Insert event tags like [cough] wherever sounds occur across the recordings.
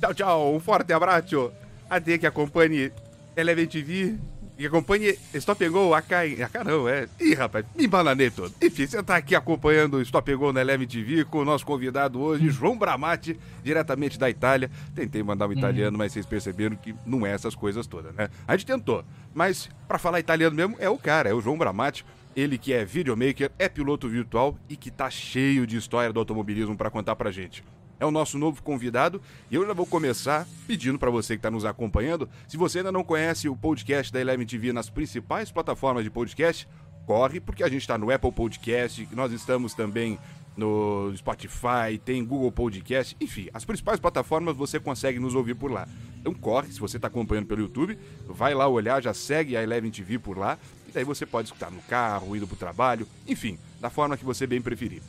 Tchau, tchau. Um forte abraço. Até que acompanhe Eleven TV. Que acompanhe Stop Go AK. AK não, é. Ih, rapaz, me bananei todo. Enfim, você tá aqui acompanhando o Stop Go na Eleven TV com o nosso convidado hoje, João Bramati, diretamente da Itália. Tentei mandar um italiano, mas vocês perceberam que não é essas coisas todas, né? A gente tentou. Mas, para falar italiano mesmo, é o cara, é o João Bramati. Ele que é videomaker, é piloto virtual e que tá cheio de história do automobilismo para contar pra gente é o nosso novo convidado e eu já vou começar pedindo para você que está nos acompanhando, se você ainda não conhece o podcast da Eleven TV nas principais plataformas de podcast, corre porque a gente está no Apple Podcast, nós estamos também no Spotify, tem Google Podcast, enfim, as principais plataformas você consegue nos ouvir por lá. Então corre, se você está acompanhando pelo YouTube, vai lá olhar, já segue a Eleven TV por lá, e daí você pode escutar no carro, indo para o trabalho, enfim, da forma que você bem preferir.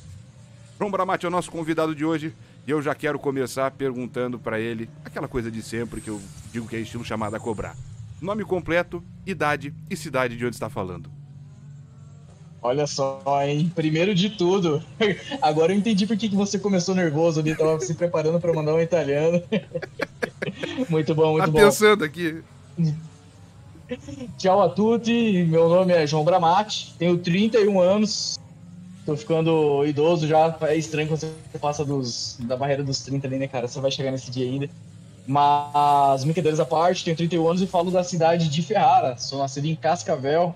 João Bramati é o nosso convidado de hoje e eu já quero começar perguntando para ele aquela coisa de sempre que eu digo que é estilo chamado a cobrar. Nome completo, idade e cidade de onde está falando. Olha só, hein? Primeiro de tudo, [laughs] agora eu entendi por que você começou nervoso ali, tava se preparando para mandar um italiano. [laughs] muito bom, muito tá bom. pensando aqui. Tchau a tutti, meu nome é João Bramati, tenho 31 anos, tô ficando idoso já. É estranho quando você passa dos, da barreira dos 30 ali, né, cara? Você vai chegar nesse dia ainda. Mas, brincadeiras à parte, tenho 31 anos e falo da cidade de Ferrara. Sou nascido em Cascavel,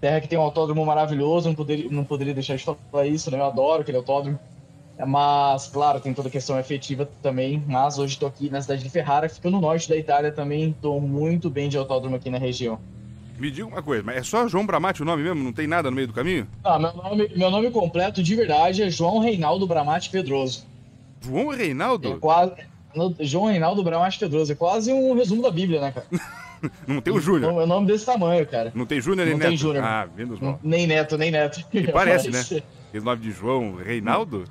terra que tem um autódromo maravilhoso. Não poderia, não poderia deixar de falar isso, né? Eu adoro aquele autódromo. Mas, claro, tem toda a questão efetiva também. Mas hoje estou aqui na cidade de Ferrara, fica no norte da Itália também. Estou muito bem de autódromo aqui na região. Me diga uma coisa, mas é só João Bramati o nome mesmo? Não tem nada no meio do caminho? Ah, meu nome, meu nome completo de verdade é João Reinaldo Bramati Pedroso. João Reinaldo? É quase. João Reinaldo Bramati Pedroso. É quase um resumo da Bíblia, né, cara? [laughs] não tem o Júnior. É um nome desse tamanho, cara. Não tem Júnior nem não Neto? Tem Júnior. Ah, menos mal. Nem Neto, nem Neto. [laughs] Parece, mas... né? Esse nome de João Reinaldo?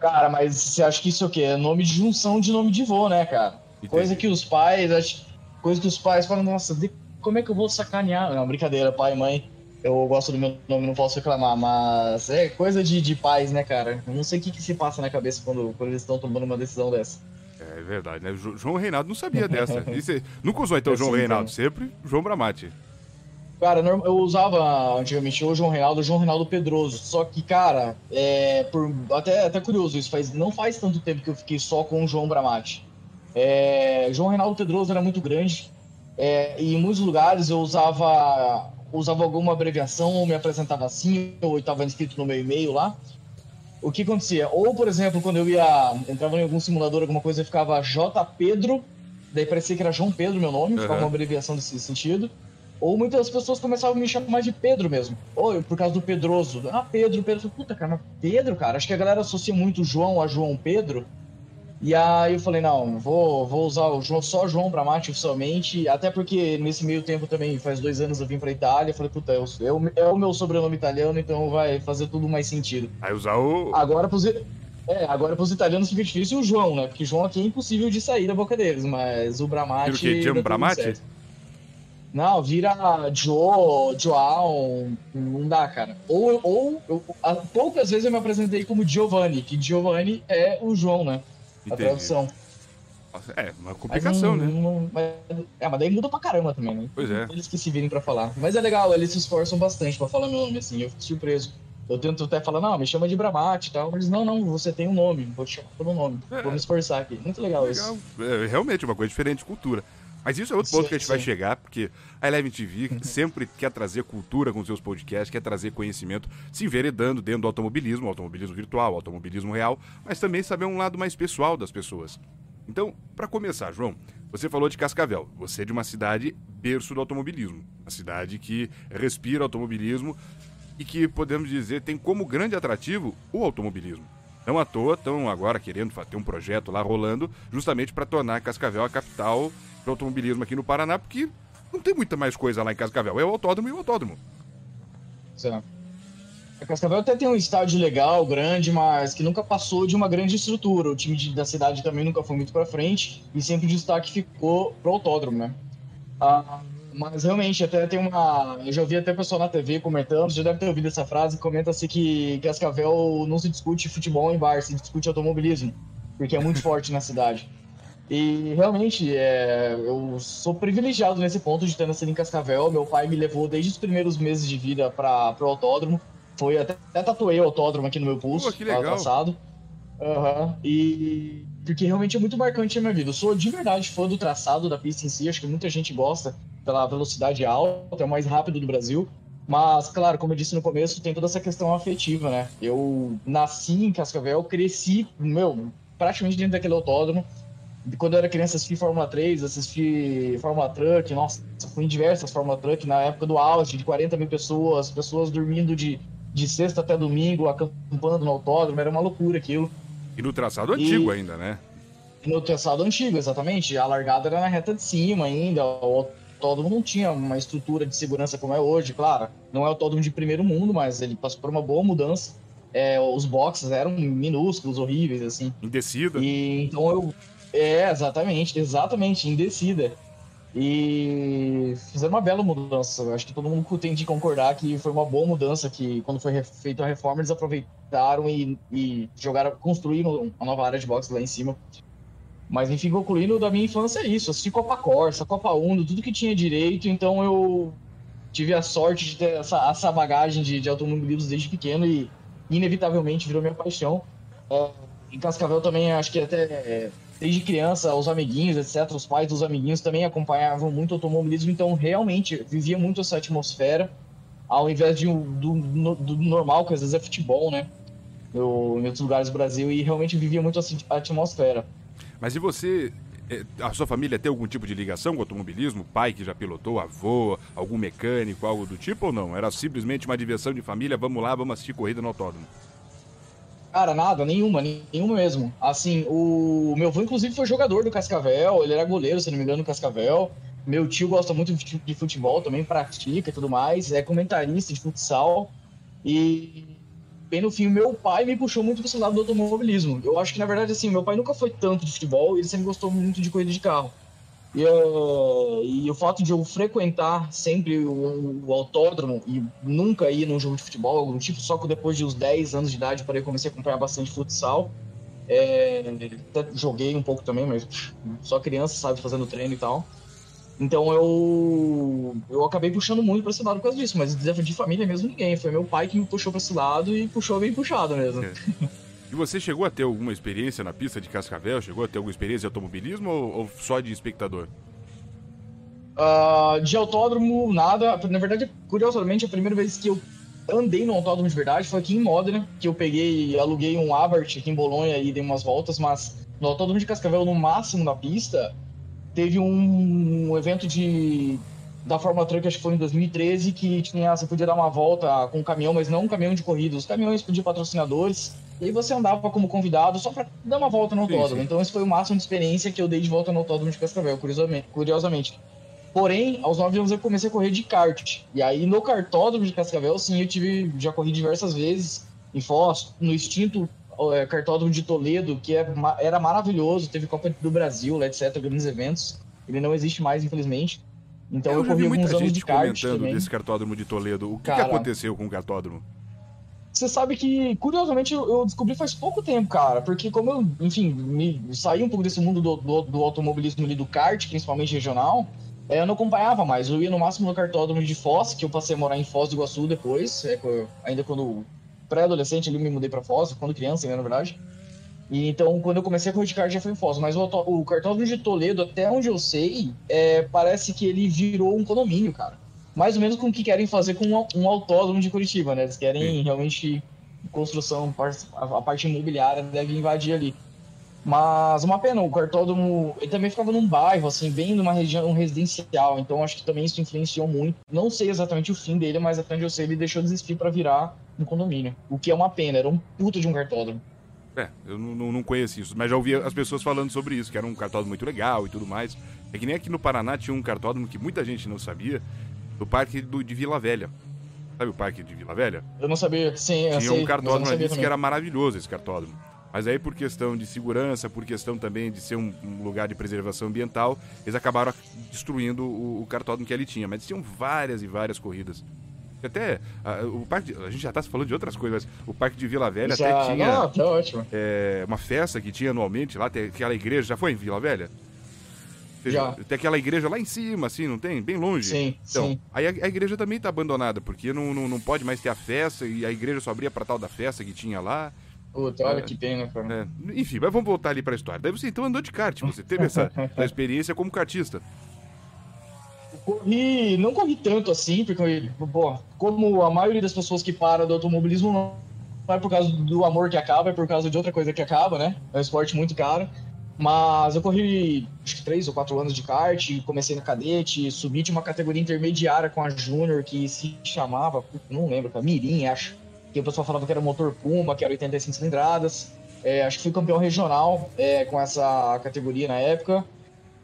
Cara, mas você acha que isso é o quê? É nome de junção de nome de vô, né, cara? Entendi. Coisa que os pais. Coisa que os pais falam, nossa, como é que eu vou sacanear? Não, brincadeira, pai e mãe. Eu gosto do meu nome, não posso reclamar, mas é coisa de, de pais, né, cara? Eu não sei o que, que se passa na cabeça quando, quando eles estão tomando uma decisão dessa. É verdade, né? João Reinaldo não sabia dessa. [laughs] Você nunca usou então é João Reinaldo, sempre João Bramati. Cara, eu usava antigamente o João Reinaldo o João Reinaldo Pedroso. Só que, cara, é, por, até, até curioso isso, faz, não faz tanto tempo que eu fiquei só com o João Bramati. É, João Reinaldo Pedroso era muito grande, é, e em muitos lugares eu usava, usava alguma abreviação, ou me apresentava assim, ou estava inscrito no meu e-mail lá. O que acontecia? Ou, por exemplo, quando eu ia entrava em algum simulador, alguma coisa, ficava J. Pedro, daí parecia que era João Pedro meu nome, uhum. ficava uma abreviação desse sentido. Ou muitas pessoas começavam a me chamar de Pedro mesmo. Ou por causa do Pedroso. Ah, Pedro, Pedro. Puta, cara, Pedro, cara. Acho que a galera associa muito João a João Pedro. E aí eu falei, não, vou, vou usar o João, só João Bramati oficialmente, até porque nesse meio tempo também, faz dois anos eu vim pra Itália, falei, puta, eu, eu, é o meu sobrenome italiano, então vai fazer tudo mais sentido. Aí usar o... Agora pros, é, agora pros italianos fica difícil o João, né, porque João aqui é impossível de sair da boca deles, mas o Bramati... Vira o quê? Jam Bramati? Não, vira Joe, João, não dá, cara. Ou, ou eu, poucas vezes eu me apresentei como Giovanni, que Giovanni é o João, né? Entendi. a tradução. É, uma complicação, mas né? Não, mas, é, mas daí muda pra caramba também, né? Pois é. Eles que se virem pra falar. Mas é legal, eles se esforçam bastante pra falar meu nome, assim, eu fico surpreso. Eu tento até falar, não, me chama de Bramate e tal, mas não, não, você tem um nome, vou te chamar pelo nome, é, vou me esforçar aqui. Muito legal, legal. isso. É realmente uma coisa diferente de cultura. Mas isso é outro sim, ponto que a gente sim. vai chegar, porque a Eleven TV sempre quer trazer cultura com seus podcasts, quer trazer conhecimento, se enveredando dentro do automobilismo, automobilismo virtual, automobilismo real, mas também saber um lado mais pessoal das pessoas. Então, para começar, João, você falou de Cascavel. Você é de uma cidade berço do automobilismo, uma cidade que respira automobilismo e que podemos dizer tem como grande atrativo o automobilismo. Não à toa estão agora querendo ter um projeto lá rolando, justamente para tornar Cascavel a capital de automobilismo aqui no Paraná, porque não tem muita mais coisa lá em Cascavel. É o autódromo e o autódromo. Certo. A Cascavel até tem um estádio legal, grande, mas que nunca passou de uma grande estrutura. O time de, da cidade também nunca foi muito para frente e sempre o destaque ficou pro autódromo, né? Ah, mas realmente, até tem uma. Eu já ouvi até pessoal na TV comentando, já deve ter ouvido essa frase, comenta-se que Cascavel não se discute futebol em bar, se discute automobilismo, porque é muito [laughs] forte na cidade. E realmente, é, eu sou privilegiado nesse ponto de ter nascido em Cascavel. Meu pai me levou desde os primeiros meses de vida para o autódromo. Foi até, até tatuei o autódromo aqui no meu pulso, Pô, legal. traçado. Uhum. E porque realmente é muito marcante na minha vida. Eu sou de verdade fã do traçado da pista em si, acho que muita gente gosta pela velocidade alta, é o mais rápido do Brasil. Mas, claro, como eu disse no começo, tem toda essa questão afetiva, né? Eu nasci em Cascavel, cresci, meu, praticamente dentro daquele autódromo. Quando eu era criança, assisti Fórmula 3, assisti Fórmula Truck, nossa, fui em diversas Fórmula Truck na época do auge, de 40 mil pessoas, pessoas dormindo de, de sexta até domingo, acampando no autódromo, era uma loucura aquilo. E no traçado antigo ainda, né? No traçado antigo, exatamente. A largada era na reta de cima ainda. O autódromo não tinha uma estrutura de segurança como é hoje, claro. Não é o autódromo de primeiro mundo, mas ele passou por uma boa mudança. É, os boxes eram minúsculos, horríveis, assim. Em descida. E, então eu. É, exatamente, exatamente, em descida. E fizeram uma bela mudança. Acho que todo mundo tem de concordar que foi uma boa mudança, que quando foi feita a reforma, eles aproveitaram e, e jogaram, construíram uma nova área de boxe lá em cima. Mas enfim, concluindo da minha infância é isso. Assisti Copa Corsa, Copa Uno, tudo que tinha direito, então eu tive a sorte de ter essa, essa bagagem de, de automobilismo desde pequeno e inevitavelmente virou minha paixão. É, em Cascavel também acho que até desde criança, os amiguinhos, etc., os pais dos amiguinhos também acompanhavam muito automobilismo, então realmente vivia muito essa atmosfera, ao invés de, do, do normal, que às vezes é futebol, né? Eu, em outros lugares do Brasil, e realmente vivia muito essa atmosfera. Mas e você, a sua família tem algum tipo de ligação com o automobilismo? Pai que já pilotou, avô, algum mecânico, algo do tipo ou não? Era simplesmente uma diversão de família, vamos lá, vamos assistir corrida no autódromo? Cara, nada, nenhuma, nenhuma mesmo. Assim, o meu avô, inclusive, foi jogador do Cascavel, ele era goleiro, se não me engano, do Cascavel. Meu tio gosta muito de futebol, também pratica e tudo mais, é comentarista de futsal. E bem no fim, meu pai me puxou muito para lado do automobilismo. Eu acho que, na verdade, assim, meu pai nunca foi tanto de futebol, ele sempre gostou muito de corrida de carro. E, uh, e, o fato de eu frequentar sempre o, o, autódromo e nunca ir num jogo de futebol, algum tipo, só que depois de uns 10 anos de idade, para eu comecei a acompanhar bastante futsal. É, joguei um pouco também, mas só criança sabe fazendo treino e tal. Então eu eu acabei puxando muito para esse lado por causa disso, mas de família mesmo ninguém. Foi meu pai que me puxou para esse lado e puxou bem puxado mesmo. É. [laughs] E você chegou a ter alguma experiência na pista de Cascavel? Chegou a ter alguma experiência de automobilismo ou, ou só de espectador? Uh, de autódromo, nada. Na verdade, curiosamente, a primeira vez que eu andei no autódromo de verdade foi aqui em Modena, que eu peguei, aluguei um Abarth aqui em Bolonha e dei umas voltas, mas no autódromo de Cascavel, no máximo da pista, teve um, um evento de da Fórmula Truck, acho que foi em 2013, que tinha, você podia dar uma volta com um caminhão, mas não um caminhão de corrida, os caminhões de patrocinadores, e aí você andava como convidado só para dar uma volta no autódromo. Sim, sim. Então esse foi o máximo de experiência que eu dei de volta no autódromo de Cascavel, curiosamente. Porém, aos 9 anos eu comecei a correr de kart. E aí no cartódromo de Cascavel, sim, eu tive, já corri diversas vezes em Foz, no extinto é, cartódromo de Toledo, que é, era maravilhoso, teve Copa do Brasil, etc, grandes eventos. Ele não existe mais, infelizmente. Então eu, eu corri alguns anos de kart comentando também. desse cartódromo de Toledo. O que, Cara, que aconteceu com o cartódromo? Você sabe que, curiosamente, eu descobri faz pouco tempo, cara. Porque como eu, enfim, me saí um pouco desse mundo do, do, do automobilismo ali do kart, principalmente regional, é, eu não acompanhava mais. Eu ia no máximo no cartódromo de Foz, que eu passei a morar em Foz do Iguaçu depois. É, ainda quando pré-adolescente ali me mudei pra Foz, quando criança, né, na verdade. E então, quando eu comecei a correr de kart, já foi em Foz. Mas o, o cartódromo de Toledo, até onde eu sei, é, parece que ele virou um condomínio, cara. Mais ou menos com o que querem fazer com um, um autódromo de Curitiba, né? Eles querem Sim. realmente construção, a parte imobiliária deve invadir ali. Mas uma pena, o cartódromo, ele também ficava num bairro, assim, bem numa região residencial, então acho que também isso influenciou muito. Não sei exatamente o fim dele, mas até onde eu sei, ele deixou de existir para virar um condomínio. O que é uma pena, era um puta de um cartódromo. É, eu não, não conheço isso, mas já ouvi as pessoas falando sobre isso, que era um cartódromo muito legal e tudo mais. É que nem aqui no Paraná tinha um cartódromo que muita gente não sabia, do Parque do, de Vila Velha. Sabe o Parque de Vila Velha? Eu não sabia, sim, Tinha sei, um cartódromo ali que era maravilhoso esse cartódromo. Mas aí, por questão de segurança, por questão também de ser um, um lugar de preservação ambiental, eles acabaram destruindo o, o, cartódromo que ali tinha. Mas tinham várias e várias corridas. Até a, o parque, de, a gente já tá falando de outras coisas, mas o parque de Vila Velha Já- até tinha Não, tá ótimo. é, uma festa que tinha anualmente lá, tem aquela igreja, já foi em Vila Velha? Já. Tem aquela igreja lá em cima, assim, não tem? Bem longe. Sim, Então, sim. aí a, a igreja também tá abandonada, porque não, não, não pode mais ter a festa, e a igreja só abria pra tal da festa que tinha lá. Puta, olha É. que pena, cara. É, enfim, mas vamos voltar ali pra história. Daí você então andou de kart, você teve essa, [laughs] essa experiência como kartista. Corri, não corri tanto assim, porque, pô, como a maioria das pessoas que param do automobilismo não é por causa do amor que acaba, é por causa de outra coisa que acaba, né? É um esporte muito caro. Mas eu corri acho que três ou quatro anos de kart, comecei na cadete, subi de uma categoria intermediária com a Júnior, que se chamava, não lembro, cara, Mirim, acho. Que o pessoal falava que era motor Puma, que era 85 cilindradas. É, acho que fui campeão regional é, com essa categoria na época.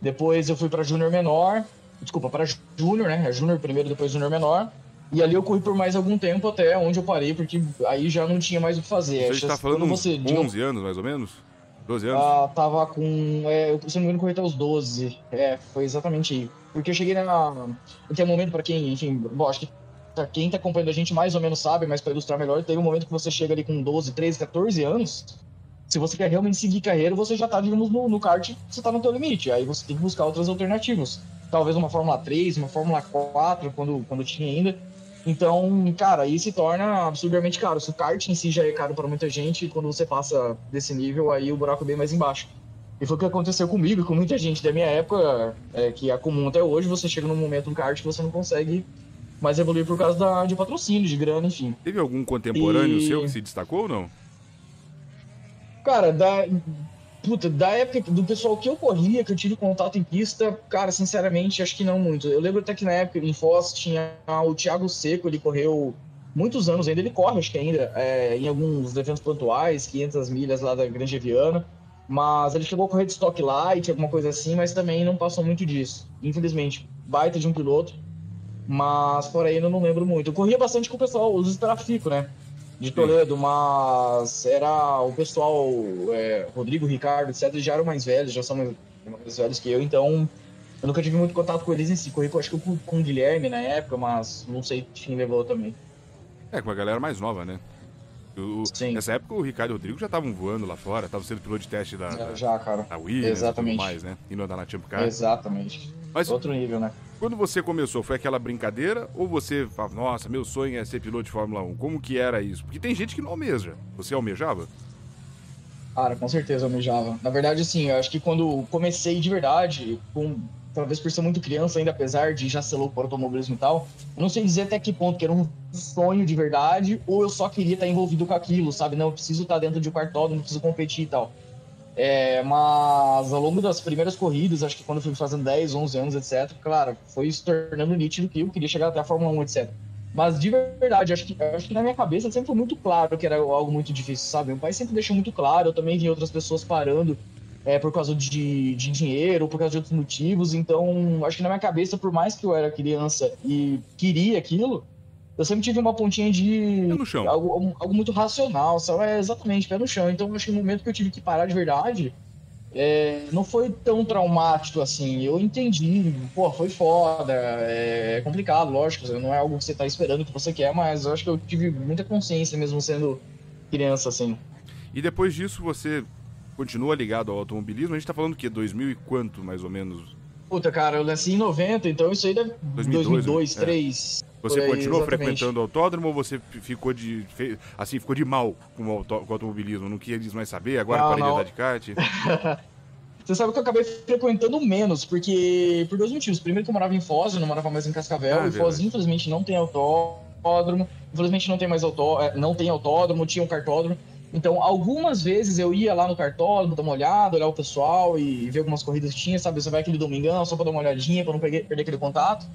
Depois eu fui para Júnior menor, desculpa, para Júnior, né? É Júnior primeiro, depois Júnior menor. E ali eu corri por mais algum tempo até onde eu parei, porque aí já não tinha mais o que fazer. Você está falando você, digamos, 11 anos, mais ou menos? 12 anos? ah, tava com. É, eu, se não me engano, corri até os 12. É, foi exatamente aí. Porque eu cheguei na. Tem um momento pra quem, enfim, bom, acho que pra quem tá acompanhando a gente mais ou menos sabe, mas pra ilustrar melhor, tem um momento que você chega ali com 12, 13, 14 anos. Se você quer realmente seguir carreira, você já tá, digamos, no, no kart, você tá no teu limite. Aí você tem que buscar outras alternativas. Talvez uma Fórmula 3, uma Fórmula 4, quando, quando tinha ainda. Então, cara, aí se torna absurdamente caro. Se o kart em si já é caro para muita gente, quando você passa desse nível, aí o buraco é bem mais embaixo. E foi o que aconteceu comigo e com muita gente da minha época, é, que é comum até hoje, você chega num momento no kart que você não consegue mais evoluir por causa da, de patrocínio, de grana, enfim. Teve algum contemporâneo e- seu que se destacou ou não? Cara, da, puta, da época do pessoal que eu corria, que eu tive contato em pista, cara, sinceramente, acho que não muito. Eu lembro até que na época em Foz tinha o Thiago Seco, ele correu muitos anos ainda, ele corre, acho que ainda, é, em alguns eventos pontuais, 500 milhas lá da Grande Viana. Mas ele chegou a correr de Stock Light, alguma coisa assim, mas também não passou muito disso. Infelizmente, baita de um piloto. Mas fora aí eu não lembro muito. Eu corria bastante com o pessoal, os Trafico, né? De Toledo, mas era o pessoal, é, Rodrigo, Ricardo, etc., já eram mais velhos, já são mais, mais velhos que eu, então eu nunca tive muito contato com eles em si. Corri, acho que com, com o Guilherme na época, mas não sei que fim levou também. É, com a galera mais nova, né? O- Sim. Nessa época o Ricardo e o Rodrigo já estavam voando lá fora, estavam sendo piloto de teste da, já, cara. da Williams Exatamente. e tudo mais, né? Indo andar na Champ Car. Exatamente. Mas Outro nível, né? Quando você começou, foi aquela brincadeira? Ou você falava, nossa, meu sonho é ser piloto de Fórmula 1? Como que era isso? Porque tem gente que não almeja. Você almejava? Cara, com certeza almejava. Na verdade, assim, eu acho que quando comecei de verdade, com, talvez por ser muito criança ainda, apesar de já ser louco por automobilismo e tal, eu não sei dizer até que ponto que era um sonho de verdade ou eu só queria estar envolvido com aquilo, sabe? Não, eu preciso estar dentro de um cartódromo, preciso competir e tal. É, mas ao longo das primeiras corridas, acho que quando eu fui fazendo 10, 11 anos, etc., claro, foi se tornando nítido que eu queria chegar até a Fórmula 1, etc. Mas de verdade, acho que, acho que na minha cabeça sempre foi muito claro que era algo muito difícil, sabe? Meu pai sempre deixou muito claro, eu também vi outras pessoas parando é, por causa de, de dinheiro, por causa de outros motivos. Então, acho que na minha cabeça, por mais que eu era criança e queria aquilo, eu sempre tive uma pontinha de Pé no chão. algo, algo muito racional, sabe? É exatamente, pé no chão. Então, acho que no momento que eu tive que parar de verdade, é, não foi tão traumático assim. Eu entendi, pô, foi foda, é complicado, lógico, não é algo que você tá esperando que você quer, mas eu acho que eu tive muita consciência mesmo sendo criança, assim. E depois disso você continua ligado ao automobilismo? A gente tá falando o quê? 2000 e quanto, mais ou menos? Puta, cara, eu nasci em 90, então isso aí deve 2002, 2002, né? 2003. Você aí, continuou exatamente. frequentando o autódromo ou você ficou de. assim, ficou de mal com o, auto- com o automobilismo? Não queria mais saber, agora Não, parei de não. andar de kart? [laughs] Você sabe que eu acabei frequentando menos, porque por dois motivos. Primeiro que eu morava em Foz, eu não morava mais em Cascavel, Ah, e Foz infelizmente não tem autódromo, infelizmente não tem mais autó eh, não tem autódromo, tinha um cartódromo. Então, algumas vezes eu ia lá no cartódromo, dar uma olhada, olhar o pessoal e ver algumas corridas que tinha, sabe? Você vai aquele domingão só pra dar uma olhadinha, pra não perder aquele contato.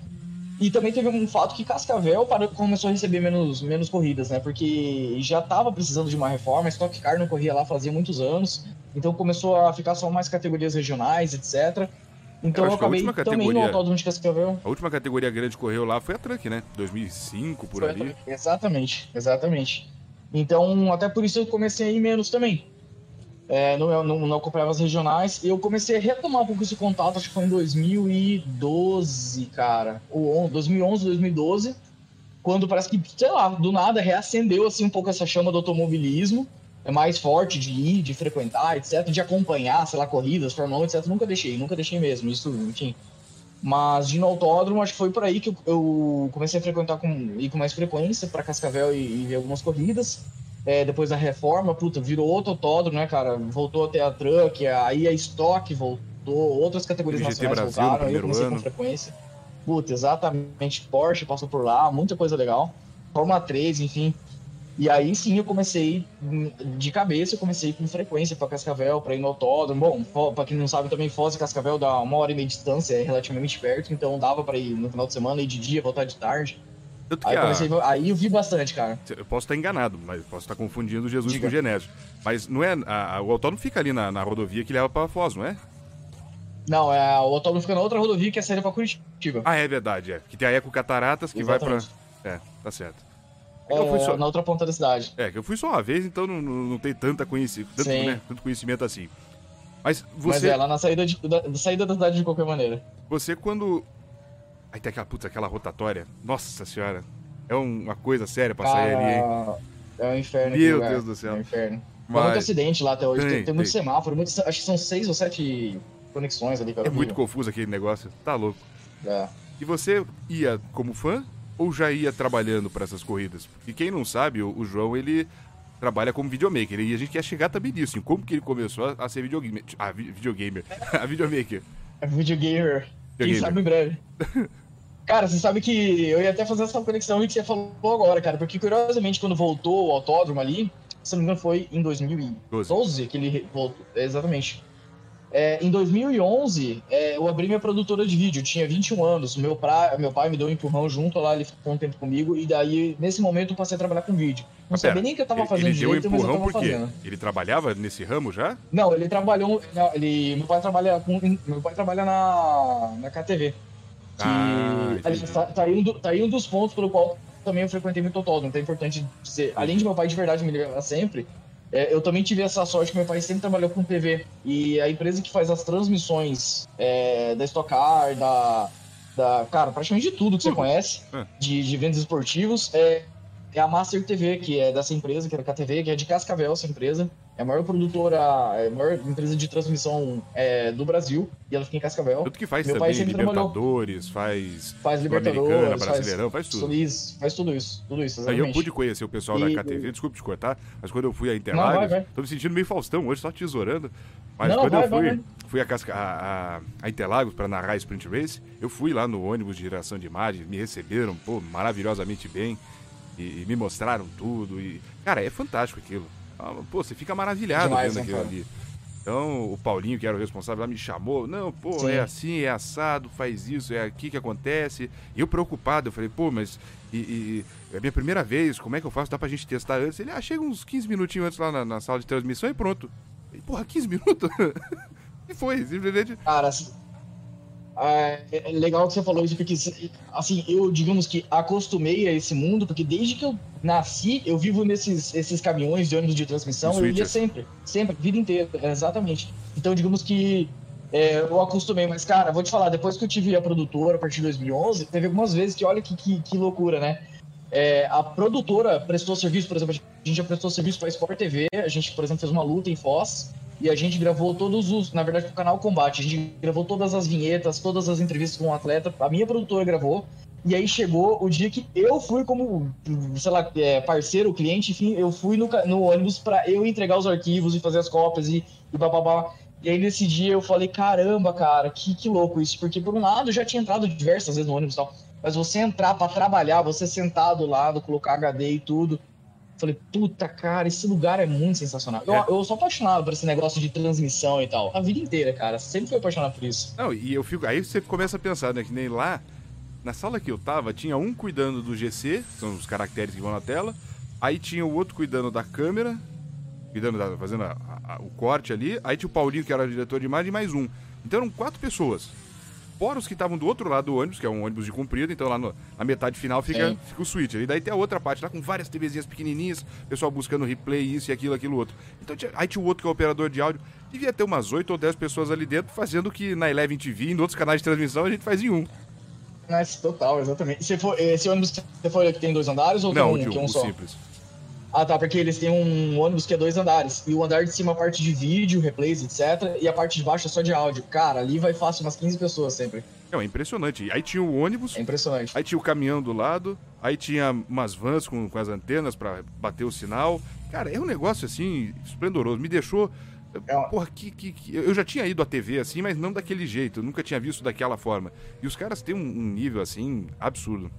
E também teve um fato que Cascavel parou, começou a receber menos, menos corridas, né? Porque já tava precisando de uma reforma, a Stock Car não corria lá fazia muitos anos, então começou a ficar só mais categorias regionais, etc. Então Eu eu, a acabei última também no autódromo de Cascavel. A última categoria grande que correu lá foi a Truck, né? 2005, por ali. Exatamente, exatamente. Então, até por isso eu comecei a ir menos também. É, não, não, não acompanhava as regionais. Eu comecei a retomar um pouco esse contato, acho que foi em 2012, cara. Ou on- 2011, 2012. quando parece que, sei lá, do nada reacendeu assim um pouco essa chama do automobilismo, é mais forte de ir, de frequentar, etc, de acompanhar, sei lá, corridas, Fórmula 1, etc, nunca deixei, nunca deixei mesmo, isso, enfim. Mas de no autódromo, acho que foi por aí que eu, comecei a frequentar com, ir com mais frequência para Cascavel e, e algumas corridas. É, depois da reforma, puta, virou outro autódromo, né, cara? Voltou até a truck, aí a estoque voltou, outras categorias GT nacionais Brasil, voltaram, eu comecei ano. com frequência. Puta, exatamente. Porsche passou por lá, muita coisa legal. Fórmula 3, enfim. E aí sim eu comecei de cabeça, eu comecei com frequência para Cascavel, para ir no autódromo. Bom, pra quem não sabe também, Foz e Cascavel dá uma hora e meia de distância, é relativamente perto, então dava para ir no final de semana, ir de dia, voltar de tarde. Tanto que Aí, eu a- comecei, aí eu vi bastante, cara. Eu posso estar enganado, mas posso estar confundindo Jesus Diga. com Genésio. Mas não é. a- a- o autódromo fica ali na, na rodovia que leva pra Foz, não é? Não, é, o autódromo fica na outra rodovia que é saída para Curitiba. Ah, é verdade, é. Que tem a Eco Cataratas que vai Exatamente. pra. É, tá certo. É, eu fui só- na outra ponta da cidade. É, que eu fui só uma vez, então não, não, não tem tanta conheci... tanto, né, tanto conhecimento assim. Mas Mas você, é, lá na saída, de, da saída da cidade de qualquer maneira. você quando. Aí tem aquela puta, aquela rotatória. Nossa senhora. É uma coisa séria pra sair ali, hein? É um inferno. Meu lugar. Deus do céu. É um inferno. Tem Mas muito acidente lá até hoje. Tem, Tem, tem muito tem. semáforo, muito, acho que são seis ou sete conexões ali. é muito confuso aquele negócio. Tá louco. É. E você ia como fã ou já ia trabalhando pra essas corridas? E quem não sabe, o, o João, ele trabalha como videomaker. E a gente quer chegar também nisso, em como que ele começou a, a ser videogamer. Vi- videogamer. [laughs] a videomaker. É videogamer. Quem Videogamer. sabe em breve. [laughs] Cara, você sabe que eu ia até fazer essa conexão que você falou agora, cara, porque curiosamente quando voltou o autódromo ali, se não me engano foi em 2012 que ele voltou, exatamente. É, em 2011, é, eu abri minha produtora de vídeo, eu tinha 21 anos, meu, pra, meu pai me deu um empurrão junto lá, ele ficou um tempo comigo, e daí, nesse momento, eu passei a trabalhar com vídeo. Não Mas sabia pera, nem que eu tava fazendo ele deu um direito, mas eu empurrão tava por quê? fazendo. Ele trabalhava nesse ramo já? Não, ele trabalhou. não, Ele, meu pai trabalha com. Meu pai trabalha na, na KTV. Que, Ah, tá, tá aí um, do- tá aí um dos pontos pelo qual também eu frequentei muito autódromo. Então é importante dizer. Além de meu pai de verdade me ligar sempre, é, eu também tive essa sorte que meu pai sempre trabalhou com TV. E a empresa que faz as transmissões é, da Stock Car, da, da. Cara, praticamente de tudo que você Tudo. conhece, É. de, de eventos esportivos, é, é a Master TV, que é dessa empresa, que era a KTV, que é de Cascavel, essa empresa. É a maior produtora, é a maior empresa de transmissão é, do Brasil, e ela fica em Cascavel. Tanto que faz Meu também. Libertadores, faz Faz Libertadores, Brasileirão, faz faz tudo. Solis, faz tudo isso, tudo isso, Aí exatamente. eu pude conhecer o pessoal E- da KTV, desculpe te cortar, mas quando eu fui a vai, Interlagos, vai. tô me sentindo meio Faustão hoje, só tesourando. Mas Não, quando vai, eu fui, vai, vai. fui a, Casca- a, a- a Interlagos pra narrar Sprint Race, eu fui lá no ônibus de geração de imagem, me receberam, pô, maravilhosamente bem, e, e me mostraram tudo, e, cara, é fantástico aquilo. Ah, Pô, você fica maravilhado Demais, vendo né, aquilo cara? ali. Então, o Paulinho, que era o responsável lá, me chamou. Não, pô, Sim. é assim, é assado, faz isso, é aqui que acontece. E eu preocupado, eu falei, pô, mas e, e- é a minha primeira vez, como é que eu faço? Dá pra gente testar antes? Ele, ah, chega uns 15 minutinhos antes lá na, na sala de transmissão e pronto. E, porra, 15 [laughs] minutos? e foi, simplesmente. Cara, assim, é, é legal que você falou isso, porque, assim, eu, digamos que acostumei a esse mundo, porque desde que eu nasci, eu vivo nesses esses caminhões de ônibus de transmissão, Os eu ia sempre, sempre, vida inteira, exatamente. Então, digamos que é, eu acostumei, mas, cara, vou te falar, depois que eu tive a produtora, a partir de 2011, teve algumas vezes que, olha que, que, que loucura, né? É, a produtora prestou serviço, por exemplo, a gente já prestou serviço para Sport TV, a gente, por exemplo, fez uma luta em Foz, e a gente gravou todos os, na verdade, pro canal Combate, a gente gravou todas as vinhetas, todas as entrevistas com o atleta, a minha produtora gravou, e aí chegou o dia que eu fui como, sei lá, é, parceiro, cliente, enfim, eu fui no, no ônibus para eu entregar os arquivos e fazer as cópias e, e bababá. E aí nesse dia eu falei, caramba, cara, que, que louco isso, porque por um lado eu já tinha entrado diversas vezes no ônibus e tal, mas você entrar para trabalhar, você sentar do lado, colocar HD e tudo, Falei, puta, cara, esse lugar é muito sensacional. Eu, É. eu sou apaixonado por esse negócio de transmissão e tal. A vida inteira, cara. Sempre fui apaixonado por isso. Não, e eu fico. Aí você começa a pensar, né? Que nem lá, na sala que eu tava, tinha um cuidando do GC, que são os caracteres que vão na tela. Aí tinha o outro cuidando da câmera, cuidando da. fazendo a- a- o corte ali. Aí tinha o Paulinho, que era o diretor de imagem, e mais um. Então eram quatro pessoas. Fora os que estavam do outro lado do ônibus, que é um ônibus de comprido, então lá no- na metade final fica, Sim. fica o switch. E daí tem a outra parte lá com várias TVzinhas pequenininhas, pessoal buscando replay, isso e aquilo, aquilo outro. Então tinha- aí tinha o outro que é o operador de áudio. Devia ter umas 8 ou 10 pessoas ali dentro fazendo o que na Eleven TV e em outros canais de transmissão a gente faz em um. Nice, total, exatamente. Você foi, esse ônibus que você foi que tem dois andares ou Não, tem um, de que é um um só? simples. Ah, tá, porque eles têm um ônibus que é dois andares. E o andar de cima é a parte de vídeo, replays, etc. E a parte de baixo é só de áudio. Cara, ali vai fácil umas 15 pessoas sempre. Não, é impressionante. Aí tinha o ônibus, É impressionante. aí tinha o caminhão do lado, aí tinha umas vans com, com as antenas pra bater o sinal. Cara, é um negócio assim, esplendoroso. Me deixou. É uma- Porra, que, que, que- Eu já tinha ido à TV assim, mas não daquele jeito. Eu nunca tinha visto daquela forma. E os caras têm um, um nível assim absurdo.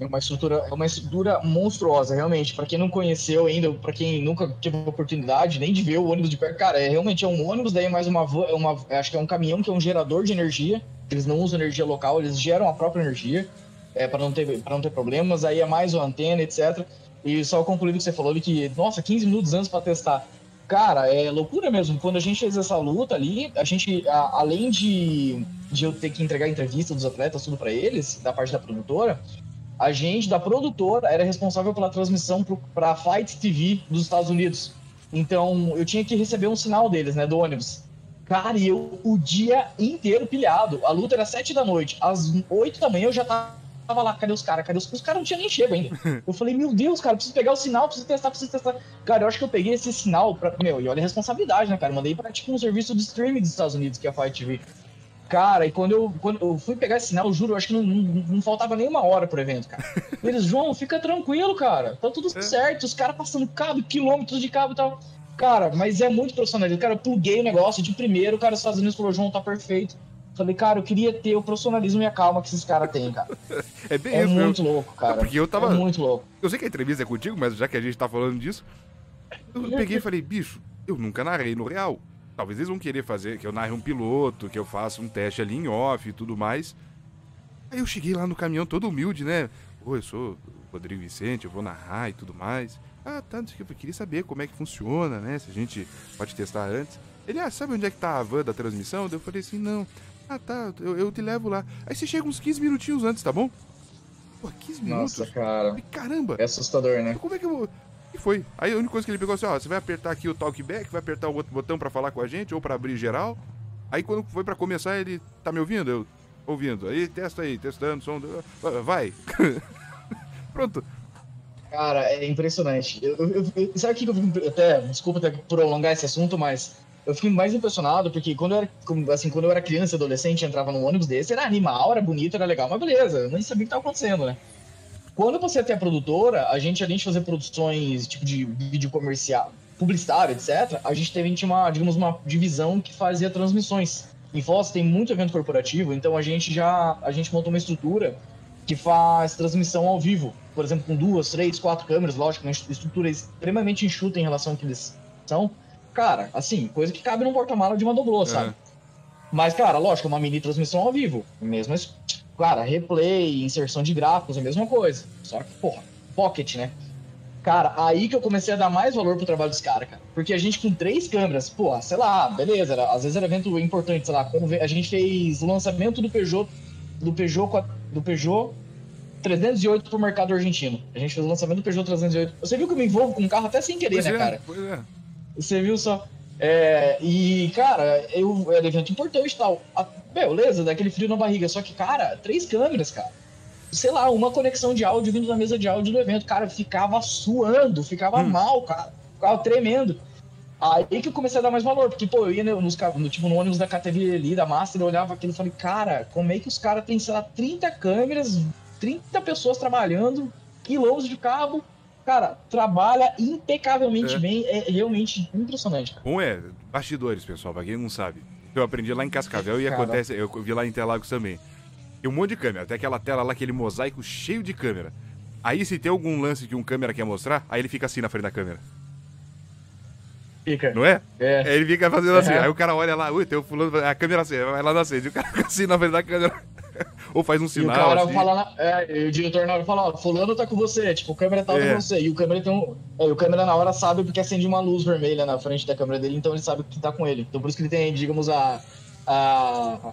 É uma estrutura, é uma estrutura monstruosa, realmente. Pra quem não conheceu ainda, pra quem nunca teve oportunidade nem de ver o ônibus de perto, cara, é realmente é um ônibus, daí mais uma, é uma acho que é um caminhão que é um gerador de energia. Eles não usam energia local, eles geram a própria energia, é, para não ter para não ter problemas. Aí é mais uma antena, etc. E só concluindo o que você falou de que, nossa, 15 minutos antes pra testar. Cara, é loucura mesmo. Quando a gente fez essa luta ali, a gente, a- além de, de eu ter que entregar entrevista dos atletas, tudo pra eles, da parte da produtora, a gente da produtora era responsável pela transmissão para a Fight TV dos Estados Unidos. Então eu tinha que receber um sinal deles, né, do ônibus. Cara, e eu o dia inteiro pilhado. A luta era sete da noite. Às oito da manhã eu já tava lá. Cadê os caras? Cadê os Os caras não tinham nem chego ainda. [laughs] Eu falei, meu Deus, cara, preciso pegar o sinal, preciso testar, preciso testar. Cara, eu acho que eu peguei esse sinal pra. Meu, e olha a responsabilidade, né, cara? Eu mandei pra tipo um serviço de streaming dos Estados Unidos, que é a Fight TV. Cara, e quando eu, quando eu fui pegar esse sinal, eu juro, eu acho que não, não, não faltava nem uma hora pro evento, cara. [laughs] Eles, João, fica tranquilo, cara. Tá tudo É. certo. Os caras passando cabo, quilômetros de cabo e tal. Cara, mas é muito profissionalismo. Cara, eu pluguei o negócio de primeiro, o cara dos Estados Unidos falou, João, tá perfeito. Falei, cara, eu queria ter o profissionalismo e a calma que esses caras têm, cara. [laughs] É bem É isso muito louco, cara. porque eu tava- É muito louco. Eu sei que a entrevista é contigo, mas já que a gente tá falando disso, eu [laughs] peguei e falei, bicho, eu nunca narrei no real. Talvez eles vão querer fazer que eu narre um piloto, que eu faça um teste ali em off e tudo mais. Aí eu cheguei lá no caminhão todo humilde, né? Oi, eu sou o Rodrigo Vicente, eu vou narrar e tudo mais. Ah, tá, eu queria saber como é que funciona, né? Se a gente pode testar antes. Ele, ah, sabe onde é que tá a van da transmissão? Eu falei assim, não. Ah, tá, eu, eu te levo lá. Aí você chega uns 15 minutinhos antes, tá bom? Pô, 15 minutos? Nossa, cara. Caramba! É assustador, né? Como é que eu vou. E foi. Aí a única coisa que ele pegou assim, ó, você vai apertar aqui o talkback, vai apertar o outro botão pra falar com a gente ou pra abrir geral. Aí quando foi pra começar, ele tá me ouvindo? Eu ouvindo. Aí testa aí, testando, som. Vai. [laughs] Pronto. Cara, é impressionante. Eu, eu- eu- sabe o que eu fico. Até, desculpa até prolongar esse assunto, mas eu fiquei mais impressionado porque quando eu era, assim, quando eu era criança, adolescente, entrava num ônibus desse, era animal, era bonito, era legal, mas beleza, eu nem sabia o que estava acontecendo, né? Quando você tem a produtora, a gente, além de fazer produções tipo de vídeo comercial, publicitário, etc., a gente teve tinha uma, digamos, uma divisão que fazia transmissões. Em Foz tem muito evento corporativo, então a gente já a gente montou uma estrutura que faz transmissão ao vivo, por exemplo, com duas, três, quatro câmeras, lógico, uma estrutura extremamente enxuta em relação ao que eles são. Cara, assim, coisa que cabe num porta-mala de uma doblô, sabe? Aham. Mas, cara, lógico, uma mini transmissão ao vivo. Mesmo, claro, replay, inserção de gráficos, a mesma coisa. Só que, porra, pocket, né? Cara, aí que eu comecei a dar mais valor pro trabalho dos caras, cara. Porque a gente com três câmeras, porra, sei lá, beleza, era- às vezes era evento importante, sei lá, a gente fez o lançamento do Peugeot, do Peugeot, do Peugeot 308 pro mercado argentino. A gente fez o lançamento do Peugeot 308. Você viu que eu me envolvo com um carro até sem querer, Pois né, é, cara? pois é. Você viu só? É, e, cara, eu, era evento importante e tal. A, beleza, daquele frio na barriga. Só que, cara, três câmeras, cara. Sei lá, uma conexão de áudio vindo da mesa de áudio do evento. Cara, ficava suando, ficava Hum. mal, cara. Ficava tremendo. Aí que eu comecei a dar mais valor, porque, pô, eu ia no- nos, no, tipo, no ônibus da KTV ali, da Master, eu olhava aquilo e falei, cara, como é que os caras têm, sei lá, 30 câmeras, 30 pessoas trabalhando, quilômetros de cabo, cara, trabalha impecavelmente É. bem, é realmente impressionante, cara. Bom é, bastidores, pessoal, pra quem não sabe. Eu aprendi lá em Cascavel e Cara. acontece, eu vi lá em Interlagos também. Tem um monte de câmera, até aquela tela lá, aquele mosaico cheio de câmera. Aí se tem algum lance que um câmera quer mostrar, aí ele fica assim na frente da câmera. Fica. Não é? É. Aí ele fica fazendo assim, Uhum. aí o cara olha lá, ui, tem o fulano, a câmera acende, vai lá na acende, o cara [laughs] fica assim na frente da câmera. [laughs] Ou faz um E o sinal cara assim. fala, na, é, e o diretor na hora fala, ó, fulano tá com você, tipo, o câmera tá É. com você. E o câmera tem um. é, e o câmera na hora sabe porque acende uma luz vermelha na frente da câmera dele, então ele sabe que tá com ele. Então por isso que ele tem, digamos, a. a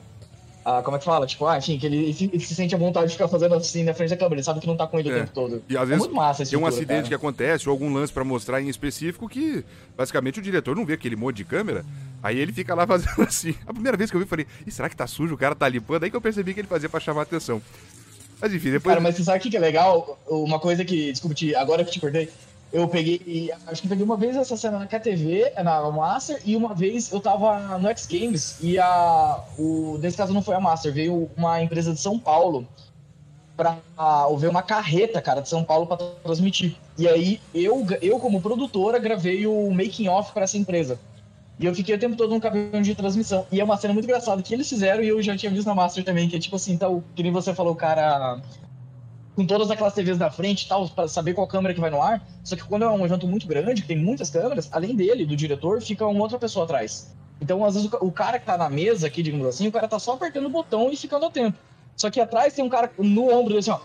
a, como é que fala? Tipo, ah, enfim, que ele, ele, se sente à vontade de ficar fazendo assim na frente da câmera, ele sabe que não tá com ele é. o tempo todo. E às é vezes muito massa tem um acidente cara. que acontece, ou algum lance para mostrar em específico que, basicamente, o diretor não vê aquele monte de câmera, aí ele fica lá [laughs] fazendo assim. A primeira vez que eu vi, eu falei, será que tá sujo? O cara tá limpando? Aí que eu percebi que ele fazia para chamar a atenção. Mas enfim, depois. Cara, mas você sabe o que é legal? Uma coisa que, desculpa, te, agora que te cortei, eu peguei, acho que peguei uma vez essa cena na KTV, na Master, e uma vez eu tava no X Games e a. O, nesse caso não foi a Master, veio uma empresa de São Paulo pra ver uma carreta, cara, de São Paulo para transmitir. E aí eu, eu, como produtora, gravei o making off para essa empresa. E eu fiquei o tempo todo no caminhão de transmissão. E é uma cena muito engraçada que eles fizeram e eu já tinha visto na Master também, que é tipo assim, então, que nem você falou, cara com todas aquelas TVs da frente e tal, para saber qual câmera que vai no ar. Só que quando é um evento muito grande, que tem muitas câmeras, além dele, do diretor, fica uma outra pessoa atrás. Então, às vezes, o cara que tá na mesa aqui, digamos assim, o cara tá só apertando o botão e ficando a tempo. Só que atrás tem um cara no ombro dele assim, ó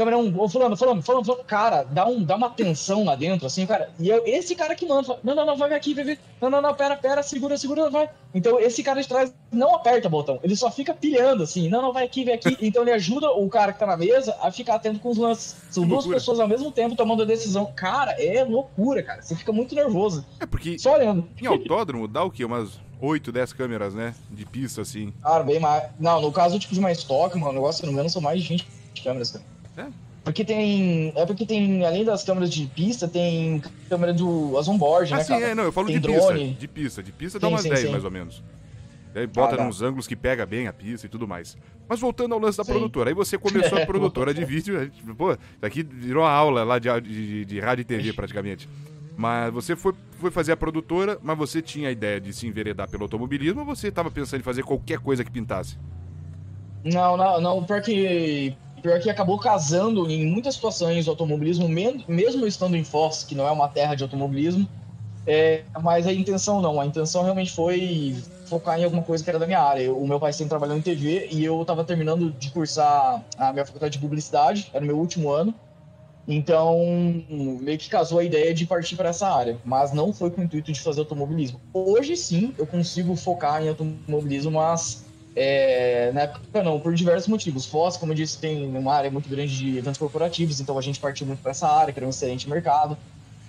câmera 1, um, falando, falando, falando, falando, cara, dá, um, dá uma tensão lá dentro, assim, cara. E é esse cara que manda, fala, não, não, não, vai aqui, vai vir. Não, não, não, pera, pera, segura, segura, vai. Então esse cara de trás não aperta o botão, ele só fica pilhando, assim, não, não, vai aqui, vai aqui. Então ele ajuda o cara que tá na mesa a ficar atento com os lances. São duas pessoas ao mesmo tempo tomando a decisão. Cara, é loucura, cara. Você fica muito nervoso. É porque. Só olhando. Em autódromo dá o quê? Umas 8, 10 câmeras, né? De pista, assim. Cara, bem mais. Não, no caso, tipo, de uma estoque, mano, o negócio, se não me engano, são mais de 20 câmeras, cara. É? Porque tem. É porque tem, além das câmeras de pista, tem câmera do as onboard, ah, né? Sim, cara? é, não, eu falo tem de drone. pista. De pista. De pista dá sim, umas sim, 10 sim. mais ou menos. Aí bota ah, nos ângulos que pega bem a pista e tudo mais. Mas voltando ao lance da produtora, aí você começou a [laughs] produtora de vídeo, pô, isso aqui virou uma aula lá de, de, de rádio e TV [laughs] praticamente. Mas você foi, foi fazer a produtora, mas você tinha a ideia de se enveredar pelo automobilismo ou você estava pensando em fazer qualquer coisa que pintasse? Não, não, não, porque Pior que acabou casando em muitas situações o automobilismo, mesmo estando em Foz, que não é uma terra de automobilismo, é, mas a intenção não, a intenção realmente foi focar em alguma coisa que era da minha área. O meu pai sempre trabalhou em TV e eu estava terminando de cursar a minha faculdade de publicidade, era o meu último ano. Então, meio que casou a ideia de partir para essa área, mas não foi com o intuito de fazer automobilismo. Hoje sim, eu consigo focar em automobilismo, mas é, na época não, por diversos motivos. Foz, como eu disse, tem uma área muito grande de eventos corporativos, então a gente partiu muito para essa área, que era um excelente mercado.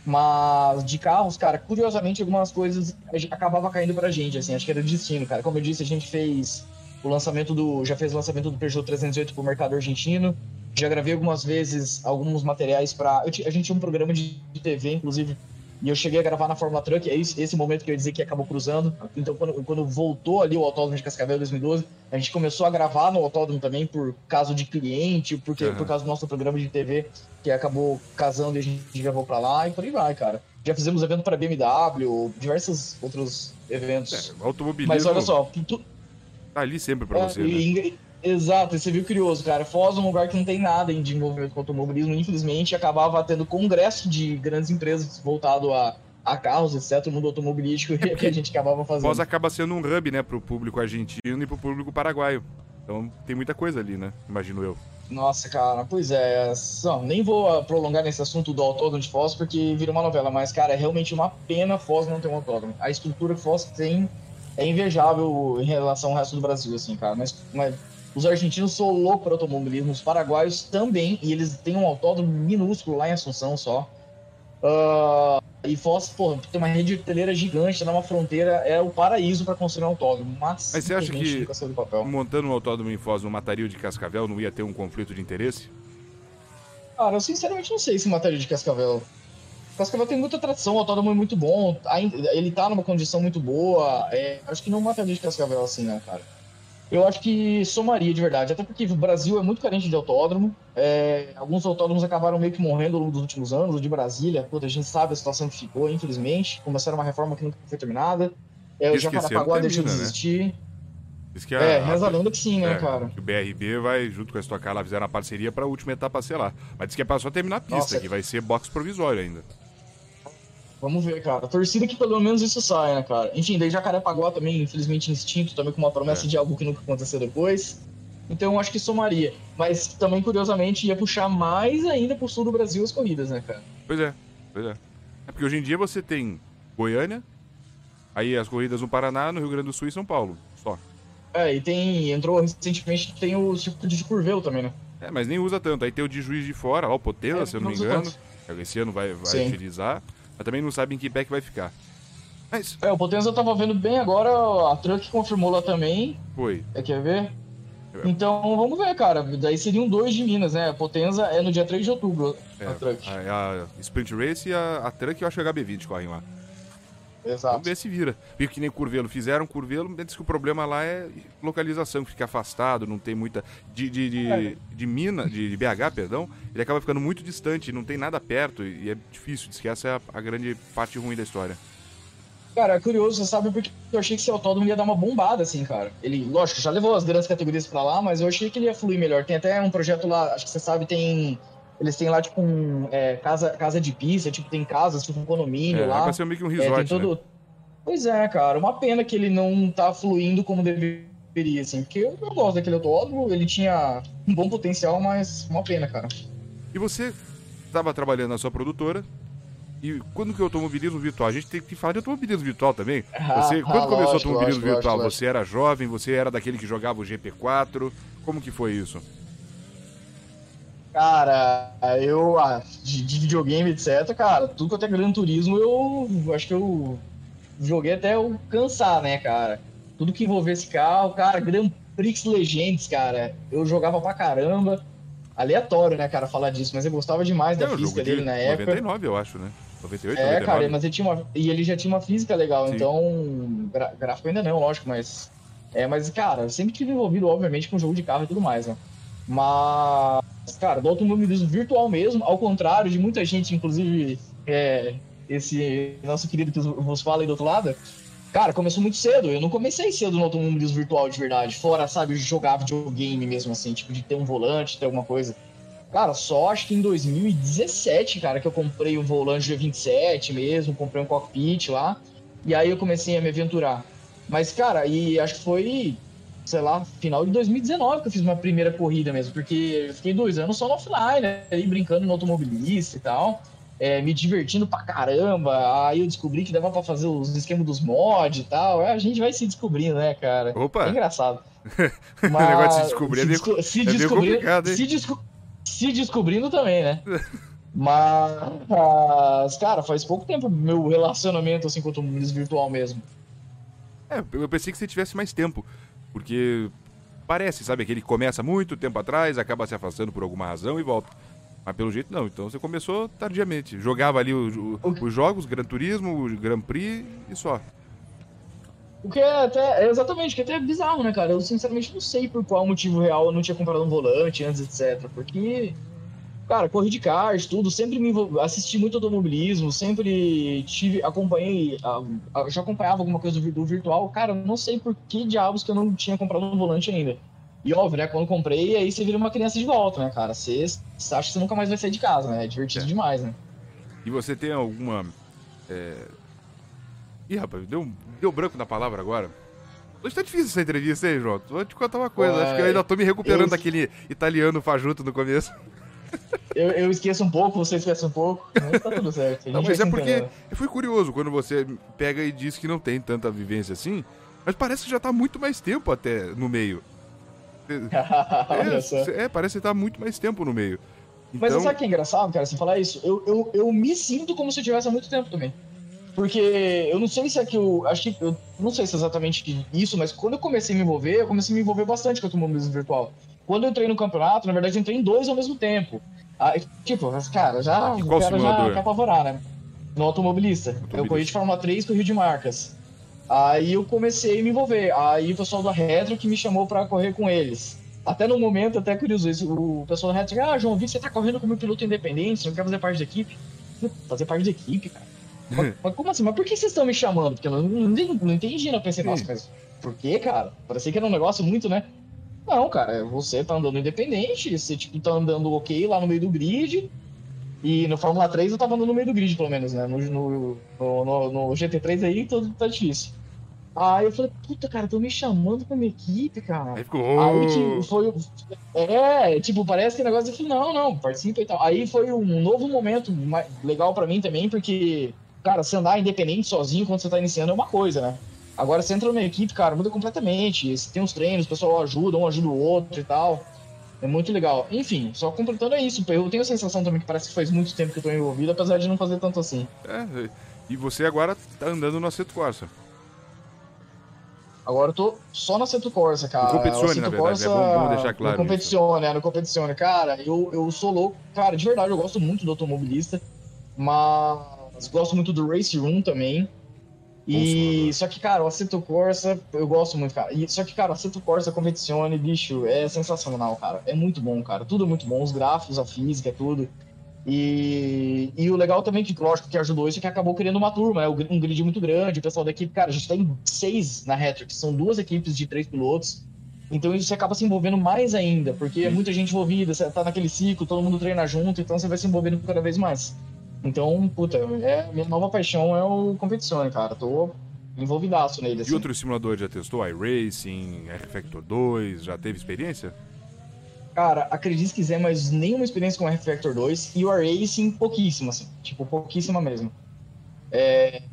Mas de carros, cara, curiosamente algumas coisas acabava caindo pra gente, assim, acho que era destino, cara. Como eu disse, a gente fez o lançamento do. Já fez o lançamento do Peugeot 308 pro mercado argentino. Já gravei algumas vezes alguns materiais para A gente tinha um programa de TV, inclusive, e eu cheguei a gravar na Fórmula Truck, é esse, esse momento que eu ia dizer que acabou cruzando. Então, quando, quando voltou ali o Autódromo de Cascavel em 2012, a gente começou a gravar no Autódromo também por caso de cliente, porque, uhum. por causa do nosso programa de TV, que acabou casando e a gente gravou pra lá, e por aí vai, cara. Já fizemos evento para BMW, diversos outros eventos. É, automobilismo. Mas olha só, tu... tá ali sempre pra é, você. E, né? Exato, você viu curioso, cara. Foz é um lugar que não tem nada de envolvimento com automobilismo, infelizmente, acabava tendo congresso de grandes empresas voltado a, a carros, etc., o mundo automobilístico, [laughs] é que a gente acabava fazendo. Foz acaba sendo um hub, né, pro público argentino e pro público paraguaio. Então tem muita coisa ali, né? Imagino eu. Nossa, cara, pois é. Não, nem vou prolongar nesse assunto do autódromo de Foz, porque vira uma novela, mas, cara, é realmente uma pena Foz não ter um autódromo. A estrutura que Foz tem é invejável em relação ao resto do Brasil, assim, cara. Mas, mas os argentinos são loucos para automobilismo, os paraguaios também, e eles têm um autódromo minúsculo lá em Assunção só. Uh, e Foz, pô, tem uma rede hoteleira gigante na uma fronteira, é o paraíso para construir um autódromo. Mas, mas você acha que montando um autódromo em Foz no Matario de Cascavel não ia ter um conflito de interesse? Cara, eu sinceramente não sei se Matario de Cascavel. Cascavel tem muita tradição, o autódromo é muito bom, ele tá numa condição muito boa. É, acho que não Matario de Cascavel assim, né, cara? Eu acho que somaria de verdade, até porque o Brasil é muito carente de autódromo. É, alguns autódromos acabaram meio que morrendo ao longo dos últimos anos. O de Brasília, puta, a gente sabe a situação que ficou, infelizmente. Começaram uma reforma que nunca foi terminada. É, o Jacarapaguá deixou de né? existir. Né? Diz que a, é, reza a lenda que sim, né, é, cara? Que o BRB vai, junto com a Stock Car, lá fizeram a parceria para a última etapa ser lá. Mas diz que é para só terminar a pista, Nossa, que vai ser box provisório ainda. Vamos ver, cara. Torcida que pelo menos isso sai, né, cara? Enfim, daí Jacarepaguá também, infelizmente, instinto, também com uma promessa é. de algo que nunca aconteceu depois. Então eu acho que somaria. Mas também, curiosamente, ia puxar mais ainda pro sul do Brasil as corridas, né, cara? Pois é, pois é. É porque hoje em dia você tem Goiânia, aí as corridas no Paraná, no Rio Grande do Sul e São Paulo, só. É, e tem. Entrou recentemente, tem o circuito de Curvelo também, né? É, mas nem usa tanto. Aí tem o de juiz de fora, lá, o Potela, É, se eu não me não usa engano. tanto. Esse ano vai, vai utilizar. Mas também não sabe em que pé que vai ficar. Mas É, o Potenza eu tava vendo bem agora, a Truck confirmou lá também. foi. É, quer ver? É. Então vamos ver, cara. Daí seriam dois de Minas, né? A Potenza é no dia 3 de outubro, É, a Truck. a, a Sprint Race e a, a Truck, eu acho que a HB20 correm lá. Vamos Exato. ver se vira. Porque que nem Curvelo fizeram, Curvelo, diz que o problema lá é localização, que fica afastado, não tem muita. De, de, de, É. de Minas, de, de BH, perdão, ele acaba ficando muito distante, não tem nada perto e é difícil. Diz que essa é a, a grande parte ruim da história. Cara, é curioso, você sabe porque eu achei que esse autódromo ia dar uma bombada, assim, cara. Ele, lógico, já levou as grandes categorias pra lá, mas eu achei que ele ia fluir melhor. Tem até um projeto lá, acho que você sabe, tem. Eles têm lá, tipo, um, é, casa, casa de pista, tipo, tem casas, tipo, um condomínio É, lá. vai ser meio que um É, resort, todo... né? Pois é, cara. Uma pena que ele não tá fluindo como deveria, assim. Porque eu, eu gosto daquele autódromo, ele tinha um bom potencial, mas uma pena, cara. E você estava trabalhando na sua produtora. E quando que o automobilismo virtual? A gente tem que falar de automobilismo virtual também. [laughs] Você, Ah, quando começou o automobilismo lógico, virtual, lógico. você era jovem, você era daquele que jogava o GP4. Como que foi isso? Cara, eu, ah, de, de videogame, etc, cara, tudo quanto é Gran Turismo, eu acho que eu joguei até eu cansar, né, cara? Tudo que envolvia esse carro, cara, Grand Prix Legends, cara, eu jogava pra caramba. Aleatório, né, cara, falar disso, mas eu gostava demais da É, o física jogo de dele na época. 99, eu acho, né? 98, É, 99. cara, mas ele tinha uma, e ele já tinha uma física legal, Sim. então gra- gráfico ainda não, lógico, mas é, mas cara, eu sempre tive envolvido obviamente com jogo de carro e tudo mais, né? Mas cara, do automobilismo virtual mesmo, ao contrário de muita gente, inclusive é, esse nosso querido que vos fala aí do outro lado, cara, começou muito cedo. Eu não comecei cedo no automobilismo virtual de verdade, fora, sabe, jogar videogame mesmo assim, tipo de ter um volante, ter alguma coisa. Cara, só acho que em 2017, cara, que eu comprei um volante G27 mesmo, comprei um cockpit lá, e aí eu comecei a me aventurar. Mas, cara, e acho que foi, sei lá, final de 2019 que eu fiz uma primeira corrida mesmo, porque eu fiquei dois anos só no offline, né, aí brincando no automobilista e tal, é, me divertindo pra caramba, aí eu descobri que dava pra fazer os esquemas dos mods e tal, a gente vai se descobrindo, né, cara? Opa! É engraçado. [laughs] O negócio de se descobrir é se meio- desco- se é meio descobrir- complicado, hein? se desco- se descobrindo também, né? [laughs] Mas, cara, faz pouco tempo meu relacionamento assim com o automobilismo virtual mesmo. É, eu pensei que você tivesse mais tempo. Porque parece, sabe, aquele que começa muito tempo atrás, acaba se afastando por alguma razão e volta. Mas pelo jeito não, então você começou tardiamente. Jogava ali o- o- os jogos, Gran Turismo, o Grand Prix e só. O que é até, é exatamente, que é até bizarro, né, cara? Eu sinceramente não sei por qual motivo real eu não tinha comprado um volante antes, etc. Porque, cara, corri de kart, tudo, sempre me assisti muito automobilismo, sempre tive, acompanhei, ah, ah, já acompanhava alguma coisa do, vir- do virtual. Cara, não sei por que diabos que eu não tinha comprado um volante ainda. E óbvio, né, quando comprei, aí você vira uma criança de volta, né, cara? Você, você acha que você nunca mais vai sair de casa, né? É divertido É. demais, né? E você tem alguma. É... Ih, rapaz, deu, deu branco na palavra agora. Hoje tá difícil essa entrevista, hein, João? Vou te contar uma coisa. Acho que eu ainda tô me recuperando eu- daquele italiano fajuto no começo. Eu, eu esqueço um pouco, você esquece um pouco, mas tá tudo certo. Não, mas é porque entendendo. foi curioso quando você pega e diz que não tem tanta vivência assim, mas parece que já tá muito mais tempo até no meio. [laughs] Só. É, é, parece que tá muito mais tempo no meio. Mas Então, sabe o que é engraçado, cara, você falar isso? Eu, eu, eu me sinto como se eu tivesse há muito tempo também. Porque eu não sei se é que eu. Acho que. Eu não sei se é exatamente isso, mas quando eu comecei a me envolver, eu comecei a me envolver bastante com o automobilismo virtual. Quando eu entrei no campeonato, na verdade, eu entrei em dois ao mesmo tempo. Aí, tipo, mas, cara, já. E o cara simulador? já apavorar, né? No automobilista. Eu corri de Fórmula 3 corri de marcas. Aí eu comecei a me envolver. Aí o pessoal da Retro que me chamou pra correr com eles. Até no momento, até curioso, isso, o pessoal da Retro, ah, João, vi que você tá correndo como piloto independente, você não quer fazer parte da equipe. Fazer parte da equipe, cara. mas, [laughs] mas como assim? Mas por que vocês estão me chamando? Porque eu não, não, entendi- não entendi? Eu pensei, nossa, mas por que, cara? Parecia que era um negócio muito, né? Não, cara, você tá andando independente, você tipo, tá andando ok lá no meio do grid. E no Fórmula 3 eu tava andando no meio do grid, pelo menos, né? No, no, no, no- no GT3 aí tudo tá difícil. Aí eu falei, puta, cara, tô me chamando pra minha equipe, cara. aí ficou. Aí que foi. É, tipo, parece que o negócio eu falei, não, não, participa e tal. Aí foi um novo momento legal pra mim também, porque, cara, você andar independente sozinho quando você tá iniciando é uma coisa, né? Agora você entra numa equipe, cara, muda completamente. Você tem os treinos, o pessoal ajuda, um ajuda o outro e tal. É muito legal. Enfim, só completando é isso. Eu tenho a sensação também que parece que faz muito tempo que eu tô envolvido, apesar de não fazer tanto assim. É, e você agora tá andando no Assetto Corsa. Agora eu tô só na Assetto Corsa, cara. No Competizione, na verdade. Corsa, é bom, bom deixar claro. No Competizione, é, no Competizione. Cara, eu, eu sou louco. Cara, de verdade, eu gosto muito do automobilista, mas gosto muito do Race Room também. E só que, cara, o Assetto Corsa, eu gosto muito, cara. E, só que, cara, o Assetto Corsa Competizione, bicho, é sensacional, cara. É muito bom, cara. Tudo é muito bom, os gráficos, a física, é tudo. E, e o legal também, que lógico que ajudou isso, é que acabou criando uma turma, né? um grid muito grande, o pessoal da equipe, cara, a gente tem seis na Retro, que são duas equipes de três pilotos. Então isso acaba se envolvendo mais ainda, porque é muita gente envolvida, você tá naquele ciclo, todo mundo treina junto, então você vai se envolvendo cada vez mais. Então, puta, é, minha nova paixão é o competição, cara. Tô envolvidaço nele. Assim. E outro simulador já testou? iRacing, R-Factor 2, já teve experiência? Cara, acredite se quiser, mas nenhuma experiência com R-Factor 2 e o iRacing pouquíssima, assim. Tipo, pouquíssima mesmo. É,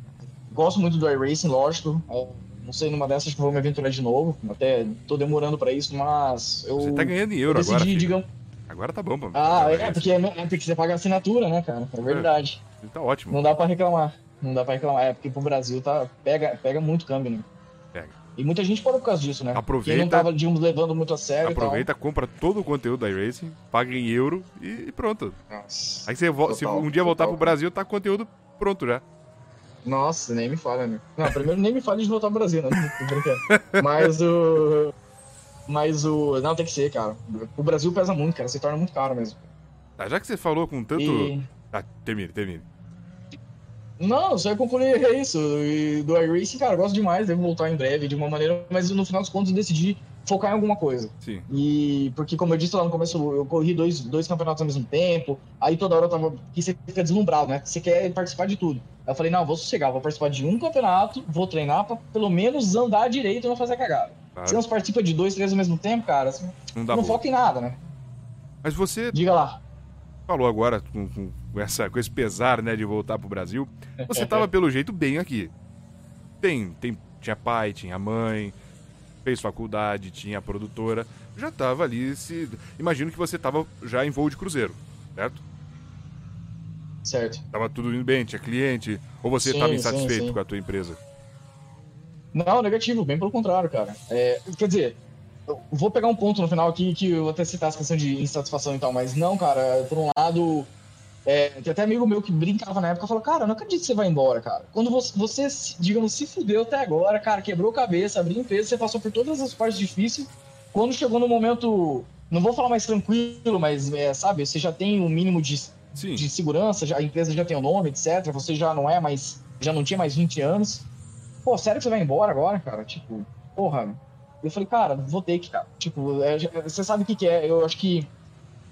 gosto muito do iRacing, lógico. É, não sei, numa dessas que vou me aventurar de novo. Até tô demorando para isso, mas eu. Você tá ganhando em euro decidi, agora. Digamos, Agora tá bom, pô. Ah, é, porque, é, é porque você paga assinatura, né, cara? É verdade. É, tá ótimo. Não dá pra reclamar. Não dá pra reclamar. É porque pro Brasil tá, pega, pega muito câmbio, né? Pega. E muita gente parou por causa disso, né? Aproveita. Quem não tava, digamos, levando muito a sério. Aproveita, compra todo o conteúdo da iRacing, paga em euro e, pronto. Nossa. Aí você total, se um dia voltar total. pro Brasil, tá conteúdo pronto já. Nossa, nem me fala, né? Não, primeiro nem me fale de voltar pro Brasil, né? [laughs] Mas o. Mas o. Não, tem que ser, cara. O Brasil pesa muito, cara. Se torna muito caro mesmo. Tá, já que você falou com tanto. E... Ah, termine, termine. Não, só ia concluir é isso. E do iRacing, cara, gosto demais, devo voltar em breve de uma maneira, mas no final dos contos eu decidi focar em alguma coisa. Sim. E porque, como eu disse lá no começo, eu corri dois, dois campeonatos ao mesmo tempo, aí toda hora eu tava. que você fica deslumbrado, né? Você quer participar de tudo. Aí eu falei, não, vou sossegar, vou participar de um campeonato, vou treinar pra pelo menos andar direito e não fazer cagada. Claro. Se não participa de dois, três ao mesmo tempo, cara, assim, não, dá não foca em nada, né? Mas você. Diga lá. Falou agora com, com, essa, com esse pesar, né, de voltar pro Brasil. Você [laughs] tava, pelo jeito, bem aqui. Tem, tem, tinha pai, tinha mãe, fez faculdade, tinha a produtora. Já tava ali se. Imagino que você tava já em voo de cruzeiro, certo? Certo. Tava tudo indo bem, tinha cliente. Ou você estava insatisfeito sim, sim. com a tua empresa? Não, negativo, bem pelo contrário, cara. É, quer dizer, vou pegar um ponto no final aqui que eu vou até citar essa questão de insatisfação e tal, mas não, cara, por um lado, é, tem até amigo meu que brincava na época falou, cara, não acredito que você vai embora, cara. Quando você, você, digamos, se fudeu até agora, cara, quebrou cabeça, abriu empresa, você passou por todas as partes difíceis. Quando chegou no momento, não vou falar mais tranquilo, mas, é, sabe, você já tem um mínimo de, de segurança, já, a empresa já tem o um nome, etc. Você já não é mais, já não tinha mais 20 anos pô, sério que você vai embora agora, cara? Tipo, porra. Eu falei, cara, vou ter que, cara. Tipo, é, você sabe o que, que é? Eu acho que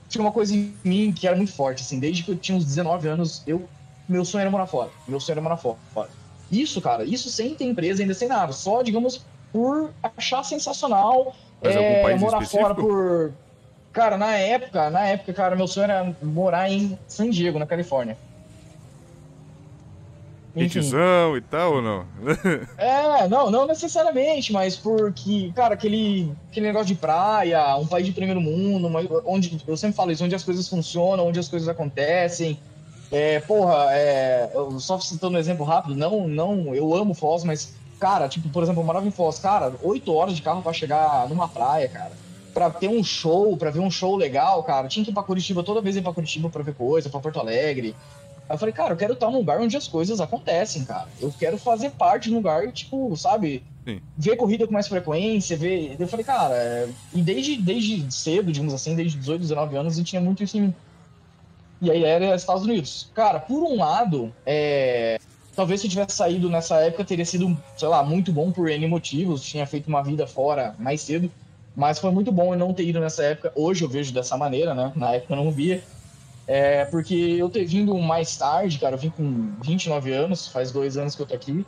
tinha uma coisa em mim que era muito forte, assim, desde que eu tinha uns 19 anos, eu. Meu sonho era morar fora. Meu sonho era morar fora. Isso, cara, isso sem ter empresa, ainda sem nada. Só, digamos, por achar sensacional é, morar específico? fora por. Cara, na época, na época, cara, meu sonho era morar em San Diego, na Califórnia. Hitezão e tal ou não? [laughs] é, não, não necessariamente, mas porque, cara, aquele, aquele negócio de praia, um país de primeiro mundo, onde eu sempre falo isso, onde as coisas funcionam, onde as coisas acontecem. É, porra, é, eu só citando um exemplo rápido, não, não, eu amo Foz, mas, cara, tipo, por exemplo, eu morava em Foz, cara, oito horas de carro para chegar numa praia, cara. Pra ter um show, pra ver um show legal, cara. Tinha que ir pra Curitiba, toda vez ir pra Curitiba pra ver coisa, pra Porto Alegre. Eu falei, cara, eu quero estar num lugar onde as coisas acontecem, cara. Eu quero fazer parte de um lugar, tipo, sabe? Sim. Ver corrida com mais frequência, ver. Eu falei, cara, é... e desde, desde cedo, digamos assim, desde 18, 19 anos, eu tinha muito isso em mim. E aí era Estados Unidos. Cara, por um lado, é... talvez se eu tivesse saído nessa época, teria sido, sei lá, muito bom por N motivos, tinha feito uma vida fora mais cedo. Mas foi muito bom eu não ter ido nessa época. Hoje eu vejo dessa maneira, né? Na época eu não via. É, porque eu ter vindo mais tarde, cara, eu vim com 29 anos, faz dois anos que eu tô aqui,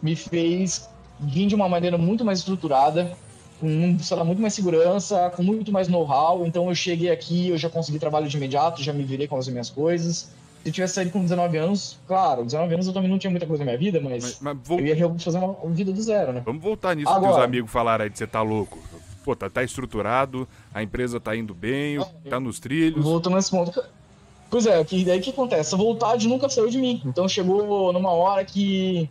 me fez vir de uma maneira muito mais estruturada, com sei lá, muito mais segurança, com muito mais know-how. Então eu cheguei aqui, eu já consegui trabalho de imediato, já me virei com as minhas coisas. se eu tivesse saído com 19 anos, claro, 19 anos eu também não tinha muita coisa na minha vida, mas, mas, mas vou... eu ia fazer uma vida do zero, né? Vamos voltar nisso Agora... que os amigos falaram aí de você tá louco. Pô, tá, tá estruturado, a empresa tá indo bem, ah, tá nos trilhos. Voltando nesse ponto. Pois é, que daí que acontece? A vontade nunca saiu de mim. Então chegou numa hora que.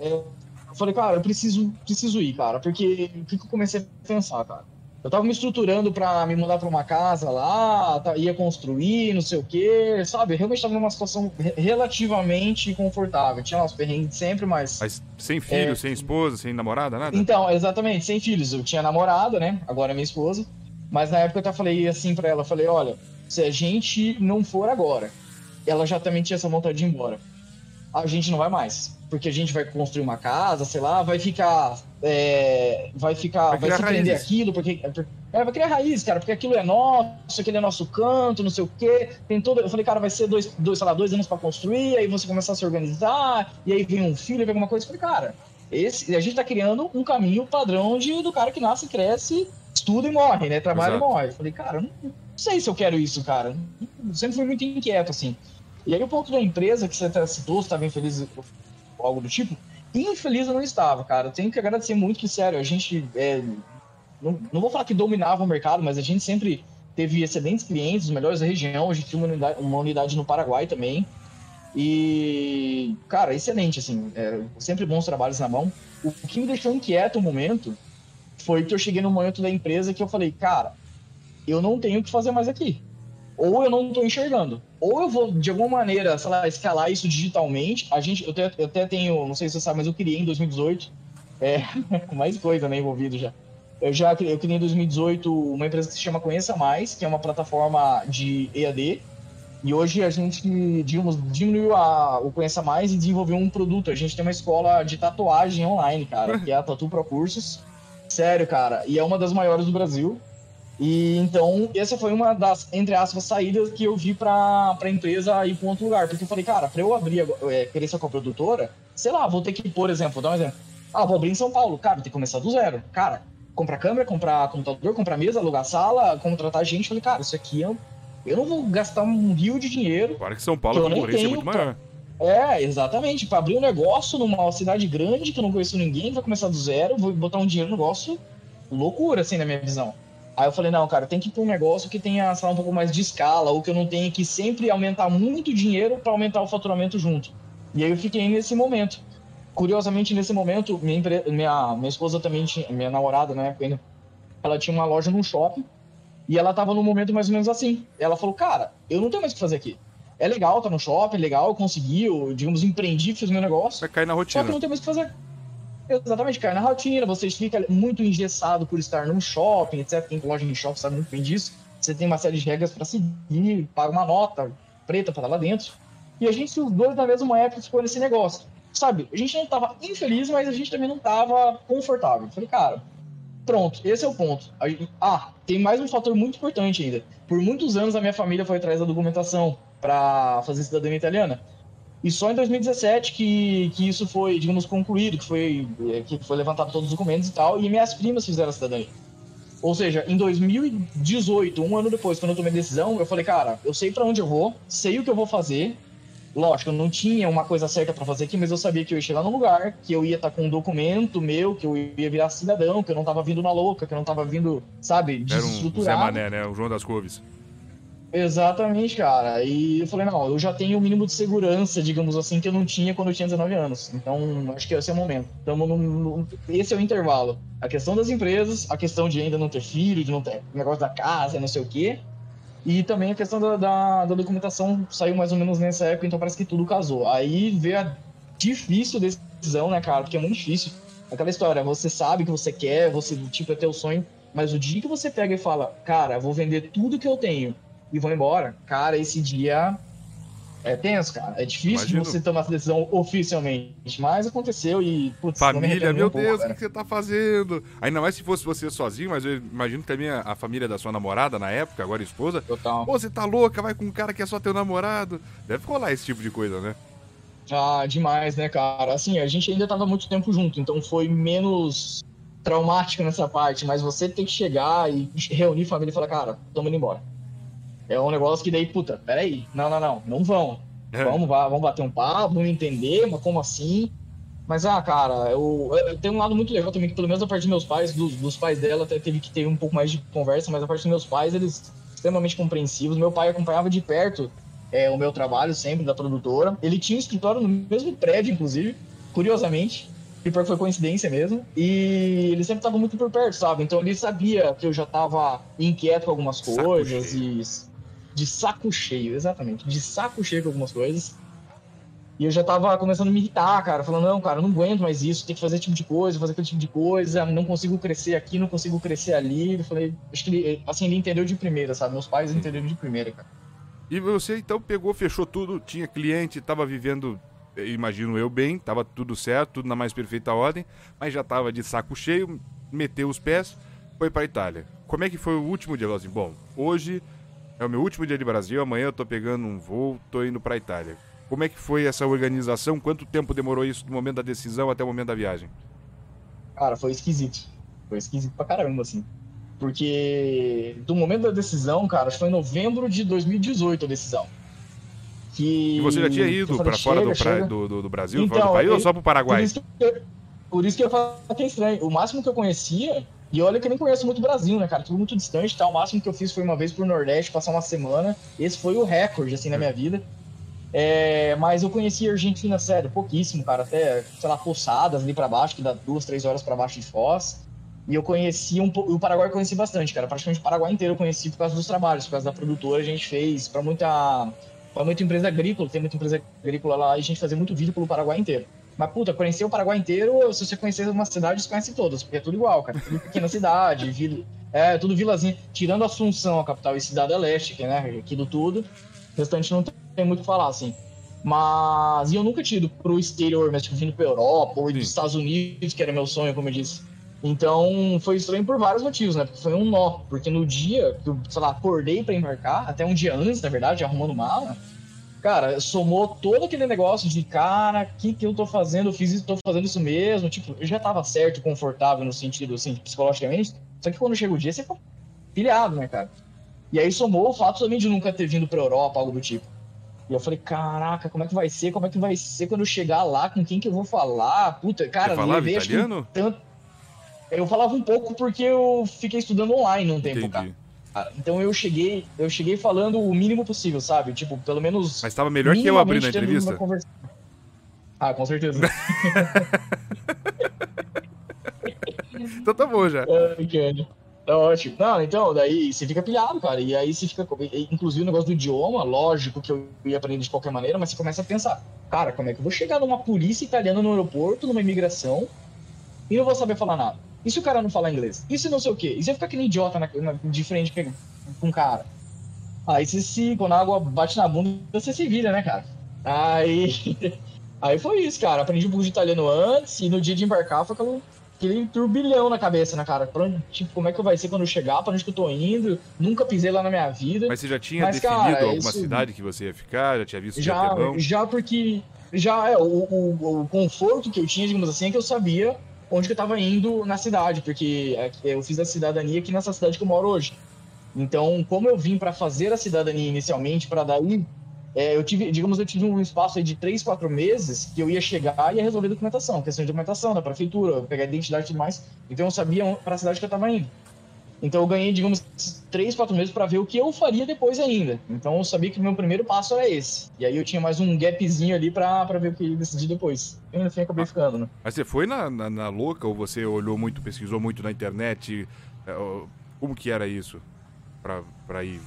É, eu falei, cara, eu preciso, preciso ir, cara. Porque o que, que eu comecei a pensar, cara? Eu tava me estruturando para me mudar para uma casa lá, tá, ia construir, não sei o quê, sabe? Eu realmente tava numa situação relativamente confortável. Tinha uns perrengues sempre, mas. Mas sem filho, é... sem esposa, sem namorada, nada? Então, exatamente, sem filhos. Eu tinha namorada, né? Agora é minha esposa. Mas na época eu até falei assim para ela: falei, olha, se a gente não for agora, ela já também tinha essa vontade de ir embora. A gente não vai mais porque a gente vai construir uma casa, sei lá, vai ficar. É, vai ficar. Vai, vai se prender aquilo, porque. É, vai criar raiz, cara, porque aquilo é nosso, aquele é nosso canto, não sei o quê. Tem todo. Eu falei, cara, vai ser dois, dois sei lá, dois anos para construir, aí você começar a se organizar, e aí vem um filho, vem alguma coisa. Eu falei, cara, esse, a gente tá criando um caminho padrão de, do cara que nasce, cresce, estuda e morre, né? Trabalha Exato. e morre. Eu falei, cara, não, não sei se eu quero isso, cara. Eu sempre fui muito inquieto, assim. E aí o ponto da empresa que você até citou, você tá bem feliz algo do tipo. Infeliz eu não estava, cara. Tenho que agradecer muito que, sério, a gente. É, não, não vou falar que dominava o mercado, mas a gente sempre teve excelentes clientes, os melhores da região. A gente tinha uma unidade, uma unidade no Paraguai também. E, cara, excelente, assim. É, sempre bons trabalhos na mão. O que me deixou inquieto no momento foi que eu cheguei no momento da empresa que eu falei, cara, eu não tenho o que fazer mais aqui ou eu não estou enxergando. Ou eu vou, de alguma maneira, sei lá, escalar isso digitalmente. A gente, eu até, eu até tenho, não sei se você sabe, mas eu criei em 2018. É, [laughs] mais coisa, né, envolvido já. Eu já eu criei em 2018 uma empresa que se chama Conheça Mais, que é uma plataforma de EAD. E hoje a gente, digamos, diminuiu a, o Conheça Mais e desenvolveu um produto. A gente tem uma escola de tatuagem online, cara, [laughs] que é a Tatu Pro Cursos. Sério, cara. E é uma das maiores do Brasil. E então, essa foi uma das, entre aspas, saídas que eu vi pra, pra empresa ir pra um outro lugar. Porque eu falei, cara, pra eu abrir, é, querer ser produtora, sei lá, vou ter que, por exemplo, vou dar um exemplo. Ah, vou abrir em São Paulo. Cara, tem que começar do zero. Cara, comprar câmera, comprar computador, comprar mesa, alugar sala, contratar gente. Falei, cara, isso aqui eu, eu não vou gastar um rio de dinheiro. Claro que São Paulo a concorrência é muito maior. É, exatamente. Para abrir um negócio numa cidade grande que eu não conheço ninguém, vai começar do zero, vou botar um dinheiro no negócio. Loucura, assim, na minha visão. Aí eu falei, não, cara, tem que ir pra um negócio que tenha, sei lá, um pouco mais de escala, ou que eu não tenha que sempre aumentar muito dinheiro para aumentar o faturamento junto. E aí eu fiquei nesse momento. Curiosamente, nesse momento, minha, minha, minha esposa também tinha, minha namorada, né, ela tinha uma loja num shopping, e ela tava num momento mais ou menos assim. Ela falou, cara, eu não tenho mais o que fazer aqui. É legal, tá no shopping, é legal, eu consegui, eu, digamos, empreendi, fiz meu negócio. Vai cair na rotina. Só que eu não tenho mais o que fazer. Exatamente, cai na rotina, você fica muito engessado por estar num shopping, etc. Quem loja em shopping sabe muito bem disso. Você tem uma série de regras para seguir, paga uma nota preta para lá dentro. E a gente, os dois na mesma época, ficou nesse negócio. Sabe, a gente não tava infeliz, mas a gente também não tava confortável. Falei, cara, pronto, esse é o ponto. Ah, tem mais um fator muito importante ainda. Por muitos anos a minha família foi atrás da documentação para fazer cidadania italiana. E só em 2017 que, que isso foi, digamos, concluído, que foi, é, que foi levantado todos os documentos e tal, e minhas primas fizeram a cidadania. Ou seja, em 2018, um ano depois, quando eu tomei a decisão, eu falei, cara, eu sei para onde eu vou, sei o que eu vou fazer. Lógico, eu não tinha uma coisa certa para fazer aqui, mas eu sabia que eu ia chegar num lugar, que eu ia estar tá com um documento meu, que eu ia virar cidadão, que eu não tava vindo na louca, que eu não tava vindo, sabe, desestruturado. Era um Zé Mané, né? O João das Couves. Exatamente, cara. E eu falei, não, eu já tenho o mínimo de segurança, digamos assim, que eu não tinha quando eu tinha 19 anos. Então, acho que esse é o momento. No, no, esse é o intervalo. A questão das empresas, a questão de ainda não ter filho, de não ter negócio da casa, não sei o quê. E também a questão da, da, da documentação saiu mais ou menos nessa época, então parece que tudo casou. Aí veio a difícil decisão, né, cara? Porque é muito difícil. Aquela história, você sabe que você quer, você, tipo, é teu sonho, mas o dia que você pega e fala, cara, vou vender tudo que eu tenho e vão embora. Cara, esse dia é tenso, cara. É difícil Imagino. você tomar essa decisão oficialmente, mas aconteceu e, putz, Família, meu um pouco, Deus, o que você tá fazendo? Ainda mais se fosse você sozinho, mas eu imagino também a, família da sua namorada na época, agora esposa. Total. Pô, você tá louca, vai com um cara que é só teu namorado. Deve rolar esse tipo de coisa, né? Ah, demais, né, cara? Assim, a gente ainda tava muito tempo junto, então foi menos traumático nessa parte, mas você tem que chegar e reunir a família e falar, cara, tamo indo embora é um negócio que daí, puta, peraí, não, não, não, não vão. É. Vamos, vamos bater um papo, vamos entender, mas como assim? Mas, ah, cara, eu, eu tenho um lado muito legal também, que pelo menos a parte dos meus pais, dos, dos pais dela, até teve que ter um pouco mais de conversa, mas a parte dos meus pais, eles extremamente compreensivos. Meu pai acompanhava de perto é, o meu trabalho sempre da produtora. Ele tinha um escritório no mesmo prédio, inclusive, curiosamente. E foi coincidência mesmo. E ele sempre estava muito por perto, sabe? Então ele sabia que eu já estava inquieto com algumas coisas e de saco cheio, exatamente, de saco cheio com algumas coisas. E eu já tava começando a me irritar, cara, falando, não, cara, não aguento mais isso, tem que fazer tipo de coisa, fazer aquele tipo de coisa, não consigo crescer aqui, não consigo crescer ali. Eu falei, acho que ele, assim, ele entendeu de primeira, sabe? Meus pais entenderam de primeira, cara. E você então pegou, fechou tudo, tinha cliente, tava vivendo, imagino eu bem, tava tudo certo, tudo na mais perfeita ordem, mas já tava de saco cheio, meteu os pés, foi pra Itália. Como é que foi o último dia? Assim, bom, hoje é o meu último dia de Brasil, amanhã eu tô pegando um voo, tô indo pra Itália. Como é que foi essa organização? Quanto tempo demorou isso do momento da decisão até o momento da viagem? Cara, foi esquisito. Foi esquisito pra caramba, assim. Porque do momento da decisão, cara, foi em novembro de 2018 a decisão. Que... E você já tinha ido para fora do, pra, do, do, do, Brasil, então, fora do país, eu, ou só pro Paraguai? Por isso, eu, por isso que eu falo que é estranho. O máximo que eu conhecia, e olha que eu nem conheço muito o Brasil, né, cara? Tudo muito distante, tá? O máximo que eu fiz foi uma vez pro Nordeste, passar uma semana. Esse foi o recorde, assim, na minha vida. É, mas eu conheci a Argentina, sério, pouquíssimo, cara. Até, sei lá, Poçadas ali para baixo, que dá duas, três horas para baixo de Foz. E eu conheci um pouco. O Paraguai eu conheci bastante, cara. Praticamente o Paraguai inteiro eu conheci por causa dos trabalhos, por causa da produtora. A gente fez para muita. Pra muita empresa agrícola, tem muita empresa agrícola lá, e a gente fazia muito vídeo pelo Paraguai inteiro. Mas, puta, conhecer o Paraguai inteiro, se você conhecer uma cidade, você conhece todas, porque é tudo igual, cara. Tudo pequena cidade, [laughs] vila, é, tudo vilazinha. Tirando Assunção, a capital, e Cidade Leste, que, né, aquilo tudo, o restante não tem muito o que falar, assim. Mas e eu nunca tinha ido pro exterior, mas tipo, vindo pra Europa ou dos Estados Unidos, que era meu sonho, como eu disse. Então foi estranho por vários motivos, né? Porque foi um nó. Porque no dia que eu, sei lá, acordei para embarcar, até um dia antes, na verdade, arrumando mala, cara, somou todo aquele negócio de, cara, o que, que eu tô fazendo? Eu fiz isso, tô fazendo isso mesmo. Tipo, eu já tava certo, confortável no sentido, assim, psicologicamente. Só que quando chega o dia, você fica pilhado, né, cara? E aí somou o fato também de nunca ter vindo pra Europa, algo do tipo. E eu falei, caraca, como é que vai ser? Como é que vai ser quando eu chegar lá? Com quem que eu vou falar? Puta, cara, Você falava italiano? Tanto... Eu falava um pouco porque eu fiquei estudando online um tempo, Entendi. cara. Então eu cheguei, eu cheguei falando o mínimo possível, sabe? Tipo, pelo menos. Mas estava melhor que eu abrir na entrevista. Ah, com certeza. [laughs] então tá bom já. Ai, Tá ótimo. Não, então, daí você fica pilhado, cara. E aí você fica. Inclusive o negócio do idioma, lógico que eu ia aprender de qualquer maneira, mas você começa a pensar, cara, como é que eu vou chegar numa polícia italiana no aeroporto, numa imigração, e não vou saber falar nada? E se o cara não falar inglês? E se não sei o quê? E se eu ficar que nem idiota na, na, de frente com um cara? Aí você se. Quando a água bate na bunda, você se vira, né, cara? Aí. [laughs] Aí foi isso, cara. Aprendi um pouco de italiano antes, e no dia de embarcar foi aquela aquele turbilhão na cabeça, né, cara? Pra tipo, como é que vai ser quando eu chegar? Pra onde que eu tô indo? Nunca pisei lá na minha vida. Mas você já tinha Mas, definido cara, alguma isso... cidade que você ia ficar? Já tinha visto já, já porque já é o, o, o, conforto que eu tinha, digamos assim, é que eu sabia onde que eu tava indo na cidade, porque é eu fiz a cidadania aqui nessa cidade que eu moro hoje. Então, como eu vim para fazer a cidadania inicialmente, para daí é, eu tive, digamos, eu tive um espaço de três, quatro meses que eu ia chegar e ia resolver documentação, questão de documentação da prefeitura, pegar identidade e tudo mais. Então eu sabia para a cidade que eu estava indo. Então eu ganhei, digamos, três, quatro meses para ver o que eu faria depois ainda. Então eu sabia que o meu primeiro passo era esse. E aí eu tinha mais um gapzinho ali para ver o que ia decidir depois. E no fim acabei ficando, né? Mas você foi na, na, na louca ou você olhou muito, pesquisou muito na internet? É, como que era isso para ir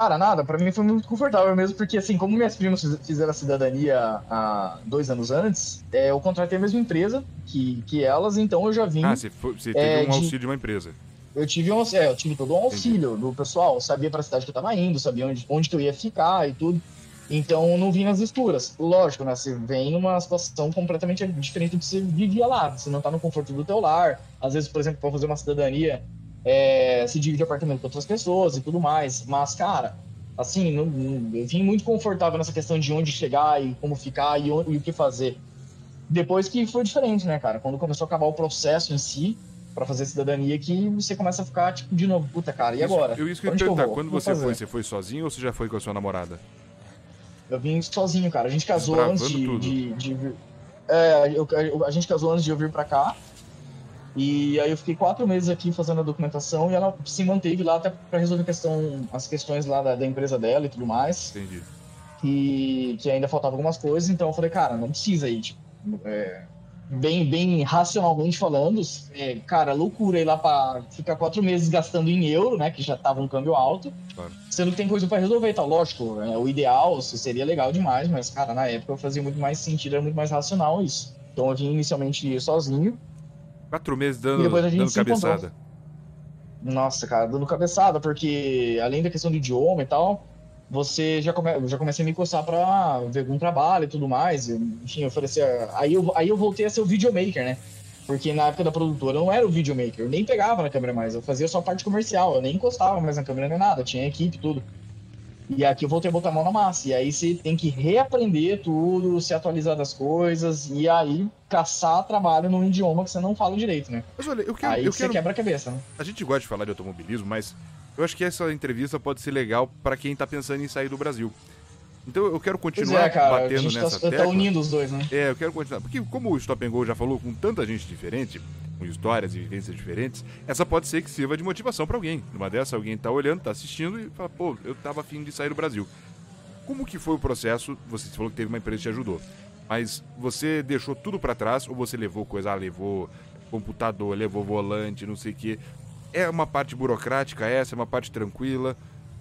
Cara, nada, pra mim foi muito confortável mesmo, porque assim, como minhas primas fizeram a cidadania há dois anos antes, é, eu contratei a mesma empresa que, que elas, então eu já vim. Ah, você, foi, você teve é, um auxílio de, de, uma empresa. Eu tive um é, eu tive todo um auxílio do pessoal, sabia pra cidade que eu tava indo, sabia onde, onde que eu ia ficar e tudo. Então não vim nas escuras. Lógico, né? Você vem numa situação completamente diferente do que você vivia lá. Você não tá no conforto do teu lar. Às vezes, por exemplo, para fazer uma cidadania, é, se divide apartamento com outras pessoas e tudo mais. Mas, cara, assim, não, não, eu vim muito confortável nessa questão de onde chegar e como ficar e, onde, e, o que fazer. Depois que foi diferente, né, cara? Quando começou a acabar o processo em si, para fazer cidadania, que você começa a ficar, tipo, de novo, puta, cara, e agora? Eu isso que eu ia perguntar, quando você foi, você foi sozinho ou você já foi com a sua namorada? Eu vim sozinho, cara. A gente casou antes de, de, de, vir. É, eu, a gente casou antes de eu vir pra cá. E aí eu fiquei quatro meses aqui fazendo a documentação e ela se manteve lá até para resolver questão, as questões lá da, da, empresa dela e tudo mais. Entendi. E que ainda faltavam algumas coisas, então eu falei, cara, não precisa ir, tipo, é, bem, bem racionalmente falando, é, cara, loucura ir lá para ficar quatro meses gastando em euro, né, que já tava um câmbio alto, claro. sendo que tem coisa para resolver tal. Lógico, é, o ideal seria legal demais, mas, cara, na época eu fazia muito mais sentido, era muito mais racional isso. Então eu vim inicialmente sozinho, Quatro meses dando, dando cabeçada. Nossa, cara, dando cabeçada, porque além da questão do idioma e tal, você já, come, já comecei a me encostar pra ver algum trabalho e tudo mais. Enfim, oferecer. Aí eu, aí eu voltei a ser o videomaker, né? Porque na época da produtora eu não era o videomaker, eu nem pegava na câmera mais, eu fazia só parte comercial, eu nem encostava mais na câmera nem nada, tinha equipe tudo. E aqui eu voltei a botar a mão na massa. E aí você tem que reaprender tudo, se atualizar das coisas, e aí caçar trabalho num idioma que você não fala direito, né? Mas olha, eu quero. Aí eu você quero... quebra a cabeça, né? A gente gosta de falar de automobilismo, mas eu acho que essa entrevista pode ser legal para quem tá pensando em sair do Brasil. Então eu quero continuar é, cara, batendo a gente nessa tá, tecla. tá unindo os dois, né? É, eu quero continuar. Porque como o Stop and Go já falou com tanta gente diferente, com histórias e vivências diferentes, essa pode ser que sirva de motivação para alguém. Numa dessa, alguém tá olhando, tá assistindo e fala, pô, eu tava afim de sair do Brasil. Como que foi o processo? Você falou que teve uma empresa que te ajudou. Mas você deixou tudo para trás ou você levou coisa, ah, levou computador, levou volante, não sei o quê. É uma parte burocrática essa, é uma parte tranquila.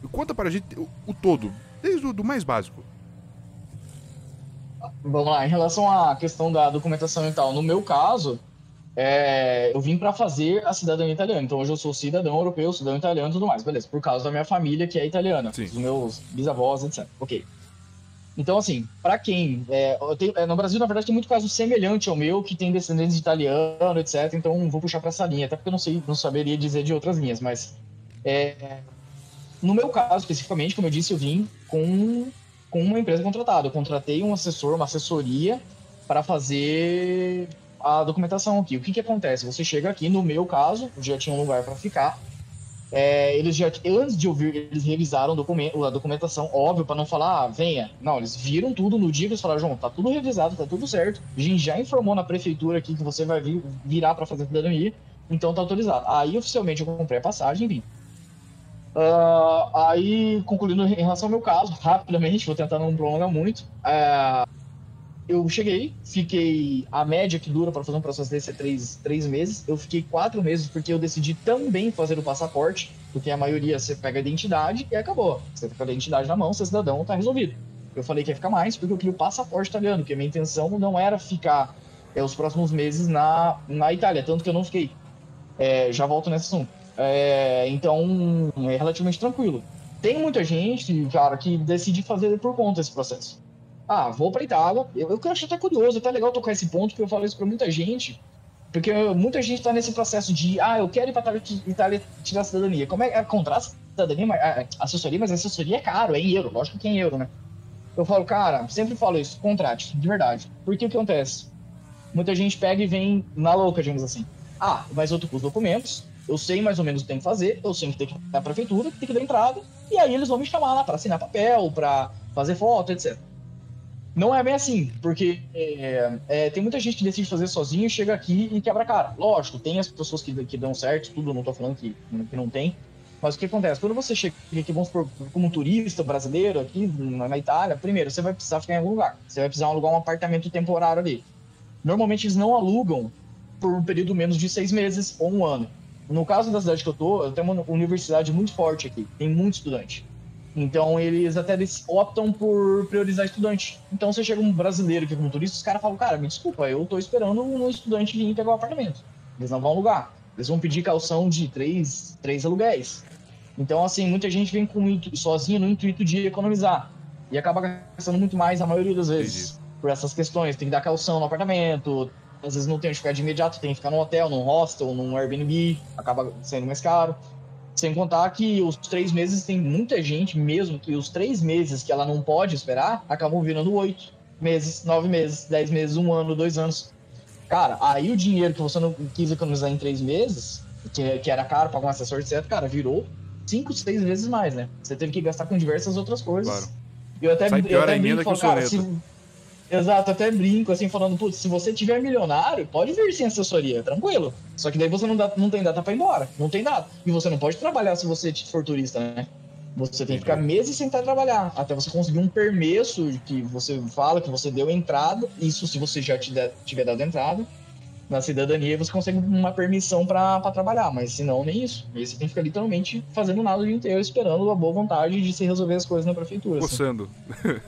Conta para a gente o, o todo, desde o do mais básico. Vamos lá, em relação à questão da documentação e tal, no meu caso, é, eu vim para fazer a cidadania italiana. Então hoje eu sou cidadão europeu, cidadão italiano e tudo mais, beleza. Por causa da minha família que é italiana, Sim. dos meus bisavós, etc. Ok. Então, assim, para quem. É, tenho, é, no Brasil, na verdade, tem muito caso semelhante ao meu, que tem descendentes de italiano, etc. Então, vou puxar para essa linha, até porque eu não sei, não saberia dizer de outras linhas, mas. É, no meu caso, especificamente, como eu disse, eu vim com, com uma empresa contratada. Eu contratei um assessor, uma assessoria, para fazer a documentação aqui. O que, que acontece? Você chega aqui, no meu caso, já tinha um lugar para ficar. É, eles já, antes de ouvir, eles revisaram documento, a documentação, óbvio, para não falar, ah, venha. Não, eles viram tudo no dia que eles falaram, João, tá tudo revisado, tá tudo certo. A gente já informou na prefeitura aqui que você vai vir, virar para fazer cidadania, então tá autorizado. Aí, oficialmente, eu comprei a passagem e vim. Uh, aí, concluindo em relação ao meu caso, rapidamente, vou tentar não prolongar muito. Uh, eu cheguei, fiquei. A média que dura para fazer um processo desse é três, três meses. Eu fiquei quatro meses porque eu decidi também fazer o passaporte, porque a maioria você pega a identidade e acabou. Você fica a identidade na mão, você é cidadão, tá resolvido. Eu falei que ia ficar mais porque eu queria o passaporte italiano, porque a minha intenção não era ficar é, os próximos meses na, na Itália, tanto que eu não fiquei. É, já volto nesse assunto. É, então, é relativamente tranquilo. Tem muita gente, cara, que decide fazer por conta esse processo ah, vou pra Itália. Eu, eu acho até curioso, até legal tocar esse ponto, porque eu falo isso pra muita gente. Porque muita gente tá nesse processo de, ah, eu quero ir pra Itália tirar a cidadania. Como é, é contrato cidadania, mas, assessoria, mas a assessoria é caro, é em euro, lógico que é em euro, né? Eu falo, cara, sempre falo isso, contrate, de verdade. Porque o que acontece? Muita gente pega e vem na louca, digamos assim. Ah, mas eu tô com os documentos, eu sei mais ou menos o que tem que fazer, eu sei que tem que na prefeitura, tem que dar entrada, e aí eles vão me chamar lá para assinar papel, para fazer foto, etc. Não é bem assim, porque é, é, tem muita gente que decide fazer sozinho, chega aqui e quebra a cara. Lógico, tem as pessoas que, que dão certo, tudo, não tô falando que, que não tem. Mas o que acontece? Quando você chega aqui, vamos supor, como turista brasileiro aqui na Itália, primeiro, você vai precisar ficar em algum lugar. Você vai precisar alugar um apartamento temporário ali. Normalmente eles não alugam por um período menos de seis meses ou um ano. No caso da cidade que eu tô, eu tenho uma universidade muito forte aqui, tem muito estudante. Então eles até eles optam por priorizar estudante. Então você chega um brasileiro que é como turista, os caras falam, cara, me desculpa, eu tô esperando um estudante vir pegar o um apartamento. Eles não vão alugar. Eles vão pedir calção de três, três aluguéis. Então, assim, muita gente vem com sozinho no intuito de economizar. E acaba gastando muito mais a maioria das vezes. Entendi. Por essas questões. Tem que dar calção no apartamento. Às vezes não tem onde ficar de imediato, tem que ficar num hotel, num hostel, num Airbnb. Acaba sendo mais caro. Sem contar que os três meses tem muita gente mesmo que os três meses que ela não pode esperar acabam virando oito meses, nove meses, dez meses, um ano, dois anos. Cara, aí o dinheiro que você não quis economizar em três meses, que, que era caro pagar um assessor, etc., cara, virou cinco, seis vezes mais, né? Você teve que gastar com diversas outras coisas. Claro. Eu até, Sai eu pior até a emenda que o cara, se- Exato, até brinco, assim, falando, putz, se você tiver milionário, pode vir sem assessoria, tranquilo. Só que daí você não, dá, não tem data pra ir embora, não tem data. E você não pode trabalhar se você for turista, né? Você tem que ficar meses sem estar trabalhar, até você conseguir um permesso que você fala que você deu entrada, isso se você já te der- tiver dado entrada, na cidadania você consegue uma permissão pra pra trabalhar, mas se não, nem isso. Aí você tem que ficar literalmente fazendo nada o dia inteiro, esperando a boa vontade de se resolver as coisas na prefeitura. assim. [laughs]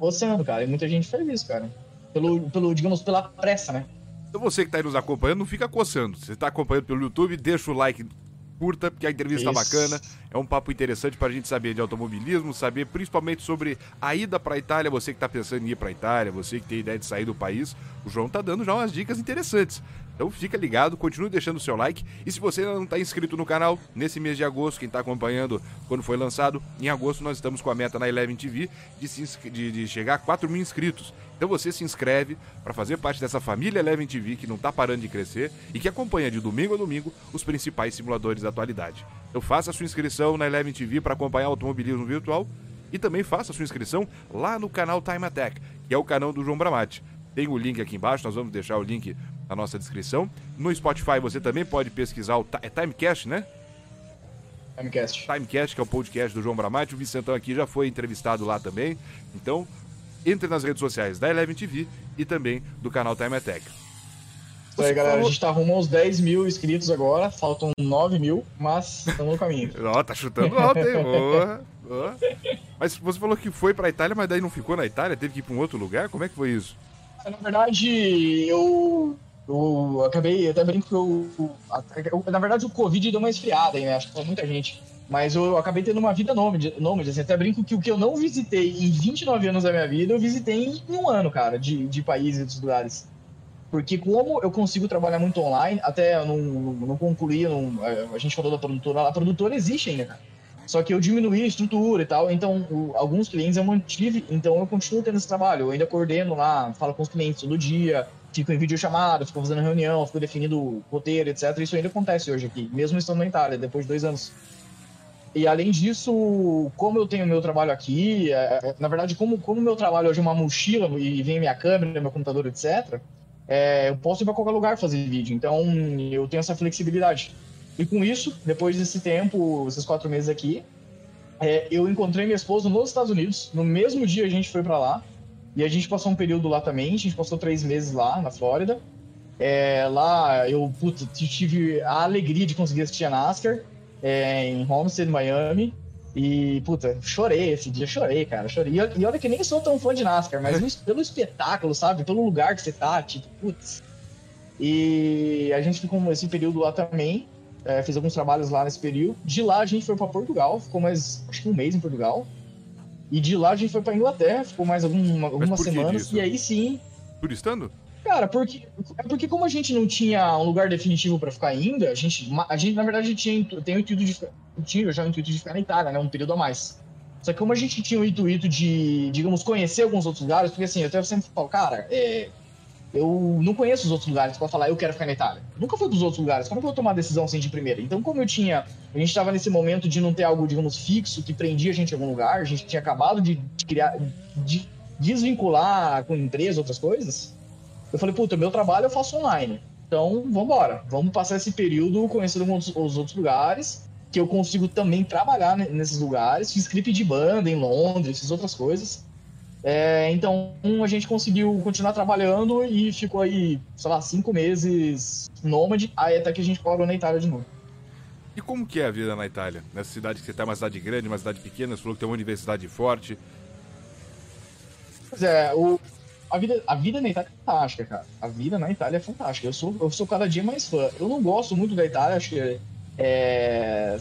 Coçando. Oceano, cara. E muita gente faz isso, cara. Pelo, pelo, digamos, pela pressa, né? Então você que tá aí nos acompanhando, não fica coçando. Você tá acompanhando pelo YouTube, deixa o like, curta, porque a entrevista tá Isso. bacana. É um papo interessante pra gente saber de automobilismo, saber principalmente sobre a ida pra Itália. Você que tá pensando em ir pra Itália, você que tem ideia de sair do país, o João tá dando já umas dicas interessantes. Então fica ligado, continue deixando o seu like. E se você ainda não está inscrito no canal, nesse mês de agosto, quem está acompanhando quando foi lançado, em agosto nós estamos com a meta na Eleven TV de, se de- de chegar a 4 mil inscritos. Então você se inscreve para fazer parte dessa família Eleven TV que não está parando de crescer e que acompanha de domingo a domingo os principais simuladores da atualidade. Então faça a sua inscrição na Eleven TV para acompanhar o automobilismo virtual e também faça a sua inscrição lá no canal Time Attack, que é o canal do João Bramati. Tem o link aqui embaixo, nós vamos deixar o link na nossa descrição. No Spotify você também pode pesquisar o é Timecast, né? Timecast. Timecast, que é o podcast do João Bramati. O Vicentão aqui já foi entrevistado lá também. Então, entre nas redes sociais da Eleven TV e também do canal Time Attack. Isso aí, galera. A gente tá rumo aos 10 mil inscritos agora. Faltam 9 mil, mas estamos no caminho. [laughs] Ó, tá chutando alto, hein? Boa, boa. Mas você falou que foi pra Itália, mas daí não ficou na Itália? Teve que ir pra um outro lugar? Como é que foi isso? Na verdade, eu, eu acabei, até brinco que eu, eu- Na verdade, o Covid deu uma esfriada aí, né? Acho que pra muita gente. Mas eu acabei tendo uma vida nômade, nômade assim, até brinco que o que eu não visitei em 29 anos da minha vida, eu visitei em um ano, cara, de, de países e dos lugares. Porque como eu consigo trabalhar muito online, até eu não, não, não concluí, não- a gente falou da produtora, a produtora existe ainda, cara. Só que eu diminuí a estrutura e tal, então o- alguns clientes eu mantive, então eu continuo tendo esse trabalho. Eu ainda coordeno lá, falo com os clientes todo dia, fico em videochamada, fico fazendo reunião, fico definindo roteiro, etc. Isso ainda acontece hoje aqui, mesmo estando na Itália, depois de dois anos. E além disso, como eu tenho meu trabalho aqui, é, na verdade, como o meu trabalho hoje é uma mochila e vem minha câmera, meu computador, etc., é, eu posso ir para qualquer lugar fazer vídeo. Então, eu tenho essa flexibilidade. E com isso, depois desse tempo, esses quatro meses aqui, é, eu encontrei minha esposa nos Estados Unidos. No mesmo dia a gente foi para lá. E a gente passou um período lá também. A gente passou três meses lá, na Flórida. É, lá eu puta, tive a alegria de conseguir assistir a NASCAR é, em Homestead, Miami. E, puta, chorei esse dia, chorei, cara, chorei. E, e olha que nem sou tão fã de NASCAR, mas [laughs] pelo espetáculo, sabe? Pelo lugar que você tá, tipo, putz. E a gente ficou esse período lá também. É, fiz alguns trabalhos lá nesse período. De lá a gente foi pra Portugal, ficou mais, acho que um mês em Portugal. E de lá a gente foi pra Inglaterra, ficou mais alguma, algumas semanas. E aí sim, Turistando? Cara, porque, é porque como a gente não tinha um lugar definitivo pra ficar ainda, a gente, a gente na verdade tinha, tem o intuito de ficar, tinha já o intuito de ficar na Itália, né, um período a mais. Só que como a gente tinha o intuito de, digamos, conhecer alguns outros lugares, porque assim, eu até sempre falo, cara, é, eu não conheço os outros lugares pra falar, eu quero ficar na Itália. Nunca fui pros outros lugares, como que eu vou tomar decisão assim de primeira? Então, como eu tinha, a gente tava nesse momento de não ter algo, digamos, fixo, que prendia a gente em algum lugar, a gente tinha acabado de, criar, de desvincular com empresa, outras coisas, eu falei, puta, meu trabalho eu faço online. Então, vambora. Vamos passar esse período conhecendo os, os outros lugares, que eu consigo também trabalhar ne- nesses lugares. Fiz clipe de banda em Londres, fiz outras coisas. É, então, a gente conseguiu continuar trabalhando e ficou aí, sei lá, cinco meses nômade, aí até que a gente parou na Itália de novo. E como que é a vida na Itália? Nessa cidade que você tá, uma cidade grande, uma cidade pequena, você falou que tem uma universidade forte. Pois é, o, a, vida, a vida na Itália é fantástica, cara. A vida na Itália é fantástica. Eu sou, eu sou cada dia mais fã. Eu não gosto muito da Itália, acho que. É,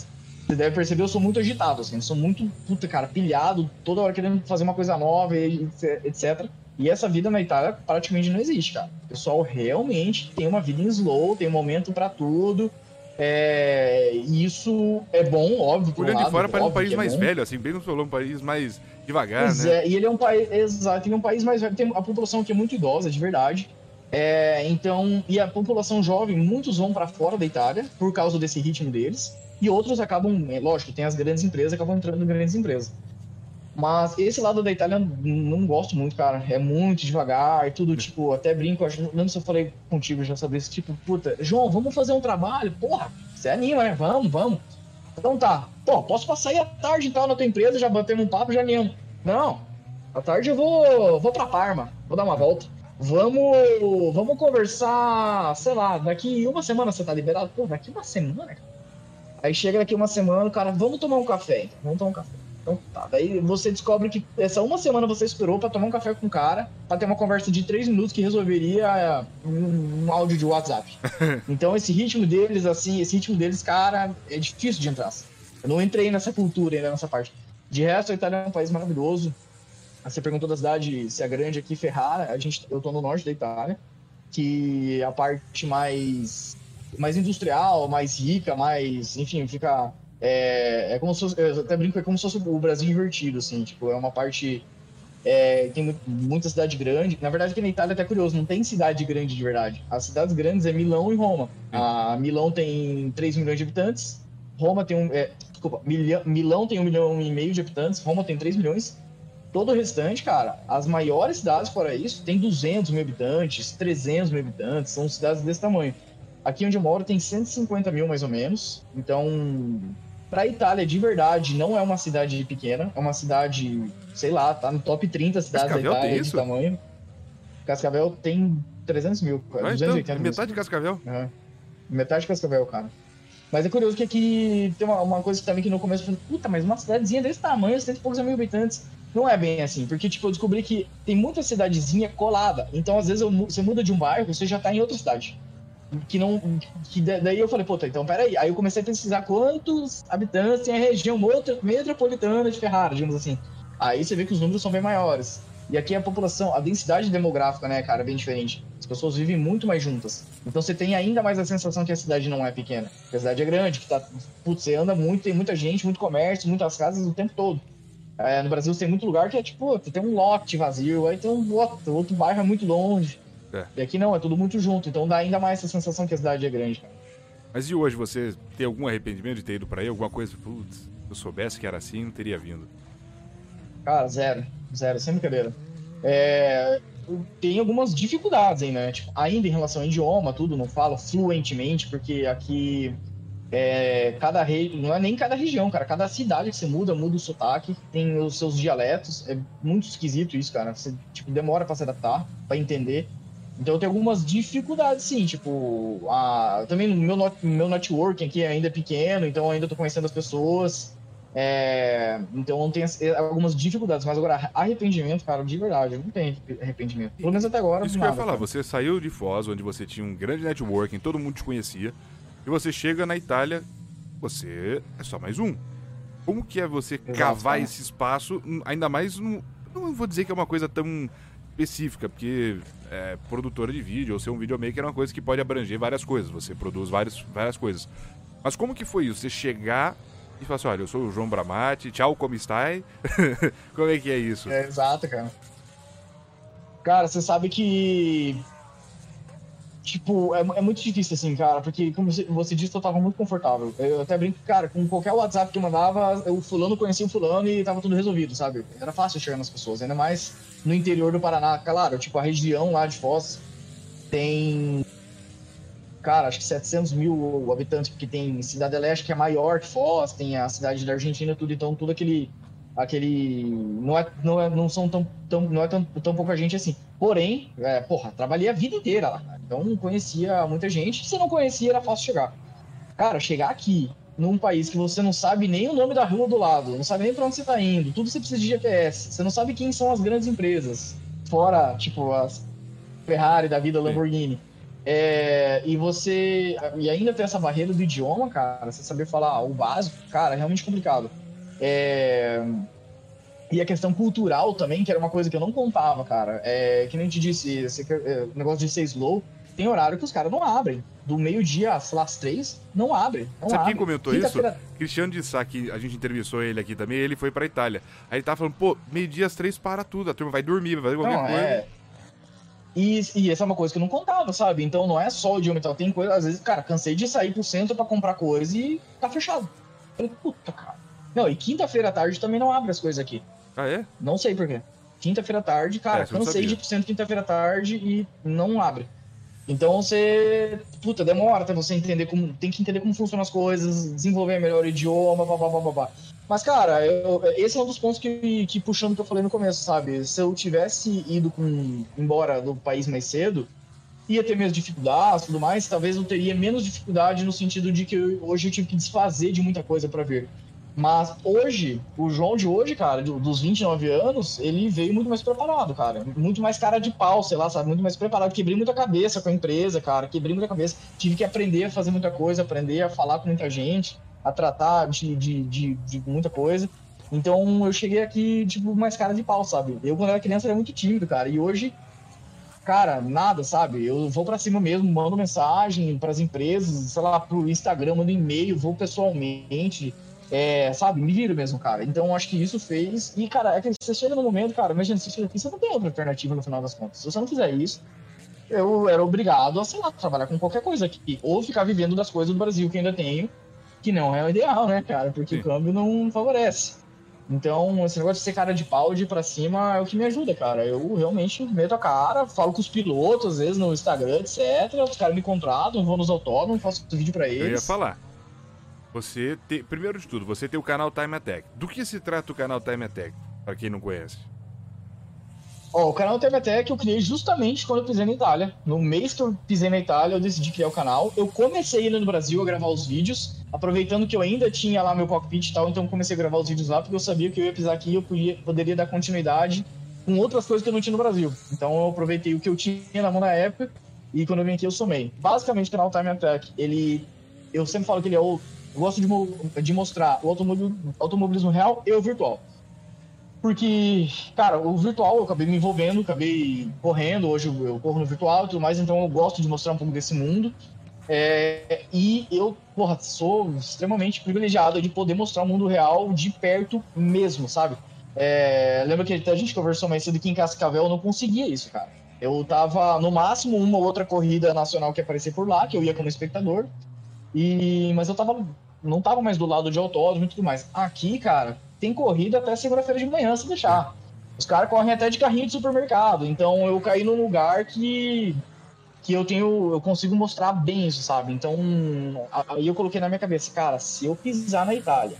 você deve perceber, eu sou muito agitado, assim. Eu sou muito, puta, cara, pilhado, toda hora querendo fazer uma coisa nova, etc. E essa vida na Itália praticamente não existe, cara. O pessoal realmente tem uma vida em slow, tem um momento pra tudo. É, e isso é bom, óbvio. Olhando de lado, fora, parece um país que é mais bom. velho, assim, bem no falou, um país mais devagar, Pois né? é, e ele é um país, exato, ele é um país mais velho, tem a população aqui é muito idosa, de verdade. É, então, e a população jovem, muitos vão para fora da Itália por causa desse ritmo deles, e outros acabam, é, lógico, tem as grandes empresas, acabam entrando em grandes empresas. Mas esse lado da Itália não gosto muito, cara. É muito devagar, tudo, tipo, até brinco, acho, lembro se eu falei contigo já sobre isso, tipo, puta, João, vamos fazer um trabalho? Porra, você anima, né? Vamos, vamos. Então tá. Pô, posso passar aí à tarde então na tua empresa, já batemos um papo, já animo. Não. À tarde eu vou, vou pra Parma, vou dar uma volta. Vamos, vamos conversar, sei lá, daqui uma semana você tá liberado? Pô, daqui uma semana, cara. Aí chega daqui uma semana, o cara, vamos tomar um café. Então, vamos tomar um café. Então tá. Daí você descobre que essa uma semana você esperou para tomar um café com o cara, pra ter uma conversa de três minutos que resolveria é, um, um áudio de WhatsApp. [laughs] então esse ritmo deles, assim, esse ritmo deles, cara, é difícil de entrar. Eu não entrei nessa cultura ainda, nessa parte. De resto, a Itália é um país maravilhoso. Você perguntou da cidade se é grande aqui, Ferrara. A gente, eu tô no norte da Itália, que é a parte mais mais industrial, mais rica, mais, enfim, fica é, é como se fosse, eu até brinco, é como se fosse o Brasil invertido, assim, tipo, é uma parte. É, tem muita cidade grande. Na verdade, aqui na Itália é até curioso, não tem cidade grande de verdade. As cidades grandes é Milão e Roma. A Milão tem 3 milhões de habitantes, Roma tem um. É, desculpa, Milão tem um milhão e meio de habitantes, Roma tem 3 milhões. Todo o restante, cara, as maiores cidades fora isso tem 200 mil habitantes, 300 mil habitantes, são cidades desse tamanho. Aqui onde eu moro tem 150 mil mais ou menos, então para a Itália, de verdade, não é uma cidade pequena, é uma cidade, sei lá, tá no top 30 cidades Cascavel da Itália de tamanho. Cascavel tem 300 mil, ah, 280 então, mil. Metade de Cascavel? Uhum. Metade de Cascavel, cara. Mas é curioso que aqui tem uma, uma coisa também que no começo eu falei, puta, mas uma cidadezinha desse tamanho, cento e poucos mil habitantes. Não é bem assim, porque tipo, eu descobri que tem muita cidadezinha colada. Então, às vezes, eu, você muda de um bairro, você já tá em outra cidade que não. Que daí eu falei, puta, então peraí. Aí eu comecei a pesquisar quantos habitantes tem a região metropolitana de Ferrara, digamos assim. Aí você vê que os números são bem maiores. E aqui a população, a densidade demográfica, né, cara, é bem diferente. As pessoas vivem muito mais juntas. Então você tem ainda mais a sensação que a cidade não é pequena. Que a cidade é grande, que tá. Putz, você anda muito, tem muita gente, muito comércio, muitas casas o tempo todo. É, no Brasil você tem muito lugar que é tipo, tem um lote vazio, aí tem um outro, outro bairro é muito longe. É. E aqui não, é tudo muito junto, então dá ainda mais essa sensação que a cidade é grande, cara. Mas e hoje, você tem algum arrependimento de ter ido para aí? Alguma coisa, putz, se eu soubesse que era assim, não teria vindo? Cara, zero. Zero, sem brincadeira. É, tem algumas dificuldades aí, né? Tipo, ainda em relação ao idioma, tudo, não falo fluentemente, porque aqui é, cada rei, não é nem cada região, cara. Cada cidade que você muda, muda o sotaque, tem os seus dialetos. É muito esquisito isso, cara. Você tipo, demora para se adaptar, para entender. Então tem algumas dificuldades, sim. Tipo, a, também meu, meu networking aqui ainda é pequeno, então ainda tô conhecendo as pessoas. É, então tem algumas dificuldades, mas agora arrependimento, cara, de verdade, não tenho arrependimento. Pelo menos até agora. Isso que eu ia falar, cara. você saiu de Foz, onde você tinha um grande networking, todo mundo te conhecia, e você chega na Itália, você é só mais um. Como que é você Exato, cavar esse espaço, ainda mais no. Não vou dizer que é uma coisa tão específica, porque é, produtora de vídeo ou ser um videomaker é uma coisa que pode abranger várias coisas. Você produz várias, várias coisas. Mas como que foi isso? Você chegar e falar assim, olha, eu sou o João Bramati, tchau, como está? [laughs] como é que é isso? É, exato, cara. Cara, você sabe que Tipo, é, é, muito difícil, assim, cara, porque, como você disse, eu tava muito confortável. Eu até brinco, cara, com qualquer WhatsApp que eu mandava, o fulano conhecia o fulano e tava tudo resolvido, sabe? Era fácil chegar nas pessoas, ainda mais no interior do Paraná. Claro, tipo, a região lá de Foz tem, cara, acho que 700 mil habitantes, porque tem Cidade Leste que é maior que Foz, tem a cidade da Argentina, tudo, então tudo aquele aquele não é não, é, não são tão, tão não é tão, tão pouca gente assim. Porém é, porra trabalhei a vida inteira lá então conhecia muita gente se não conhecia era fácil chegar. Cara chegar aqui num país que você não sabe nem o nome da rua do lado não sabe nem para onde você tá indo tudo você precisa de GPS você não sabe quem são as grandes empresas fora tipo as Ferrari da vida Lamborghini. É, e você e ainda tem essa barreira do idioma cara você saber falar o básico cara é realmente complicado é... E a questão cultural também, que era uma coisa que eu não contava, cara. É, que nem te disse, esse é, negócio de ser slow, tem horário que os caras não abrem. Do meio-dia, lá, às três, não abre. Não Sabe abre. quem comentou isso? Cristiano de Sá, que a gente entrevistou ele aqui também, ele foi pra Itália. Aí ele tava falando, pô, meio-dia às três para tudo, a turma vai dormir, vai fazer qualquer não, coisa. É... E, e, essa é uma coisa que eu não contava, sabe? Então não é só o idioma e tal. Tem coisa, às vezes, cara, cansei de sair pro centro para comprar coisa e tá fechado. Eu falei, puta, cara. Não, e quinta-feira à tarde também não abre as coisas aqui. Ah, é? Não sei por quê. Quinta-feira à tarde, cara, É, cansei de ir pro centro quinta-feira à tarde e não abre. Então você. Puta, demora até você entender como. Tem que entender como funcionam as coisas, desenvolver melhor o idioma, blá, blá, blá, blá, blá. Mas, cara, eu- esse é um dos pontos que, que puxando o que eu falei no começo, sabe? Se eu tivesse ido com, embora do país mais cedo, ia ter minhas dificuldades e tudo mais, talvez eu teria menos dificuldade no sentido de que eu- hoje eu tive que desfazer de muita coisa pra vir. Mas hoje, o João de hoje, cara, do- dos 29 anos, ele veio muito mais preparado, cara. Muito mais cara de pau, sei lá, sabe? Muito mais preparado. Quebrei muita cabeça com a empresa, cara. Quebrei muita cabeça. Tive que aprender a fazer muita coisa, aprender a falar com muita gente, a tratar de, de, de, de muita coisa. Então eu cheguei aqui, tipo, mais cara de pau, sabe? Eu, quando era criança, era muito tímido, cara. E hoje, cara, nada, sabe? Eu vou pra cima mesmo, mando mensagem pras empresas, sei lá, pro Instagram, mando e-mail, vou pessoalmente. É, sabe, me viro mesmo, cara. Então acho que isso fez. E, cara, é que você chega no momento, cara, imagina, você chega aqui, você não tem outra alternativa no final das contas. Se você não fizer isso, eu era obrigado a, sei lá, trabalhar com qualquer coisa aqui. Ou ficar vivendo das coisas do Brasil que ainda tenho, que não é o ideal, né, cara? Porque Sim. o câmbio não favorece. Então, esse negócio de ser cara de pau de ir pra cima é o que me ajuda, cara. Eu realmente meto a cara, falo com os pilotos, às vezes no Instagram, etc. Os caras me contratam, vou nos autódromos, faço vídeo pra eles. Eu ia falar. Você tem. Primeiro de tudo, você tem o canal Time Attack. Do que se trata o canal Time Attack? Pra quem não conhece. Ó, o canal Temetec eu criei justamente quando eu pisei na Itália. No mês que eu pisei na Itália, eu decidi criar o canal. Eu comecei indo no Brasil a gravar os vídeos, aproveitando que eu ainda tinha lá meu cockpit e tal, então comecei a gravar os vídeos lá, porque eu sabia que eu ia pisar aqui e eu podia, poderia dar continuidade com outras coisas que eu não tinha no Brasil. Então eu aproveitei o que eu tinha na mão na época e quando eu vim aqui eu somei. Basicamente, o canal Time Attack, ele. Eu sempre falo que ele é o. Eu gosto de, de mostrar o automobil- automobilismo real e o virtual. Porque, cara, o virtual eu acabei me envolvendo, acabei correndo, hoje eu eu corro no virtual e tudo mais, então eu gosto de mostrar um pouco desse mundo. É, e eu, porra, sou extremamente privilegiado de poder mostrar o mundo real de perto mesmo, sabe? É, lembra que a gente conversou mais cedo que em Cascavel eu não conseguia isso, cara. Eu tava no máximo uma ou outra corrida nacional que aparecia por lá, que eu ia como espectador, e mas eu tava não tava mais do lado de autódromo e tudo mais. Aqui, cara, tem corrida até segunda-feira de manhã, se deixar. Os caras correm até de carrinho de supermercado. Então eu caí num lugar que que eu tenho, eu consigo mostrar bem isso, sabe? Então aí eu coloquei na minha cabeça, cara, se eu pisar na Itália,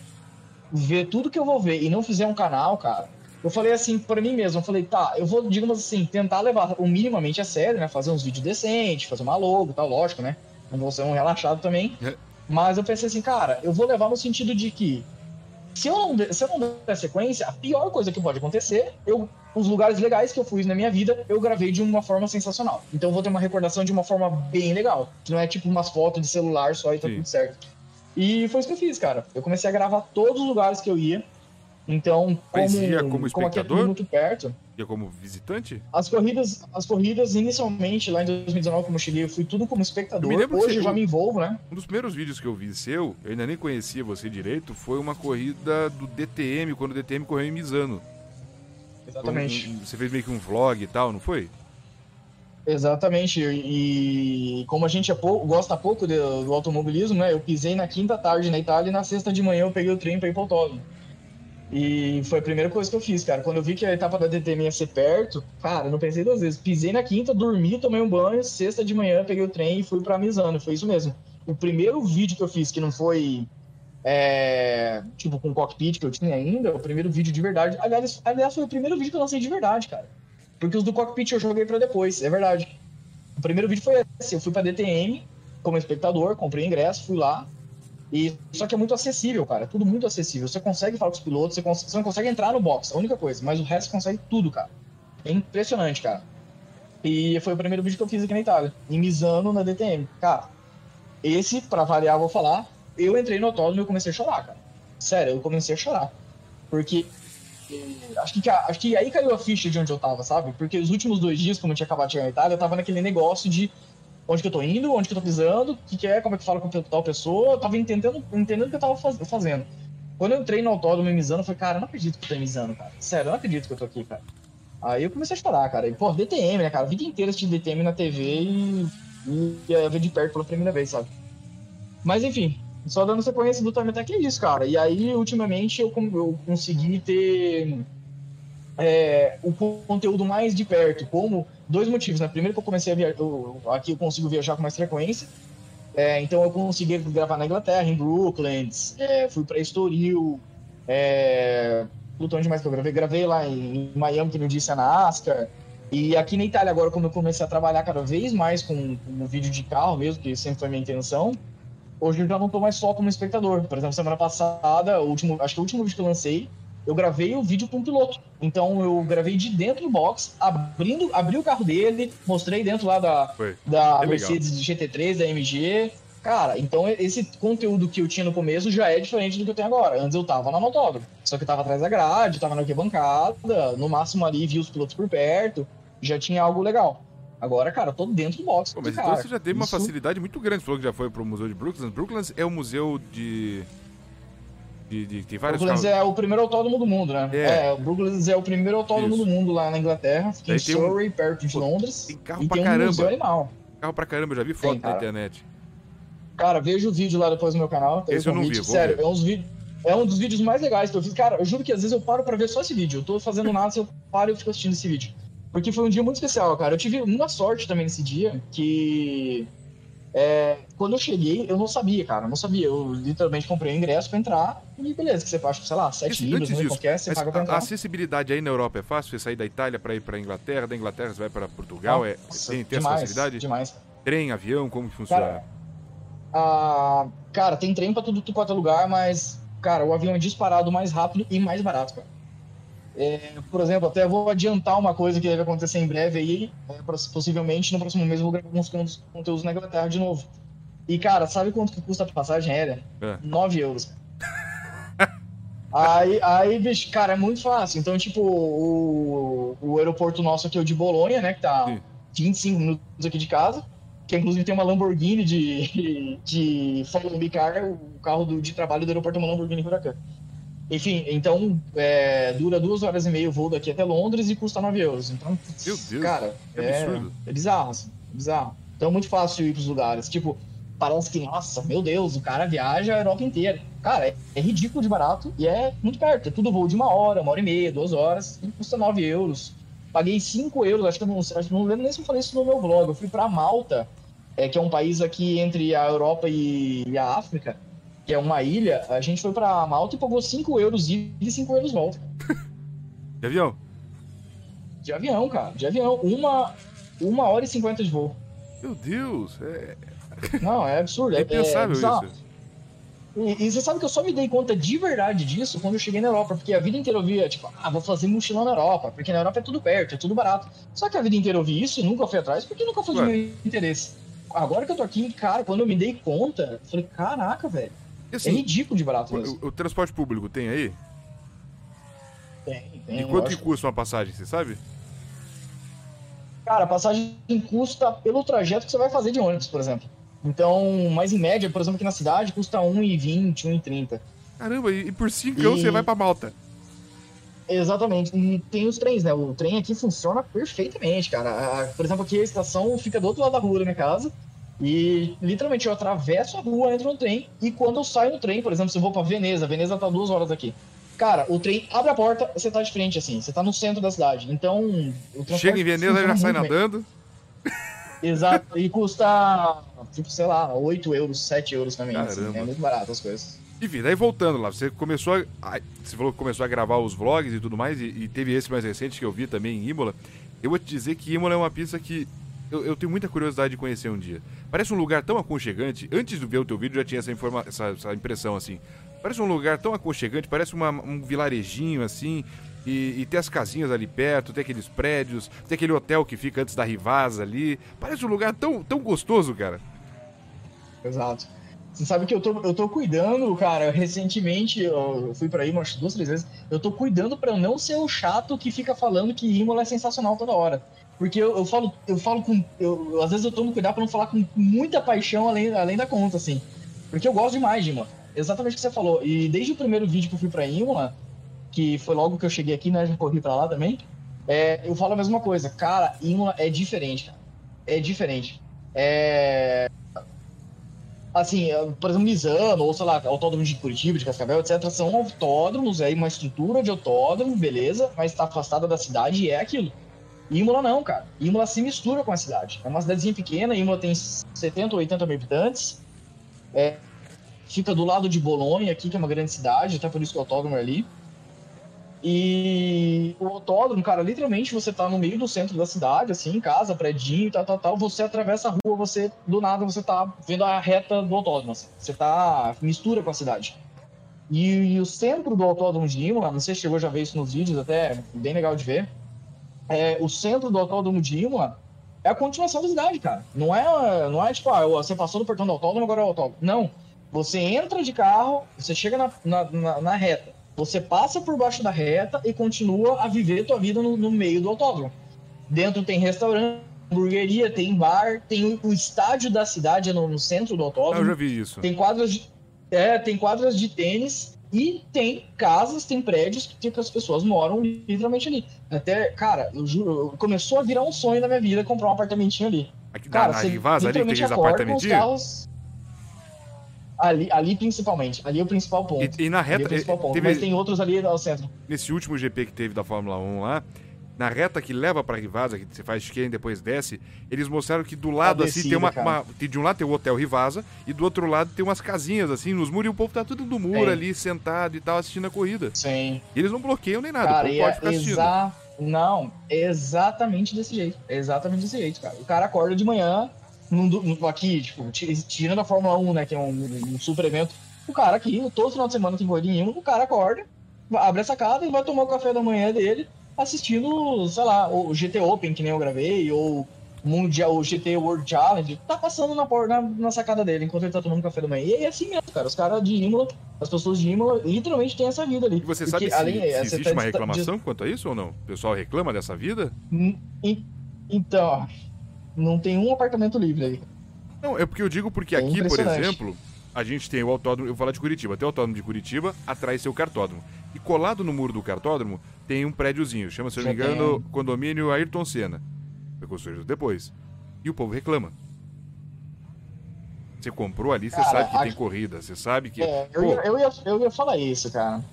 ver tudo que eu vou ver e não fizer um canal, cara, eu falei assim pra mim mesmo, eu falei, tá, eu vou, digamos assim, tentar levar o minimamente a sério, né? Fazer uns vídeos decentes, fazer uma logo tal, lógico, né? Não vou ser um relaxado também. É. Mas eu pensei assim, cara, eu vou levar no sentido de que se eu não, der- se eu não der sequência, a pior coisa que pode acontecer, eu, os lugares legais que eu fui na minha vida, eu gravei de uma forma sensacional. Então eu vou ter uma recordação de uma forma bem legal. Que não é tipo umas fotos de celular só e tá Sim. tudo certo. E foi isso que eu fiz, cara. Eu comecei a gravar todos os lugares que eu ia. Então, como, Mas ia como como aqui é espectador? muito perto, É como visitante? as corridas, as corridas inicialmente, lá em 2019, como eu cheguei, eu fui tudo como espectador. Eu Hoje eu já me envolvo, né? Um dos primeiros vídeos que eu vi seu, eu ainda nem conhecia você direito, foi uma corrida do DTM, quando o DTM correu em Misano. Exatamente. Um- você fez meio que um vlog e tal, não foi? Exatamente, e como a gente é pou- gosta pouco do, do automobilismo, né? Eu pisei na quinta tarde na Itália e na sexta de manhã eu peguei o trem pra ir pro autódromo. E foi a primeira coisa que eu fiz, cara. Quando eu vi que a etapa da DTM ia ser perto, cara, não pensei duas vezes. Pisei na quinta, dormi, tomei um banho, sexta de manhã peguei o trem e fui pra Misano. Foi isso mesmo. O primeiro vídeo que eu fiz, que não foi é, tipo com cockpit que eu tinha ainda, o primeiro vídeo de verdade. Aliás, aliás, foi o primeiro vídeo que eu lancei de verdade, cara. Porque os do cockpit eu joguei pra depois, é verdade. O primeiro vídeo foi esse, eu fui pra DTM como espectador, comprei ingresso, fui lá. E só que é muito acessível, cara, é tudo muito acessível. Você consegue falar com os pilotos, você, você não consegue entrar no box, a única coisa, mas o resto consegue tudo, cara. É impressionante, cara. E foi o primeiro vídeo que eu fiz aqui na Itália, em Misano, na DTM. Cara, esse, pra variar, vou falar, eu entrei no autódromo e eu comecei a chorar, cara. Sério, eu comecei a chorar. Porque eh, acho que, acho que aí caiu a ficha de onde eu tava, sabe? Porque os últimos dois dias, como eu tinha acabado de chegar na Itália, eu tava naquele negócio de onde que eu tô indo, onde que eu tô pisando, o que, que é, como é que fala com tal pessoa, eu tava entendendo, entendendo o que eu tava faz- fazendo. Quando eu entrei no autódromo em Misano, eu falei, cara, eu não acredito que eu tô em cara. Sério, eu não acredito que eu tô aqui, cara. Aí eu comecei a chorar, cara. E, pô, DTM, né, cara? A vida inteira assisti DTM na TV e, e ia ver de perto pela primeira vez, sabe? Mas enfim, só dando sequência do Time Attack é isso, cara. E aí, ultimamente, eu, eu consegui ter é, o conteúdo mais de perto, como dois motivos, né? Primeiro que eu comecei a viajar, aqui eu consigo viajar com mais frequência, é, então eu consegui gravar na Inglaterra, em Brooklands, é, fui para Estoril, é, onde mais que eu gravei? Gravei lá em, Miami, que não disse a NASCAR, e aqui na Itália agora, como eu comecei a trabalhar cada vez mais com, com vídeo de carro mesmo, que sempre foi minha intenção, hoje eu já não estou mais só como espectador. Por exemplo, semana passada, o último, acho que o último vídeo que eu lancei, eu gravei o vídeo com um piloto. Então eu gravei de dentro do box, abrindo, abri o carro dele, mostrei dentro lá da, da Mercedes legal. GT3, da MG. Cara, então esse conteúdo que eu tinha no começo já é diferente do que eu tenho agora. Antes eu tava na motógrafo, só que eu tava atrás da grade, tava na arquibancada, no máximo ali vi os pilotos por perto, já tinha algo legal. Agora, cara, eu tô dentro do box. Pô, mas então você já teve Isso... uma facilidade muito grande. Você falou que já foi pro Museu de Brooklands. Brooklands é um museu de de, de, tem vários Brooklands carros. é o primeiro autódromo do mundo, né? É, é o Brooklands é o primeiro autódromo Isso. do mundo lá na Inglaterra, fica em Surrey, um... perto de Londres. Tem carro pra tem caramba. Um museu animal. Carro pra caramba, eu já vi foto tem, na internet. Cara, veja o vídeo lá depois no meu canal. Esse eu não vi, Sério, ver. é, uns é um dos vídeos mais legais que eu fiz. Cara, eu juro que às vezes eu paro pra ver só esse vídeo. Eu tô fazendo nada, [laughs] se eu paro e eu fico assistindo esse vídeo. Porque foi um dia muito especial, cara. Eu tive uma sorte também nesse dia, que é, quando eu cheguei, eu não sabia, cara, não sabia. Eu literalmente comprei o ingresso pra entrar e beleza, que você acha, sei lá, 7 libras, não qualquer, você paga pra entrar. A acessibilidade aí na Europa é fácil? Você sair da Itália pra ir pra Inglaterra, da Inglaterra você vai pra Portugal, é, tem, tem demais, essa facilidade? Demais. Trem, avião, como funciona? Cara, a, cara tem trem pra tudo quanto é lugar, mas, cara, o avião é disparado mais rápido e mais barato, cara. É, por exemplo, até vou adiantar uma coisa que deve acontecer em breve aí. É, possivelmente no próximo mês eu vou gravar alguns conteúdos na Inglaterra de novo. E, cara, sabe quanto que custa a passagem aérea? É. 9 euros. aí, aí, bicho, cara, é muito fácil. Então, tipo, o, o aeroporto nosso aqui é o de Bolonha, né? Que tá Sim. 25 minutos aqui de casa. Que inclusive tem uma Lamborghini de, de Follow Me Car, o carro do, de trabalho do aeroporto é uma Lamborghini Huracan. Enfim, então é, dura duas horas e meia o voo daqui até Londres e custa 9 euros. Então, Meu Deus, cara, é, absurdo. É bizarro, assim, é bizarro. Então é muito fácil ir pros lugares. Tipo, parece que, nossa, meu Deus, o cara viaja a Europa inteira. Cara, é, é, ridículo de barato e é muito perto. É tudo voo de uma hora, uma hora e meia, duas horas, e custa 9 euros. Paguei 5 euros, acho que eu não, acho, não lembro nem se eu falei isso no meu blog. Eu fui pra Malta, é, que é um país aqui entre a Europa e, e a África que é uma ilha, a gente foi pra Malta e pagou 5 euros ida e 5 euros volta. De avião? De avião, cara. De avião. Uma, uma hora e 50 de voo. Meu Deus. É... Não, é absurdo. É, é pensável é isso. E, e, você sabe que eu só me dei conta de verdade disso quando eu cheguei na Europa, porque a vida inteira eu via, tipo, ah, vou fazer mochilão na Europa, porque na Europa é tudo perto, é tudo barato. Só que a vida inteira eu vi isso e nunca fui atrás, porque nunca foi Ué. do meu interesse. Agora que eu tô aqui, cara, quando eu me dei conta, eu falei, caraca, velho. Assim, é ridículo de barato o, o, transporte público tem aí? Tem, tem. E quanto que custa uma passagem, você sabe? Cara, a passagem custa pelo trajeto que você vai fazer de ônibus, por exemplo. Então, mas em média, por exemplo, aqui na cidade, custa 1,20, 1,30. Caramba, e por 5 e... você vai pra Malta. Exatamente. E tem os trens, né? O trem aqui funciona perfeitamente, cara. Por exemplo, aqui a estação fica do outro lado da rua da minha casa. E literalmente eu atravesso a rua, entro no trem, e quando eu saio no trem, por exemplo, se eu vou pra Veneza, Veneza tá duas horas aqui. Cara, o trem abre a porta, você tá de frente, assim, você tá no centro da cidade. Então. Chega em Veneza e já sai nadando. Exato, e custa, tipo, sei lá, 8 euros, 7 euros também. Assim, é muito barato as coisas. Enfim, daí voltando lá, você começou a. Você falou que começou a gravar os vlogs e tudo mais, e, e teve esse mais recente que eu vi também em Imola. Eu vou te dizer que Imola é uma pista que eu, eu, tenho muita curiosidade de conhecer um dia. Parece um lugar tão aconchegante. Antes de ver o teu vídeo, já tinha essa, informa essa, essa impressão assim. Parece um lugar tão aconchegante, parece uma, um vilarejinho assim. E, e tem as casinhas ali perto, tem aqueles prédios, tem aquele hotel que fica antes da Rivasa ali. Parece um lugar tão, tão gostoso, cara. Exato. Você sabe que eu tô, eu tô cuidando, cara. Recentemente, eu fui pra Imola duas, três vezes. Eu tô cuidando para não ser o chato que fica falando que Imola é sensacional toda hora. Porque eu, eu falo, eu falo com. Eu, às vezes eu tomo cuidado pra não falar com muita paixão além, além da conta, assim. Porque eu gosto demais de Imola. Exatamente o que você falou. E desde o primeiro vídeo que eu fui pra Imola, que foi logo que eu cheguei aqui, né? Já corri pra lá também. É, eu falo a mesma coisa. Cara, Imola é diferente, cara. É diferente. É... assim, eh, por exemplo, Misano, ou sei lá, autódromo de Curitiba, de Cascavel, etc., são autódromos, é uma estrutura de autódromo, beleza, mas está afastada da cidade e é aquilo. Imola não, cara. Imola se mistura com a cidade. É uma cidadezinha pequena, Imola tem 70 ou 80 mil habitantes. É, fica do lado de Bolonha aqui, que é uma grande cidade, até por isso que o autódromo é ali. E o autódromo, cara, literalmente você tá no meio do centro da cidade, assim, casa, predinho, tal, tal, tal. Você atravessa a rua, você, do nada, você tá vendo a reta do autódromo. Assim. Você tá. mistura com a cidade. E, e, o centro do autódromo de Imola, não sei se chegou já ver isso nos vídeos, até bem legal de ver. É, o centro do autódromo de Imola é a continuação da cidade, cara. Não é, não é tipo, ah, você passou do portão do autódromo, agora é o autódromo. Não. Você entra de carro, você chega na, na, na, na reta você passa por baixo da reta e continua a viver tua vida no, no meio do autódromo. Dentro tem restaurante, hamburgueria, tem bar, tem o, estádio da cidade no, no, centro do autódromo. Eu já vi isso. Tem quadras de, é, tem quadras de tênis e tem casas, tem prédios que, que as pessoas moram literalmente ali. Até, cara, eu juro, começou a virar um sonho na minha vida comprar um apartamentinho ali. Aqui, cara, na, Rivaz, ali tem apartamentinho? Carros, Ali, ali principalmente. Ali é o principal ponto. E, e na reta. É ponto, teve, mas tem outros ali ao centro. Nesse último GP que teve da Fórmula 1 lá, na reta que leva pra Rivasa, que você faz esquerda e depois desce, eles mostraram que do lado, assim, tem uma, uma, De um lado tem o Hotel Rivasa e do outro lado tem umas casinhas, assim, nos muros e o povo tá tudo no muro Sim. ali, sentado e tal, assistindo a corrida. Sim. E eles não bloqueiam nem nada, cara, o povo pode ficar assistindo. Exa... Não, exatamente desse jeito. Exatamente desse jeito, cara. O cara acorda de manhã, num, aqui, tipo, tirando a Fórmula 1, né, que é um, um super evento, o cara aqui, todo final de semana tem gordinho, o cara acorda, abre a sacada e vai tomar o café da manhã dele assistindo, sei lá, o GT Open, que nem eu gravei, ou Mundial, o GT World Challenge, tá passando na, na, na sacada dele enquanto ele tá tomando café da manhã. E é assim mesmo, cara. Os caras de Imola, as pessoas de Imola, literalmente têm essa vida ali. E você Porque, sabe se, além, se existe tá, uma reclamação de... quanto a isso ou não? O pessoal reclama dessa vida? Então, não tem um apartamento livre aí. Não, é porque eu digo porque é aqui, por exemplo, a gente tem o autódromo, eu vou falar de Curitiba, tem o autódromo de Curitiba, atrás seu cartódromo. E colado no muro do cartódromo tem um prédiozinho, chama, se eu não me engano, condomínio Ayrton Senna. Foi construído depois. E o povo reclama. Você comprou ali, você cara, sabe que a... tem corrida, você sabe que. É, eu, ia, eu, ia, eu ia falar isso, cara.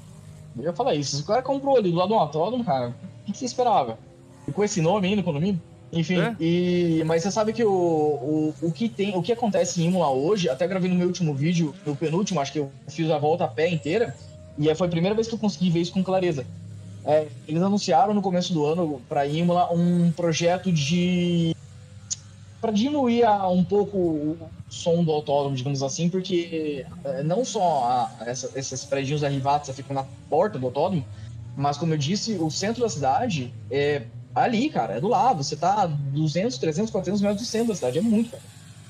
Eu ia falar isso. Se o cara comprou ali do lado do autódromo, cara, o que você esperava? E com esse nome ainda, condomínio? Enfim, é? e, mas você sabe que o, o, o, que tem, o que acontece em Imola hoje, até gravei no meu último vídeo, no penúltimo, acho que eu fiz a volta a pé inteira, e foi a primeira vez que eu consegui ver isso com clareza. É, eles anunciaram no começo do ano para Imola um projeto de para diminuir a, um pouco o som do autódromo, digamos assim, porque é, não só a, essa, esses prédios da Rivatsa ficam na porta do autódromo, mas como eu disse, o centro da cidade é ali, cara, é do lado. Você tá 200, 300, 400 metros do centro da cidade. É muito, cara.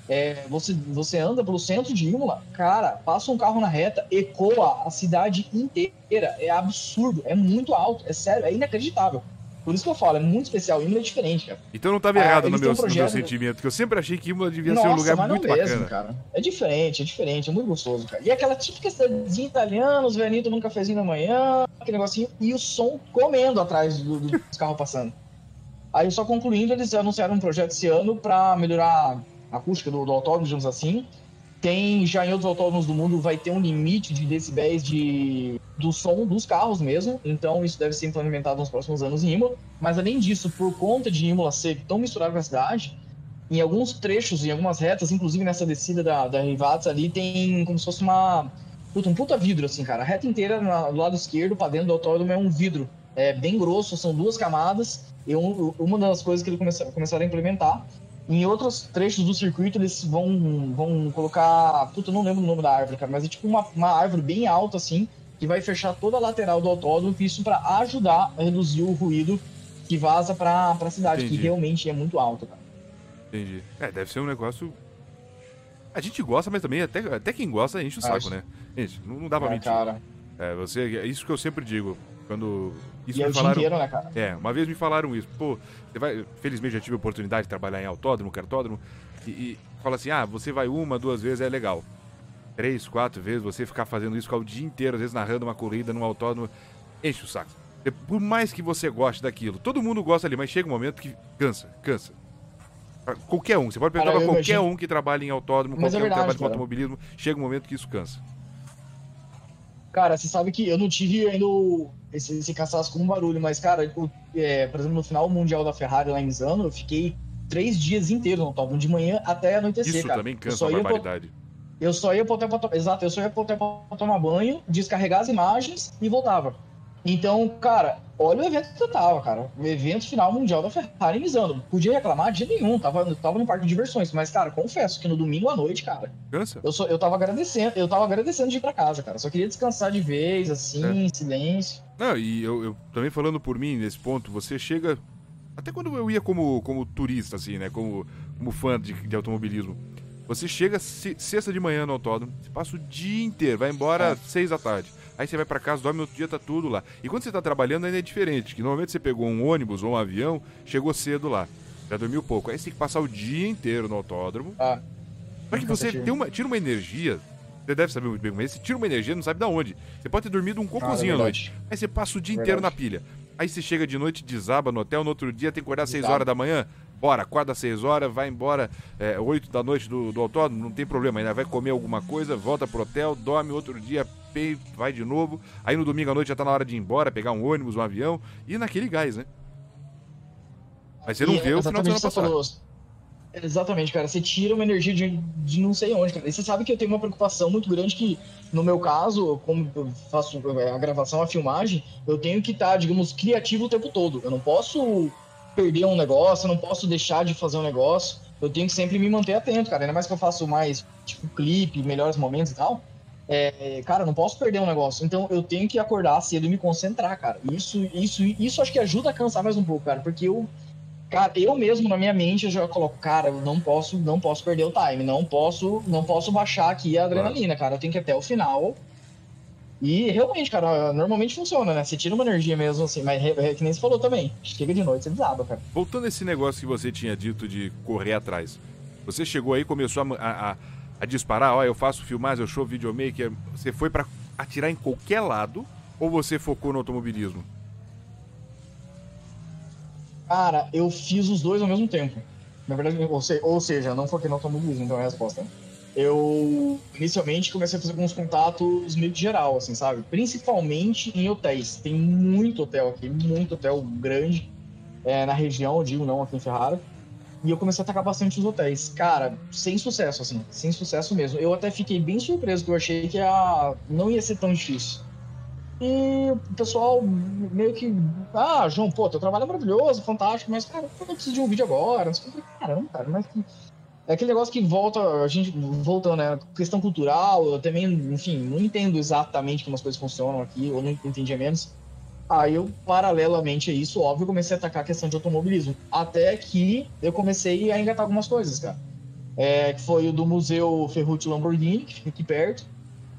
É, você, você anda pelo centro de Imola, cara, passa um carro na reta, ecoa a cidade inteira. É absurdo, é muito alto, é sério, é inacreditável. Por isso que eu falo, é muito especial. Imola é diferente, cara. Então não estava errado ah, no, meu, um projeto... no meu sentimento, porque eu sempre achei que Imola devia Nossa, ser um lugar mas muito não mesmo, bacana. cara. É diferente, é diferente, é muito gostoso, cara. E aquela típica cidadezinha italiana, os velhinhos tomando um cafezinho da manhã, aquele negocinho, e o som comendo atrás do, do, dos carros passando. Aí, só concluindo, eles anunciaram um projeto esse ano para melhorar a acústica do, do autódromo, digamos assim. Tem, já em outros autódromos do mundo, vai ter um limite de decibéis de, do som dos carros mesmo. Então, isso deve ser implementado nos próximos anos em Imola. Mas, além disso, por conta de Imola ser tão misturado com a cidade, em alguns trechos, em algumas retas, inclusive nessa descida da, da Rivaz ali, tem como se fosse uma. Puta, um puta vidro, assim, cara. A reta inteira na, do lado esquerdo, para dentro do autódromo, é um vidro. É bem grosso, são duas camadas e um, uma das coisas que eles começaram, começaram a implementar, em outros trechos do circuito eles vão, vão colocar. Puta, eu não lembro o nome da árvore, cara, mas é tipo uma, uma árvore bem alta assim, que vai fechar toda a lateral do autódromo, isso para ajudar a reduzir o ruído que vaza pra, pra cidade, Entendi. que realmente é muito alto, cara. Entendi. É, deve ser um negócio. A gente gosta, mas também até, até quem gosta enche o saco, Acho. né? Gente, não, não dá pra é, mentir. Cara. É, você, é isso que eu sempre digo. Quando. Isso e é me é falaram. Inteiro, né, cara? É, uma vez me falaram isso. Pô, você vai. Felizmente já tive a oportunidade de trabalhar em autódromo, cartódromo. E, e fala assim: ah, você vai uma, duas vezes, é legal. Três, quatro vezes, você ficar fazendo isso o dia inteiro, às vezes narrando uma corrida num autódromo, enche o saco. Por mais que você goste daquilo, todo mundo gosta ali, mas chega um momento que cansa, cansa. Pra qualquer um. Você pode perguntar Cara, pra qualquer imagino. um que trabalha em autódromo, Mas qualquer é um que trabalha verdade, com cara. automobilismo. Chega um momento que isso cansa. Cara, você sabe que eu não tive ainda o- esse, esse com barulho, mas, cara, o- é, por exemplo, no final mundial da Ferrari lá em Misano, eu fiquei três dias inteiros no autódromo, de manhã até anoitecer, Isso cara. também Eu cansa só uma ia pro- barbaridade. Eu só ia pro hotel pra, to- Exato, eu só ia pro hotel pra tomar banho, descarregar as imagens e voltava. Então, cara, olha o evento que eu tava, cara. O evento final mundial da Ferrari em Misano. Podia reclamar de nenhum, tava, tava no parque de diversões, mas, cara, confesso que no domingo à noite, cara, Cansa? eu, só, eu tava agradecendo, eu tava agradecendo de ir pra casa, cara. Só queria descansar de vez, assim, É. em silêncio. Não, e eu, eu também falando por mim nesse ponto, você chega. Até quando eu ia como, como turista, assim, né? Como, como fã de, de automobilismo. Você chega se- sexta de manhã no autódromo, você passa o dia inteiro, vai embora É. às seis da tarde. Aí você vai pra casa, dorme, no outro dia tá tudo lá. E quando você tá trabalhando ainda é diferente, que normalmente você pegou um ônibus ou um avião, chegou cedo lá. Já dormiu pouco. Aí você tem que passar o dia inteiro no autódromo. Ah, Pra que você tenha uma, tira uma energia. Você deve saber muito bem como é. Você tira uma energia, não sabe de onde. Você pode ter dormido um cara, cocôzinho é à noite. Aí você passa o dia Verdade. inteiro na pilha. Aí você chega de noite, desaba no hotel, no outro dia tem que acordar às 6 Desaba. horas da manhã. Bora, acorda às 6 horas, vai embora é, 8 da noite do, do autódromo, não tem problema. Ainda vai comer alguma coisa, volta pro hotel, dorme outro dia, vai de novo. Aí no domingo à noite já tá na hora de ir embora, pegar um ônibus, um avião e naquele gás, né? Mas você não E vê o final de semana exatamente o que você passar. falou. Exatamente, cara. Você tira uma energia de, de não sei onde, cara. E você sabe que eu tenho uma preocupação muito grande que, no meu caso, como eu faço a gravação, a filmagem, eu tenho que estar, digamos, criativo o tempo todo. Eu não posso perder um negócio, eu não posso deixar de fazer um negócio. Eu tenho que sempre me manter atento, cara. Ainda mais que eu faço mais, tipo, clipe, melhores momentos e tal. É, cara, eu não posso perder um negócio. Então eu tenho que acordar cedo e me concentrar, cara. Isso, isso, isso acho que ajuda a cansar mais um pouco, cara. Porque eu Cara, eu mesmo na minha mente eu já coloco, cara, eu não posso, não posso perder o time, não posso, não posso baixar aqui a adrenalina, cara, eu tenho que ir até o final. E realmente, cara, normalmente funciona, né? Você tira uma energia mesmo assim, mas é, é que nem você falou também. Chega de noite, você desaba, cara. Voltando a esse negócio que você tinha dito de correr atrás. Você chegou aí e começou a, a, a disparar, ó, eu faço filmagem, eu sou videomaker. Você foi pra atirar em qualquer lado ou você focou no automobilismo? Cara, eu fiz os dois ao mesmo tempo. Na verdade, ou, se- ou seja, não foquei no automobilismo, então é a resposta. Eu inicialmente comecei a fazer alguns contatos meio que geral, assim, sabe? Principalmente em hotéis. Tem muito hotel aqui, muito hotel grande é, na região, digo não aqui em Ferrara. E eu comecei a atacar bastante os hotéis. Cara, sem sucesso, assim, sem sucesso mesmo. Eu até fiquei bem surpreso, porque eu achei que a... não ia ser tão difícil. E o pessoal meio que. Ah, João, pô, teu trabalho é maravilhoso, fantástico, mas, cara, eu preciso de um vídeo agora. O que. Caramba, cara, mas que. É aquele negócio que volta, a gente voltando, né? Questão cultural, eu também, enfim, não entendo exatamente como as coisas funcionam aqui, ou não entendia menos. Aí eu, paralelamente a isso, óbvio, comecei a atacar a questão de automobilismo. Até que eu comecei a engatar algumas coisas, cara. É, que foi o do Museu Ferruccio Lamborghini, que fica aqui perto,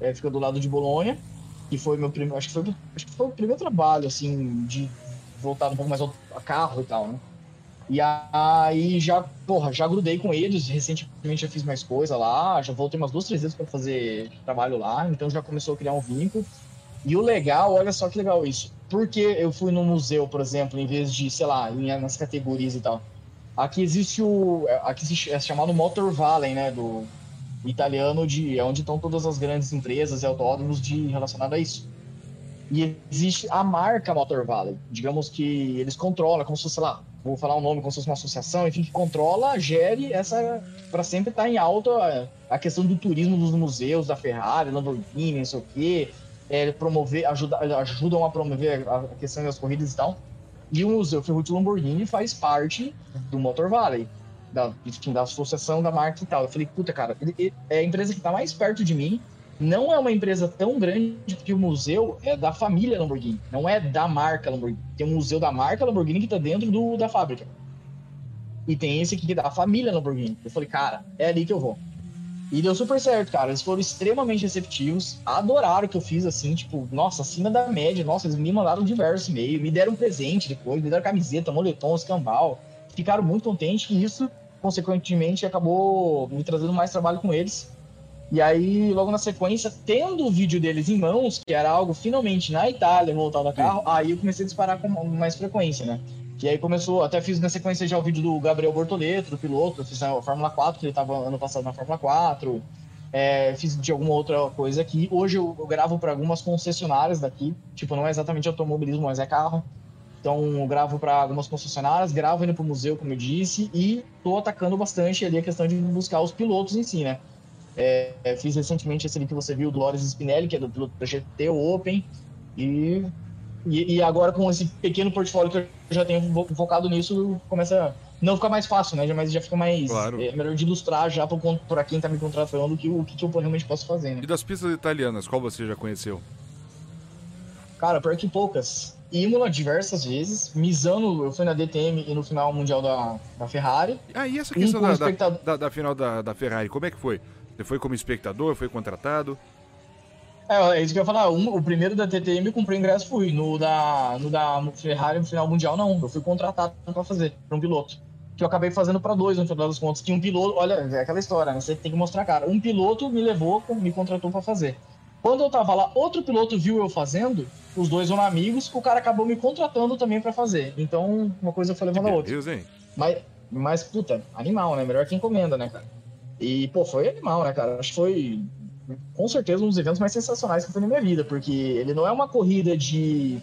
é, fica do lado de Bolonha que foi meu primeiro, acho que foi, acho que foi o primeiro trabalho, assim, de voltar um pouco mais a carro e tal, né? E aí já, porra, já grudei com eles, recentemente já fiz mais coisa lá, já voltei umas duas, três vezes para fazer trabalho lá, então já começou a criar um vínculo. E o legal, olha só que legal isso, porque eu fui no museu, por exemplo, em vez de, sei lá, nas categorias e tal. Aqui existe o, aqui é chamado Motor Valley, né, do, italiano de é onde estão todas as grandes empresas e autódromos de relacionado a isso. E existe a marca Motor Valley, digamos que eles controlam, como se fosse, sei lá, vou falar um nome como se fosse uma associação, enfim, que controla, gere essa para sempre estar em alta a, a questão do turismo dos museus da Ferrari, Lamborghini, não sei o quê, é, promover, ajuda, ajudam a promover a questão das corridas e tal. E o Museu Ferruccio Lamborghini faz parte do Motor Valley da, enfim, da associação da marca e tal. Eu falei, puta, cara, é a empresa que tá mais perto de mim. Não é uma empresa tão grande porque o museu é da família Lamborghini, não é da marca Lamborghini. Tem um museu da marca Lamborghini que tá dentro do, da fábrica. E tem esse aqui que é da família Lamborghini. Eu falei, cara, é ali que eu vou. E deu super certo, cara. Eles foram extremamente receptivos, adoraram o que eu fiz, assim, tipo, nossa, acima da média. Nossa, eles me mandaram diversos e-mails, me deram um presente depois, me deram camiseta, moletom, escambau. Ficaram muito contentes e isso, consequentemente, acabou me trazendo mais trabalho com eles. E aí, logo na sequência, tendo o vídeo deles em mãos, que era algo finalmente na Itália, local da carro, aí eu comecei a disparar com mais frequência, né? Que aí começou, até fiz na sequência já o vídeo do Gabriel Bortoleto, do piloto, fiz a Fórmula 4, que ele tava ano passado na Fórmula 4. É, fiz de alguma outra coisa aqui. Hoje eu, eu gravo para algumas concessionárias daqui. Tipo, não é exatamente automobilismo, mas é carro. Então eu gravo para algumas concessionárias, gravo indo pro museu, como eu disse, e tô atacando bastante ali a questão de buscar os pilotos em si, né? É, é fiz recentemente esse ali que você viu, do Loris Spinelli, que é do piloto da GT Open, e e, e, agora com esse pequeno portfólio que eu já tenho focado nisso, começa não ficar mais fácil, né? Mas já fica mais claro. é, melhor de ilustrar já para quem tá me contratando que, o que, que eu realmente posso fazer, né? E das pistas italianas, qual você já conheceu? Cara, pior que poucas. Imola diversas vezes. Misano, eu fui na DTM e no final mundial da, da Ferrari. Ah, e essa questão da, espectador... da, da, final da, da Ferrari, como é que foi? Você foi como espectador, foi contratado? É, é isso que eu ia falar. Um, o primeiro da TTM comprei ingresso, fui. No da, no da Ferrari, no final mundial, não. Eu fui contratado para fazer, para um piloto. Que eu acabei fazendo para dois, no final das contas. Que um piloto, olha, é aquela história, né? Você tem que mostrar a cara. Um piloto me levou, me contratou para fazer. Quando eu tava lá, outro piloto viu eu fazendo, os dois eram amigos, o cara acabou me contratando também para fazer. Então, uma coisa foi levando a outra. Deus, hein? Mas, mas, puta, animal, né? Melhor que encomenda, né, cara? E, pô, foi animal, né, cara? Acho que foi com certeza um dos eventos mais sensacionais que eu fui na minha vida, porque ele não é uma corrida de,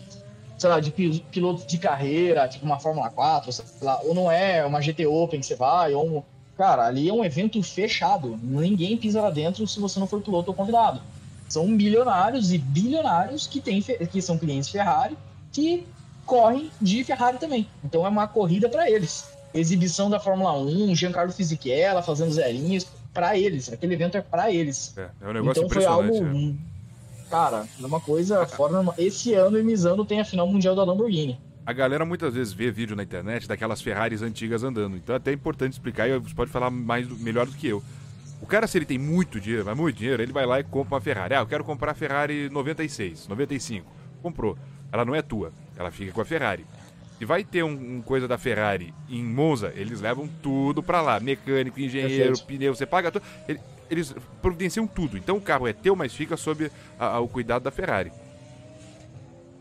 sei lá, de piloto de carreira, tipo uma Fórmula 4, sei lá, ou não é uma GT Open que você vai, ou um... Cara, ali é um evento fechado. Ninguém pisa lá dentro se você não for piloto ou convidado. São milionários e bilionários que, tem, que são clientes Ferrari que correm de Ferrari também. Então é uma corrida para eles. Exibição da Fórmula 1, Giancarlo Fisichella fazendo zerinhos para eles. Aquele evento é para eles. É, é um negócio então foi algo. É. Cara, é uma coisa fora. [laughs] Esse ano, Misano tem a final mundial da Lamborghini. A galera muitas vezes vê vídeo na internet daquelas Ferraris antigas andando. Então é até importante explicar e você pode falar mais melhor do que eu. O cara, se ele tem muito dinheiro, mas muito dinheiro, ele vai lá e compra uma Ferrari. Ah, eu quero comprar a Ferrari 96, 95. Comprou. Ela não é tua, ela fica com a Ferrari. Se vai ter um, um, coisa da Ferrari em Monza, eles levam tudo para lá. Mecânico, engenheiro, Perfeito. pneu, você paga tudo. Eles providenciam tudo. Então o carro é teu, mas fica sob a, a, o cuidado da Ferrari.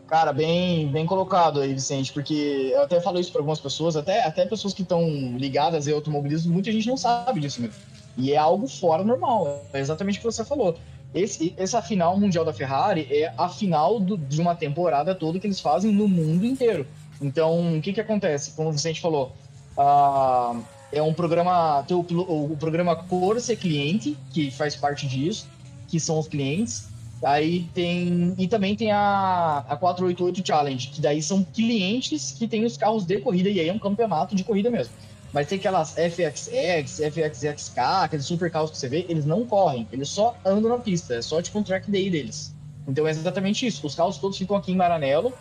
Cara, bem, bem colocado aí, Vicente, porque eu até falo isso para algumas pessoas, até, até pessoas que estão ligadas ao automobilismo, muita gente não sabe disso mesmo. E é algo fora normal, é exatamente o que você falou. Esse, essa final mundial da Ferrari é a final do, de uma temporada toda que eles fazem no mundo inteiro. Então, o que que acontece? Como o Vicente falou, uh, é um programa, tem o, o programa Corsa Cliente, que faz parte disso, que são os clientes. Aí tem. E também tem a, a 488 Challenge, que daí são clientes que têm os carros de corrida, e aí é um campeonato de corrida mesmo. Mas tem aquelas FXX, FXXK, aqueles super carros que você vê, eles não correm, eles só andam na pista, é só tipo um track day deles. Então é exatamente isso. Os carros todos ficam aqui em Maranello,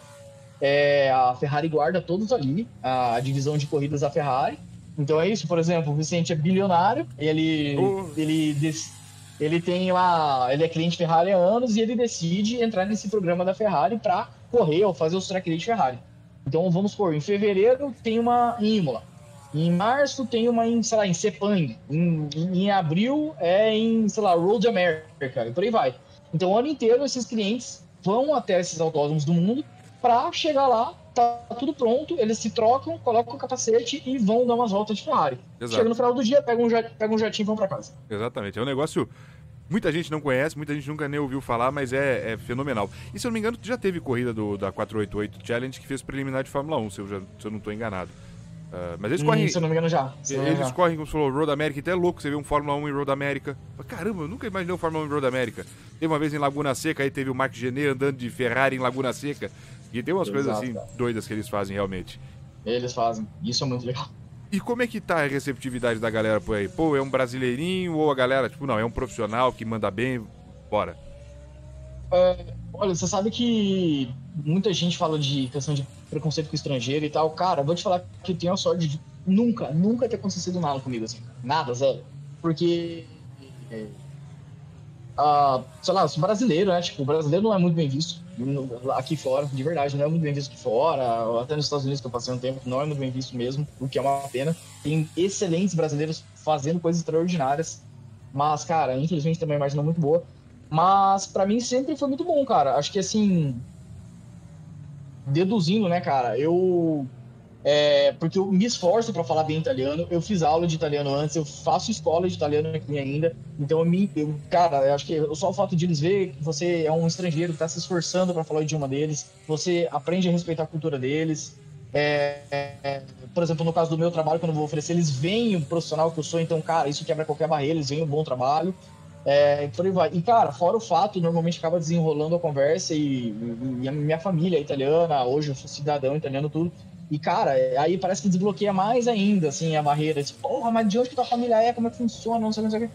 é, a Ferrari guarda todos ali, a divisão de corridas da Ferrari. Então é isso, por exemplo, o Vicente é bilionário, ele, uh. ele, ele tem lá, ele é cliente Ferrari há anos e ele decide entrar nesse programa da Ferrari para correr ou fazer os track day de Ferrari. Então vamos supor, em fevereiro tem uma em Imola, em março tem uma em, sei lá, em Sepang, em, em, em abril é em, sei lá, Road America, e por aí vai. Então o ano inteiro esses clientes vão até esses autódromos do mundo para chegar lá, tá tudo pronto, eles se trocam, colocam o capacete e vão dar umas voltas de Ferrari. Exato. Chega no final do dia, pega um, pega um jatinho e vão para casa. Exatamente. É um negócio. Muita gente não conhece, muita gente nunca nem ouviu falar, mas é, é fenomenal. E se eu não me engano, já teve corrida do, da 488 Challenge que fez preliminar de Fórmula 1, se eu, já, se eu não estou enganado. Uh, mas eles hum, correm. Se eu não me engano, já. eles já. correm, como você falou, Road America, até é louco você vê um Fórmula 1 em Road America. Caramba, eu nunca imaginei um Fórmula 1 em Road America. Teve uma vez em Laguna Seca, aí teve o Mark Genet andando de Ferrari em Laguna Seca. E tem umas Exato, coisas assim cara. doidas que eles fazem realmente. Eles fazem. Isso é muito legal. E como é que tá a receptividade da galera por aí? Pô, é um brasileirinho ou a galera, tipo, não, é um profissional que manda bem, bora? É, olha, você sabe que muita gente fala de questão de preconceito com estrangeiro e tal. Cara, vou te falar que eu tenho a sorte de nunca, nunca ter acontecido nada comigo assim. Nada, zero. Porque. É, sei lá, sou brasileiro, né? Tipo, o brasileiro não é muito bem visto aqui fora, de verdade, não é muito bem visto aqui fora, até nos Estados Unidos que eu passei um tempo, não é muito bem visto mesmo, o que é uma pena. Tem excelentes brasileiros fazendo coisas extraordinárias, mas, cara, infelizmente também a imagem não é muito boa. Mas para mim sempre foi muito bom, cara. Acho que assim, deduzindo, né, cara, eu É, porque eu me esforço para falar bem italiano. Eu fiz aula de italiano antes, eu faço escola de italiano aqui ainda. Então, eu me, eu, cara, eu acho que só o fato de eles ver que você é um estrangeiro que está se esforçando para falar o idioma deles, você aprende a respeitar a cultura deles. É, é, por exemplo, no caso do meu trabalho, quando eu vou oferecer, eles veem o profissional que eu sou, então, cara, isso quebra qualquer barreira, eles veem um bom trabalho. É, por aí vai. E, cara, fora o fato, normalmente acaba desenrolando a conversa e, e a minha família é italiana, hoje eu sou cidadão italiano, tudo. E, cara, aí parece que desbloqueia mais ainda, assim, a barreira. Tipo, porra, mas de onde que tua família é? Como é que funciona? Não sei, não sei o que.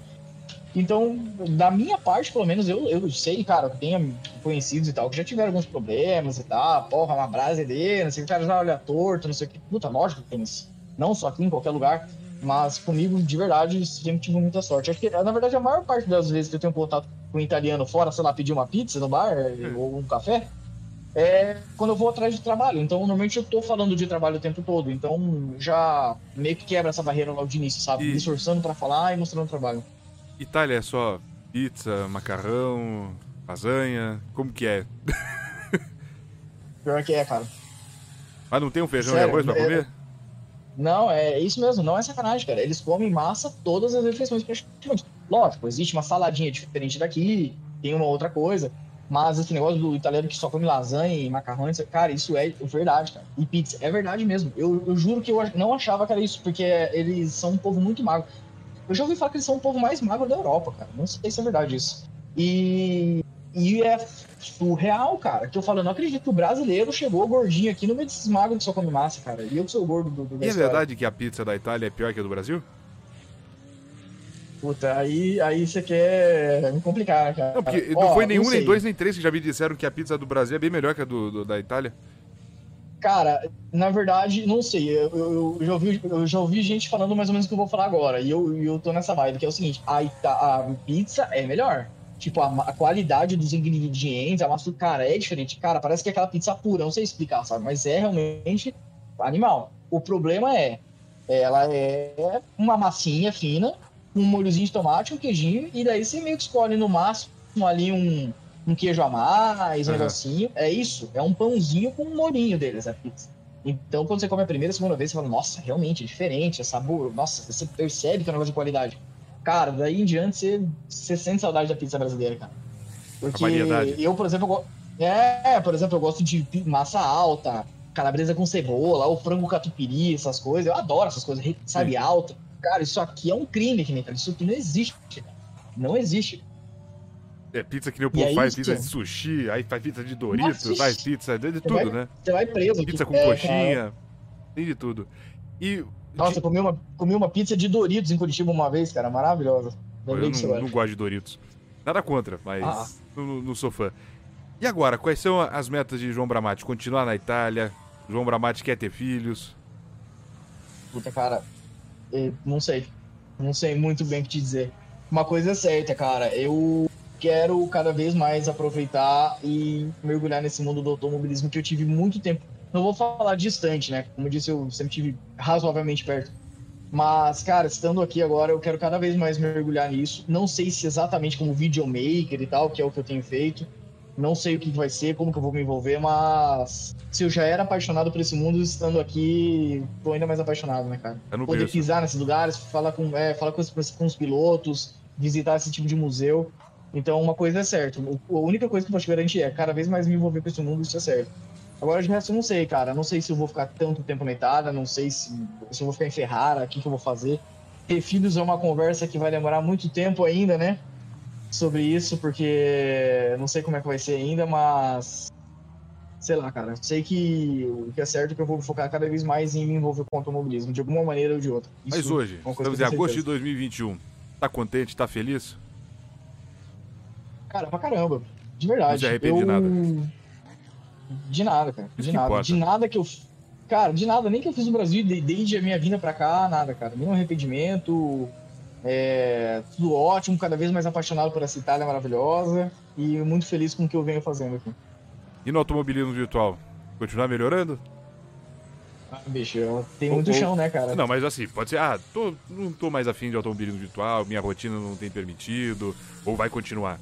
Então, da minha parte, pelo menos, eu, eu sei, cara, eu tenho conhecidos e tal, que já tiveram alguns problemas e tal, porra, uma brasa dele, não sei o que, o cara já olha torto, não sei o que. Puta, lógico que tem isso. Não só aqui, em qualquer lugar. Mas comigo, de verdade, sempre tive muita sorte. Acho que, na verdade, a maior parte das vezes que eu tenho contato com um italiano fora, sei lá, pedir uma pizza no bar hum. ou um café, é quando eu vou atrás de trabalho. Então, normalmente eu tô falando de trabalho o tempo todo. Então, já meio que quebra essa barreira logo de início, sabe? E... Me esforçando pra falar e mostrando o trabalho. Itália é só pizza, macarrão, lasanha? Como que é? Pior que é, cara. Mas não tem um feijão Sério, e arroz pra é... comer? Não, é isso mesmo, não é sacanagem, cara. Eles comem massa todas as refeições praticamente. Lógico, existe uma saladinha diferente daqui, tem uma outra coisa. Mas esse negócio do italiano que só come lasanha e macarrão, cara, isso é verdade, cara. E pizza, é verdade mesmo. Eu, eu juro que eu não achava que era isso, porque eles são um povo muito magro. Eu já ouvi falar que eles são o povo mais magro da Europa, cara. Não sei se é verdade isso. E, e é surreal, cara. Que eu falo, eu não acredito que o brasileiro chegou gordinho aqui no meio desses magros que só come massa, cara. E eu que sou gordo do, do E é verdade que a pizza da Itália é pior que a do Brasil? Puta, aí, aí você quer me complicar, cara. Não, porque não foi nenhum, nem dois, nem três que já me disseram que a pizza do Brasil é bem melhor que a do, do da Itália. Cara, na verdade, não sei. Eu, eu, eu, já ouvi, eu já ouvi gente falando mais ou menos o que eu vou falar agora. E eu, eu tô nessa vibe, que é o seguinte: a, a pizza é melhor. Tipo, a, a, qualidade dos ingredientes, a massa, cara, é diferente. Cara, parece que é aquela pizza pura, não sei explicar, sabe? Mas é realmente animal. O problema é, ela é uma massinha fina, um molhozinho de tomate, um queijinho, e daí você meio que escolhe no máximo ali um, um queijo a mais, um uhum. negocinho. É isso, é um pãozinho com um molhinho deles, a pizza. Então, quando você come a primeira, a segunda vez, você fala, nossa, realmente é diferente, é sabor, nossa, você percebe que é um negócio de qualidade. Cara, daí em diante você, você sente saudade da pizza brasileira, cara. Porque eu, por exemplo, eu, é, por exemplo, eu gosto de massa alta, calabresa com cebola, o frango catupiry, essas coisas. Eu adoro essas coisas, sabe, Sim. alta. Cara, isso aqui é um crime, cara. Isso aqui não existe. Não existe. É pizza que nem o povo faz, pizza de sushi, aí faz pizza de Doritos, faz pizza de, de tudo, vai, né? Você vai preso. Pizza com é, coxinha, cara. tem de tudo. E. Nossa, de... eu comi uma, comi uma pizza de Doritos em Curitiba uma vez, cara, maravilhosa. Eu não, não gosto de Doritos. Nada contra, mas ah. não, não, sou fã. E agora, quais são as metas de João Bramati? Continuar na Itália? João Bramati quer ter filhos? Puta, cara, não sei. Não sei muito bem o que te dizer. Uma coisa é certa, cara. Eu quero cada vez mais aproveitar e mergulhar nesse mundo do automobilismo que eu tive muito tempo. Não vou falar distante, né? Como eu disse, eu sempre tive razoavelmente perto. Mas, cara, estando aqui agora, eu quero cada vez mais mergulhar nisso. Não sei se exatamente como videomaker e tal, que é o que eu tenho feito. Não sei o que vai ser, como que eu vou me envolver, mas se eu já era apaixonado por esse mundo, estando aqui, tô ainda mais apaixonado, né, cara? É Poder berço. pisar nesses lugares, falar com, é, falar com os, com os pilotos, visitar esse tipo de museu. Então, uma coisa é certa. A única coisa que eu posso te garantir é cada vez mais me envolver com esse mundo, isso é certo. Agora, de resto, eu não sei, cara. Não sei se eu vou ficar tanto tempo na Itália, não sei se, se eu vou ficar em Ferrara, o que, que eu vou fazer. Ter filhos é uma conversa que vai demorar muito tempo ainda, né? Sobre isso, porque não sei como é que vai ser ainda, mas sei lá, cara. Sei que o que é certo é que eu vou focar cada vez mais em me envolver com o automobilismo, de alguma maneira ou de outra. Isso mas hoje, é estamos em agosto de 2021. Tá contente, tá feliz? Cara, pra caramba. De verdade. Não se arrepende eu... de nada. De nada, cara. De nada. Importa. De nada que eu. Cara, de nada, nem que eu fiz no Brasil desde a minha vinda pra cá, nada, cara. Nenhum arrependimento. É, tudo ótimo, cada vez mais apaixonado por essa Itália maravilhosa e muito feliz com o que eu venho fazendo aqui. E no automobilismo virtual? Continuar melhorando? Ah, bicho, tem muito ou, chão, né, cara? Não, mas assim, pode ser, ah, tô, não tô mais afim de automobilismo virtual, minha rotina não tem permitido, ou vai continuar?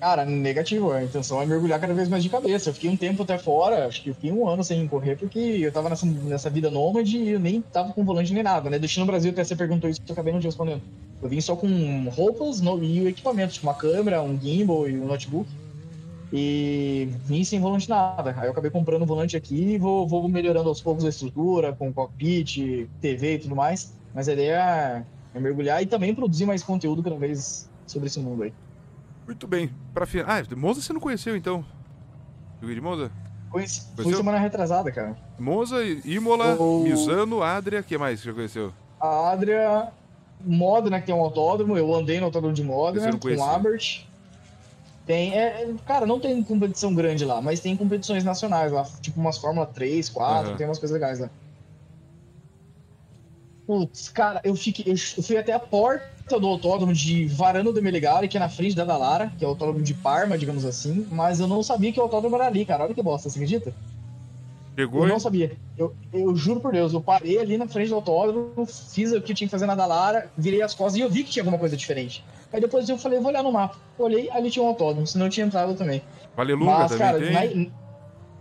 Cara, negativo. A intenção é mergulhar cada vez mais de cabeça. Eu fiquei um tempo até fora, acho que eu fiquei um ano sem correr, porque eu tava nessa, nessa vida nômade e eu nem tava com volante nem nada, né? No Brasil, até você perguntou isso, eu acabei não te respondendo. Eu vim só com roupas no, e o equipamento, tipo uma câmera, um gimbal e um notebook. E vim sem volante nada. Aí eu acabei comprando um volante aqui e vou, vou melhorando aos poucos a estrutura, com cockpit, TV e tudo mais. Mas a ideia é mergulhar e também produzir mais conteúdo cada vez sobre esse mundo aí. Muito bem. Pra fin... Ah, Monza você não conheceu então? Joguei de Monza? Conheci. Fui semana retrasada, cara. Monza, Imola, o... Misano, Adria, o que mais você já conheceu? A Adria, Modena, que tem um autódromo, eu andei no autódromo de Modena, com Abert. Tem, é, é, cara, não tem competição grande lá, mas tem competições nacionais lá, tipo umas Fórmula 3, 4, uhum. tem umas coisas legais lá. Putz, cara, eu, fiquei, eu fui até a porta do autódromo de Varano de Meligari, que é na frente da Dallara, que é o autódromo de Parma, digamos assim, mas eu não sabia que o autódromo era ali, cara. Olha que bosta, você acredita? Pegou? Eu não sabia. Eu, eu juro por Deus, eu parei ali na frente do autódromo, fiz o que eu tinha que fazer na Dallara, virei as costas e eu vi que tinha alguma coisa diferente. Aí depois eu falei, vou olhar no mapa. Olhei, ali tinha um autódromo, senão eu tinha entrado também. Valelunga Mas, também cara, tem?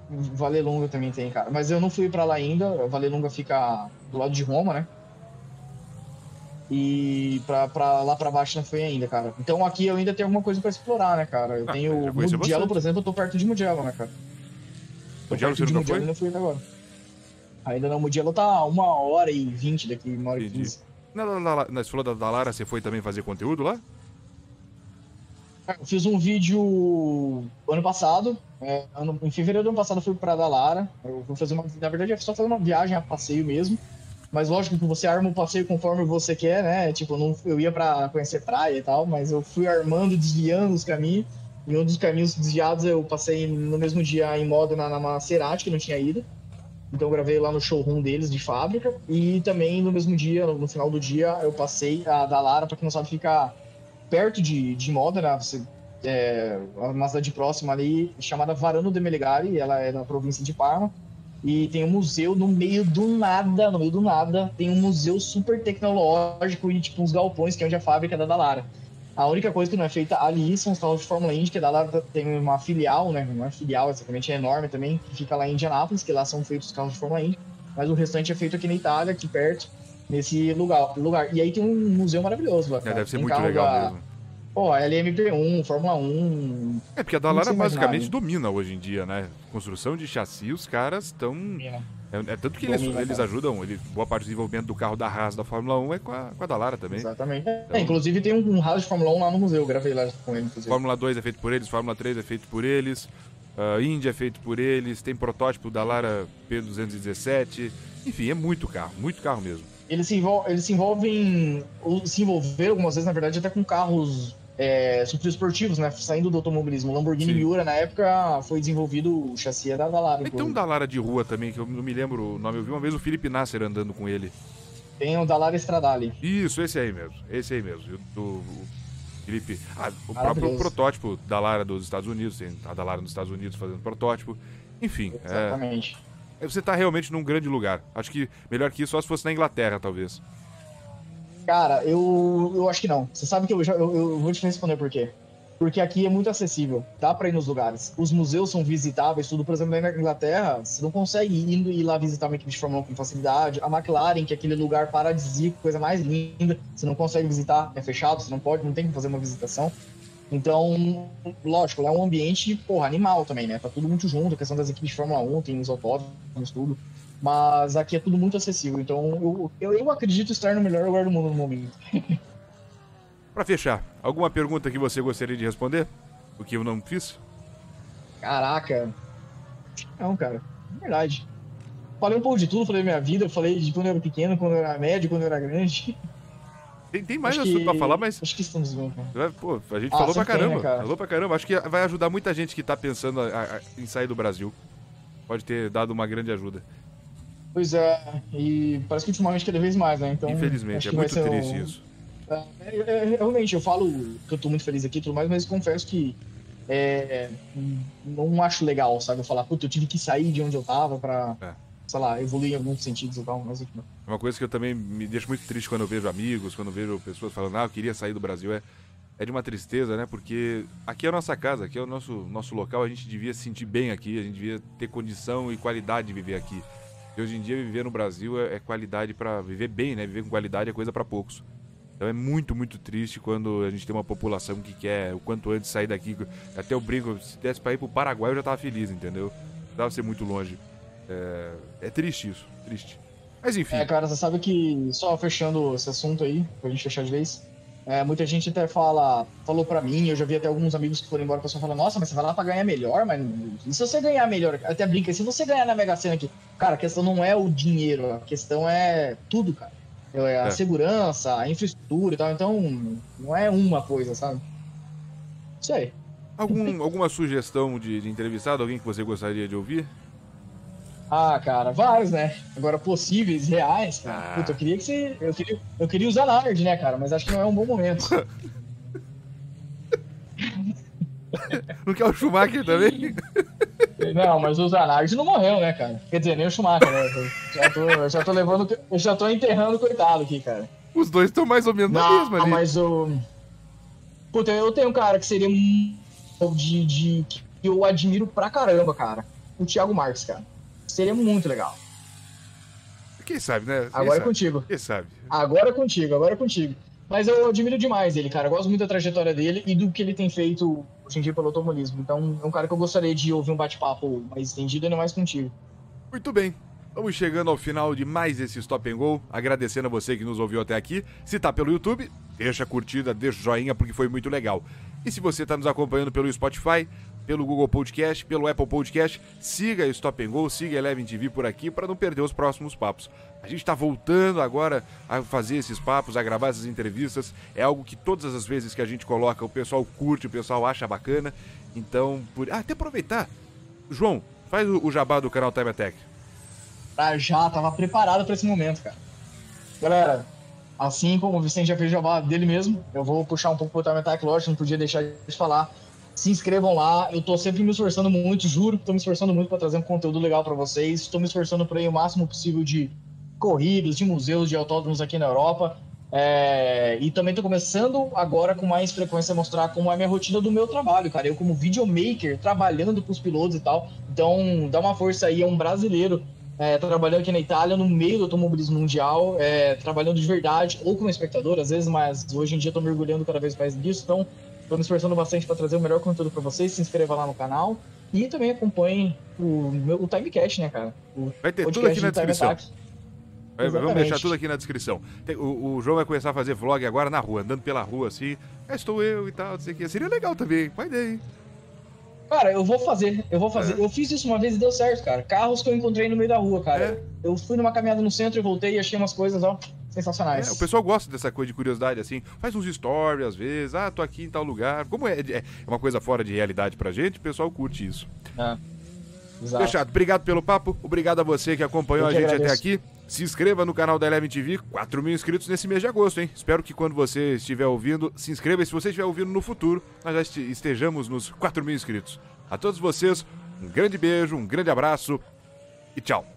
Na... Valelunga também tem, cara. Mas eu não fui para lá ainda. Valelunga fica do lado de Roma, né? E pra, pra lá pra baixo não foi ainda, cara. Então aqui eu ainda tenho alguma coisa pra explorar, né, cara? Eu ah, tenho Mugello, por exemplo, eu tô perto de Mugello, né, cara? Mugello você nunca foi? Ainda fui agora. Ainda não, Mugello tá uma hora e vinte daqui, uma hora Entendi. e quinze. Você falou da Dalara, você foi também fazer conteúdo lá? Eu fiz um vídeo ano passado. É, ano, em fevereiro do ano passado eu fui pra Dalara. Eu fui fazer uma. Na verdade, é só fazer uma viagem a passeio mesmo. Mas lógico que você arma o passeio conforme você quer, né? Tipo, não, eu ia pra conhecer praia e tal, mas eu fui armando, desviando os caminhos. E um dos caminhos desviados eu passei no mesmo dia em modo na, na Maserati, que não tinha ido. Então eu gravei lá no showroom deles de fábrica. E também no mesmo dia, no final do dia, eu passei a da Lara, pra quem não sabe, ficar perto de, de Modena, você, é, uma cidade próxima ali, chamada Varano de Meligari, ela é da província de Parma. E tem um museu no meio do nada, no meio do nada, tem um museu super tecnológico e tipo uns galpões, que é onde é a fábrica da Dalara. A única coisa que não é feita ali são os carros de Fórmula Indy, que a Dalara tem uma filial, né? Uma filial, exatamente, é enorme também, que fica lá em Indianápolis, que lá são feitos os carros de Fórmula Indy. Mas o restante é feito aqui na Itália, aqui perto, nesse lugar. lugar. E aí tem um museu maravilhoso lá. É, deve ser tem muito legal da... mesmo. Pô, LMP1, Fórmula 1. É, porque a Dallara basicamente domina hoje em dia, né? Construção de chassi, os caras estão. É. é. É, tanto que eles, eles ajudam, ele, boa parte do desenvolvimento do carro da Haas da Fórmula 1 é com a, com a Dallara também. Exatamente. Então, é, inclusive tem um, um Haas de Fórmula 1 lá no museu, eu gravei lá com ele, inclusive. Fórmula 2 é feito por eles, Fórmula 3 é feito por eles, uh, Indy é feito por eles, tem protótipo da Lara P217. Enfim, é muito carro, muito carro mesmo. Eles se, envol eles se envolvem, se envolveram algumas vezes, na verdade, até com carros é, esportivos, né? Saindo do automobilismo. O Lamborghini Sim. Miura, na época, foi desenvolvido o chassi da Dallara. Tem um Dallara de rua também, que eu não me lembro o nome. Eu vi uma vez o Felipe Nasser andando com ele. Tem o Dallara Stradale. Isso, esse aí mesmo. Esse aí mesmo. O Felipe. Ah, o próprio protótipo da Lara dos Estados Unidos. Tem a Dallara nos Estados Unidos fazendo protótipo. Enfim. É, Exatamente. É, você está realmente num grande lugar. Acho que melhor que isso só se fosse na Inglaterra, talvez. Cara, eu, eu acho que não. Você sabe que eu, já, eu, eu vou te responder por quê. Porque aqui é muito acessível, dá para ir nos lugares. Os museus são visitáveis, tudo. Por exemplo, na Inglaterra, você não consegue ir, ir lá visitar uma equipe de Fórmula 1 com facilidade. A McLaren, que é aquele lugar paradisíaco, coisa mais linda, você não consegue visitar, é fechado, você não pode, não tem que fazer uma visitação. Então, lógico, lá é um ambiente, porra, animal também, né? Tá tudo muito junto, a questão das equipes de Fórmula 1, tem os autódromos, tudo. Mas aqui é tudo muito acessível. Então eu, eu, eu acredito estar no melhor lugar do mundo no momento. [laughs] Para fechar, alguma pergunta que você gostaria de responder? O que eu não fiz? Caraca. Não, cara. É verdade. Falei um pouco de tudo, falei da minha vida, falei de quando eu era pequeno, quando eu era médio, quando eu era grande. Tem, tem mais assunto que... pra falar, mas. Acho que estamos bem, cara. Pô, a gente ah, falou pra caramba. Tem, né, cara? Falou pra caramba. Acho que vai ajudar muita gente que tá pensando a, a, em sair do Brasil. Pode ter dado uma grande ajuda. Pois é, e parece que ultimamente cada vez mais, né? Então, Infelizmente, é muito triste um... isso. É, é, é, realmente, eu falo que eu tô muito feliz aqui e tudo mais, mas confesso que é, não acho legal, sabe? Eu falar, puta, eu tive que sair de onde eu tava pra, é. sei lá, evoluir em alguns sentidos e tal, mas aqui Uma coisa que eu também me deixa muito triste quando eu vejo amigos, quando eu vejo pessoas falando, ah, eu queria sair do Brasil, é é de uma tristeza, né? Porque aqui é a nossa casa, aqui é o nosso, nosso local, a gente devia se sentir bem aqui, a gente devia ter condição e qualidade de viver aqui. E hoje em dia viver no Brasil é, é qualidade para viver bem, né? Viver com qualidade é coisa para poucos. Então é muito, muito triste quando a gente tem uma população que quer o quanto antes sair daqui. Até o brinco, se desse pra ir pro Paraguai eu já tava feliz, entendeu? Não dava ser muito longe. É, é triste isso, triste. Mas enfim. É, cara, você sabe que, só fechando esse assunto aí, pra gente fechar de vez, é, muita gente até fala, falou pra mim, eu já vi até alguns amigos que foram embora, o pessoal fala, nossa, mas você vai lá pra ganhar melhor, mas e se você ganhar melhor? Até brinca, se você ganhar na Mega Sena aqui, cara, a questão não é o dinheiro, a questão é tudo, cara. É a é. segurança, a infraestrutura e tal, então não é uma coisa, sabe? Isso aí. Algum, alguma sugestão de, de entrevistado, alguém que você gostaria de ouvir? Ah, cara, vários, né? Agora, possíveis, reais, cara. Ah. Puta, eu queria que você. Eu queria, eu queria usar Nard, né, cara? Mas acho que não é um bom momento. [laughs] não quer o Schumacher também? Não, mas o Zanardi não morreu, né, cara? Quer dizer, nem o Schumacher, né? Eu já tô, eu já tô levando. Eu já tô enterrando o coitado aqui, cara. Os dois estão mais ou menos não, na mesma ali. mas o. Puta, eu tenho um cara que seria de, de. que eu admiro pra caramba, cara. O Thiago Marques, cara. Seria muito legal. Quem sabe, né? Quem agora é sabe? é contigo. Quem sabe? Agora é contigo, agora é contigo. Mas eu admiro demais ele, cara. Eu gosto muito da trajetória dele e do que ele tem feito hoje em dia pelo automobilismo. Então é um cara que eu gostaria de ouvir um bate-papo mais estendido não mais contigo. Muito bem. Vamos chegando ao final de mais esse Stop and Go. Agradecendo a você que nos ouviu até aqui. Se tá pelo YouTube, deixa a curtida, deixa o joinha, porque foi muito legal. E se você está nos acompanhando pelo Spotify, pelo Google Podcast, pelo Apple Podcast. Siga Stop Go, siga Eleven TV por aqui para não perder os próximos papos. A gente está voltando agora a fazer esses papos, a gravar essas entrevistas. É algo que todas as vezes que a gente coloca, o pessoal curte, o pessoal acha bacana. Então, por... ah, até aproveitar. João, faz o, jabá do canal Time Attack. Ah, já, tava preparado para esse momento, cara. Galera, assim como o Vicente já fez o jabá dele mesmo, eu vou puxar um pouco pro Time Attack, lógico, não podia deixar de falar se inscrevam lá. Eu tô sempre me esforçando muito, juro, tô me esforçando muito para trazer um conteúdo legal para vocês. Estou me esforçando para ir o máximo possível de corridas, de museus, de autódromos aqui na Europa. É... e também tô começando agora com mais frequência a mostrar como é a minha rotina do meu trabalho, cara. Eu como videomaker, trabalhando com os pilotos e tal. Então, dá uma força aí, é um brasileiro é, trabalhando aqui na Itália, no meio do automobilismo mundial, é, trabalhando de verdade, ou como espectador, às vezes, mas hoje em dia estou mergulhando cada vez mais nisso. Então, Estou me esforçando bastante para trazer o melhor conteúdo para vocês. Se inscreva lá no canal e também acompanhe o, meu, o Timecast, né, cara? O vai ter tudo aqui na descrição. Vai, vamos deixar tudo aqui na descrição. O, o, João vai começar a fazer vlog agora na rua, andando pela rua assim. É, estou eu e tal, não sei o que. Seria legal também. Vai daí. Cara, eu vou fazer, eu vou fazer. É. Eu fiz isso uma vez e deu certo, cara. Carros que eu encontrei no meio da rua, cara. É. Eu fui numa caminhada no centro e voltei e achei umas coisas, ó sensacionais. É, o pessoal gosta dessa coisa de curiosidade, assim, faz uns stories às vezes, ah, tô aqui em tal lugar. Como é, é uma coisa fora de realidade pra gente, o pessoal curte isso. É. Exato. Fechado. Obrigado pelo papo, obrigado a você que acompanhou que a gente agradeço. até aqui. Se inscreva no canal da Eleven TV, 4 mil inscritos nesse mês de agosto, hein? Espero que quando você estiver ouvindo, se inscreva. E se você estiver ouvindo no futuro, nós já estejamos nos 4 mil inscritos. A todos vocês, um grande beijo, um grande abraço e tchau.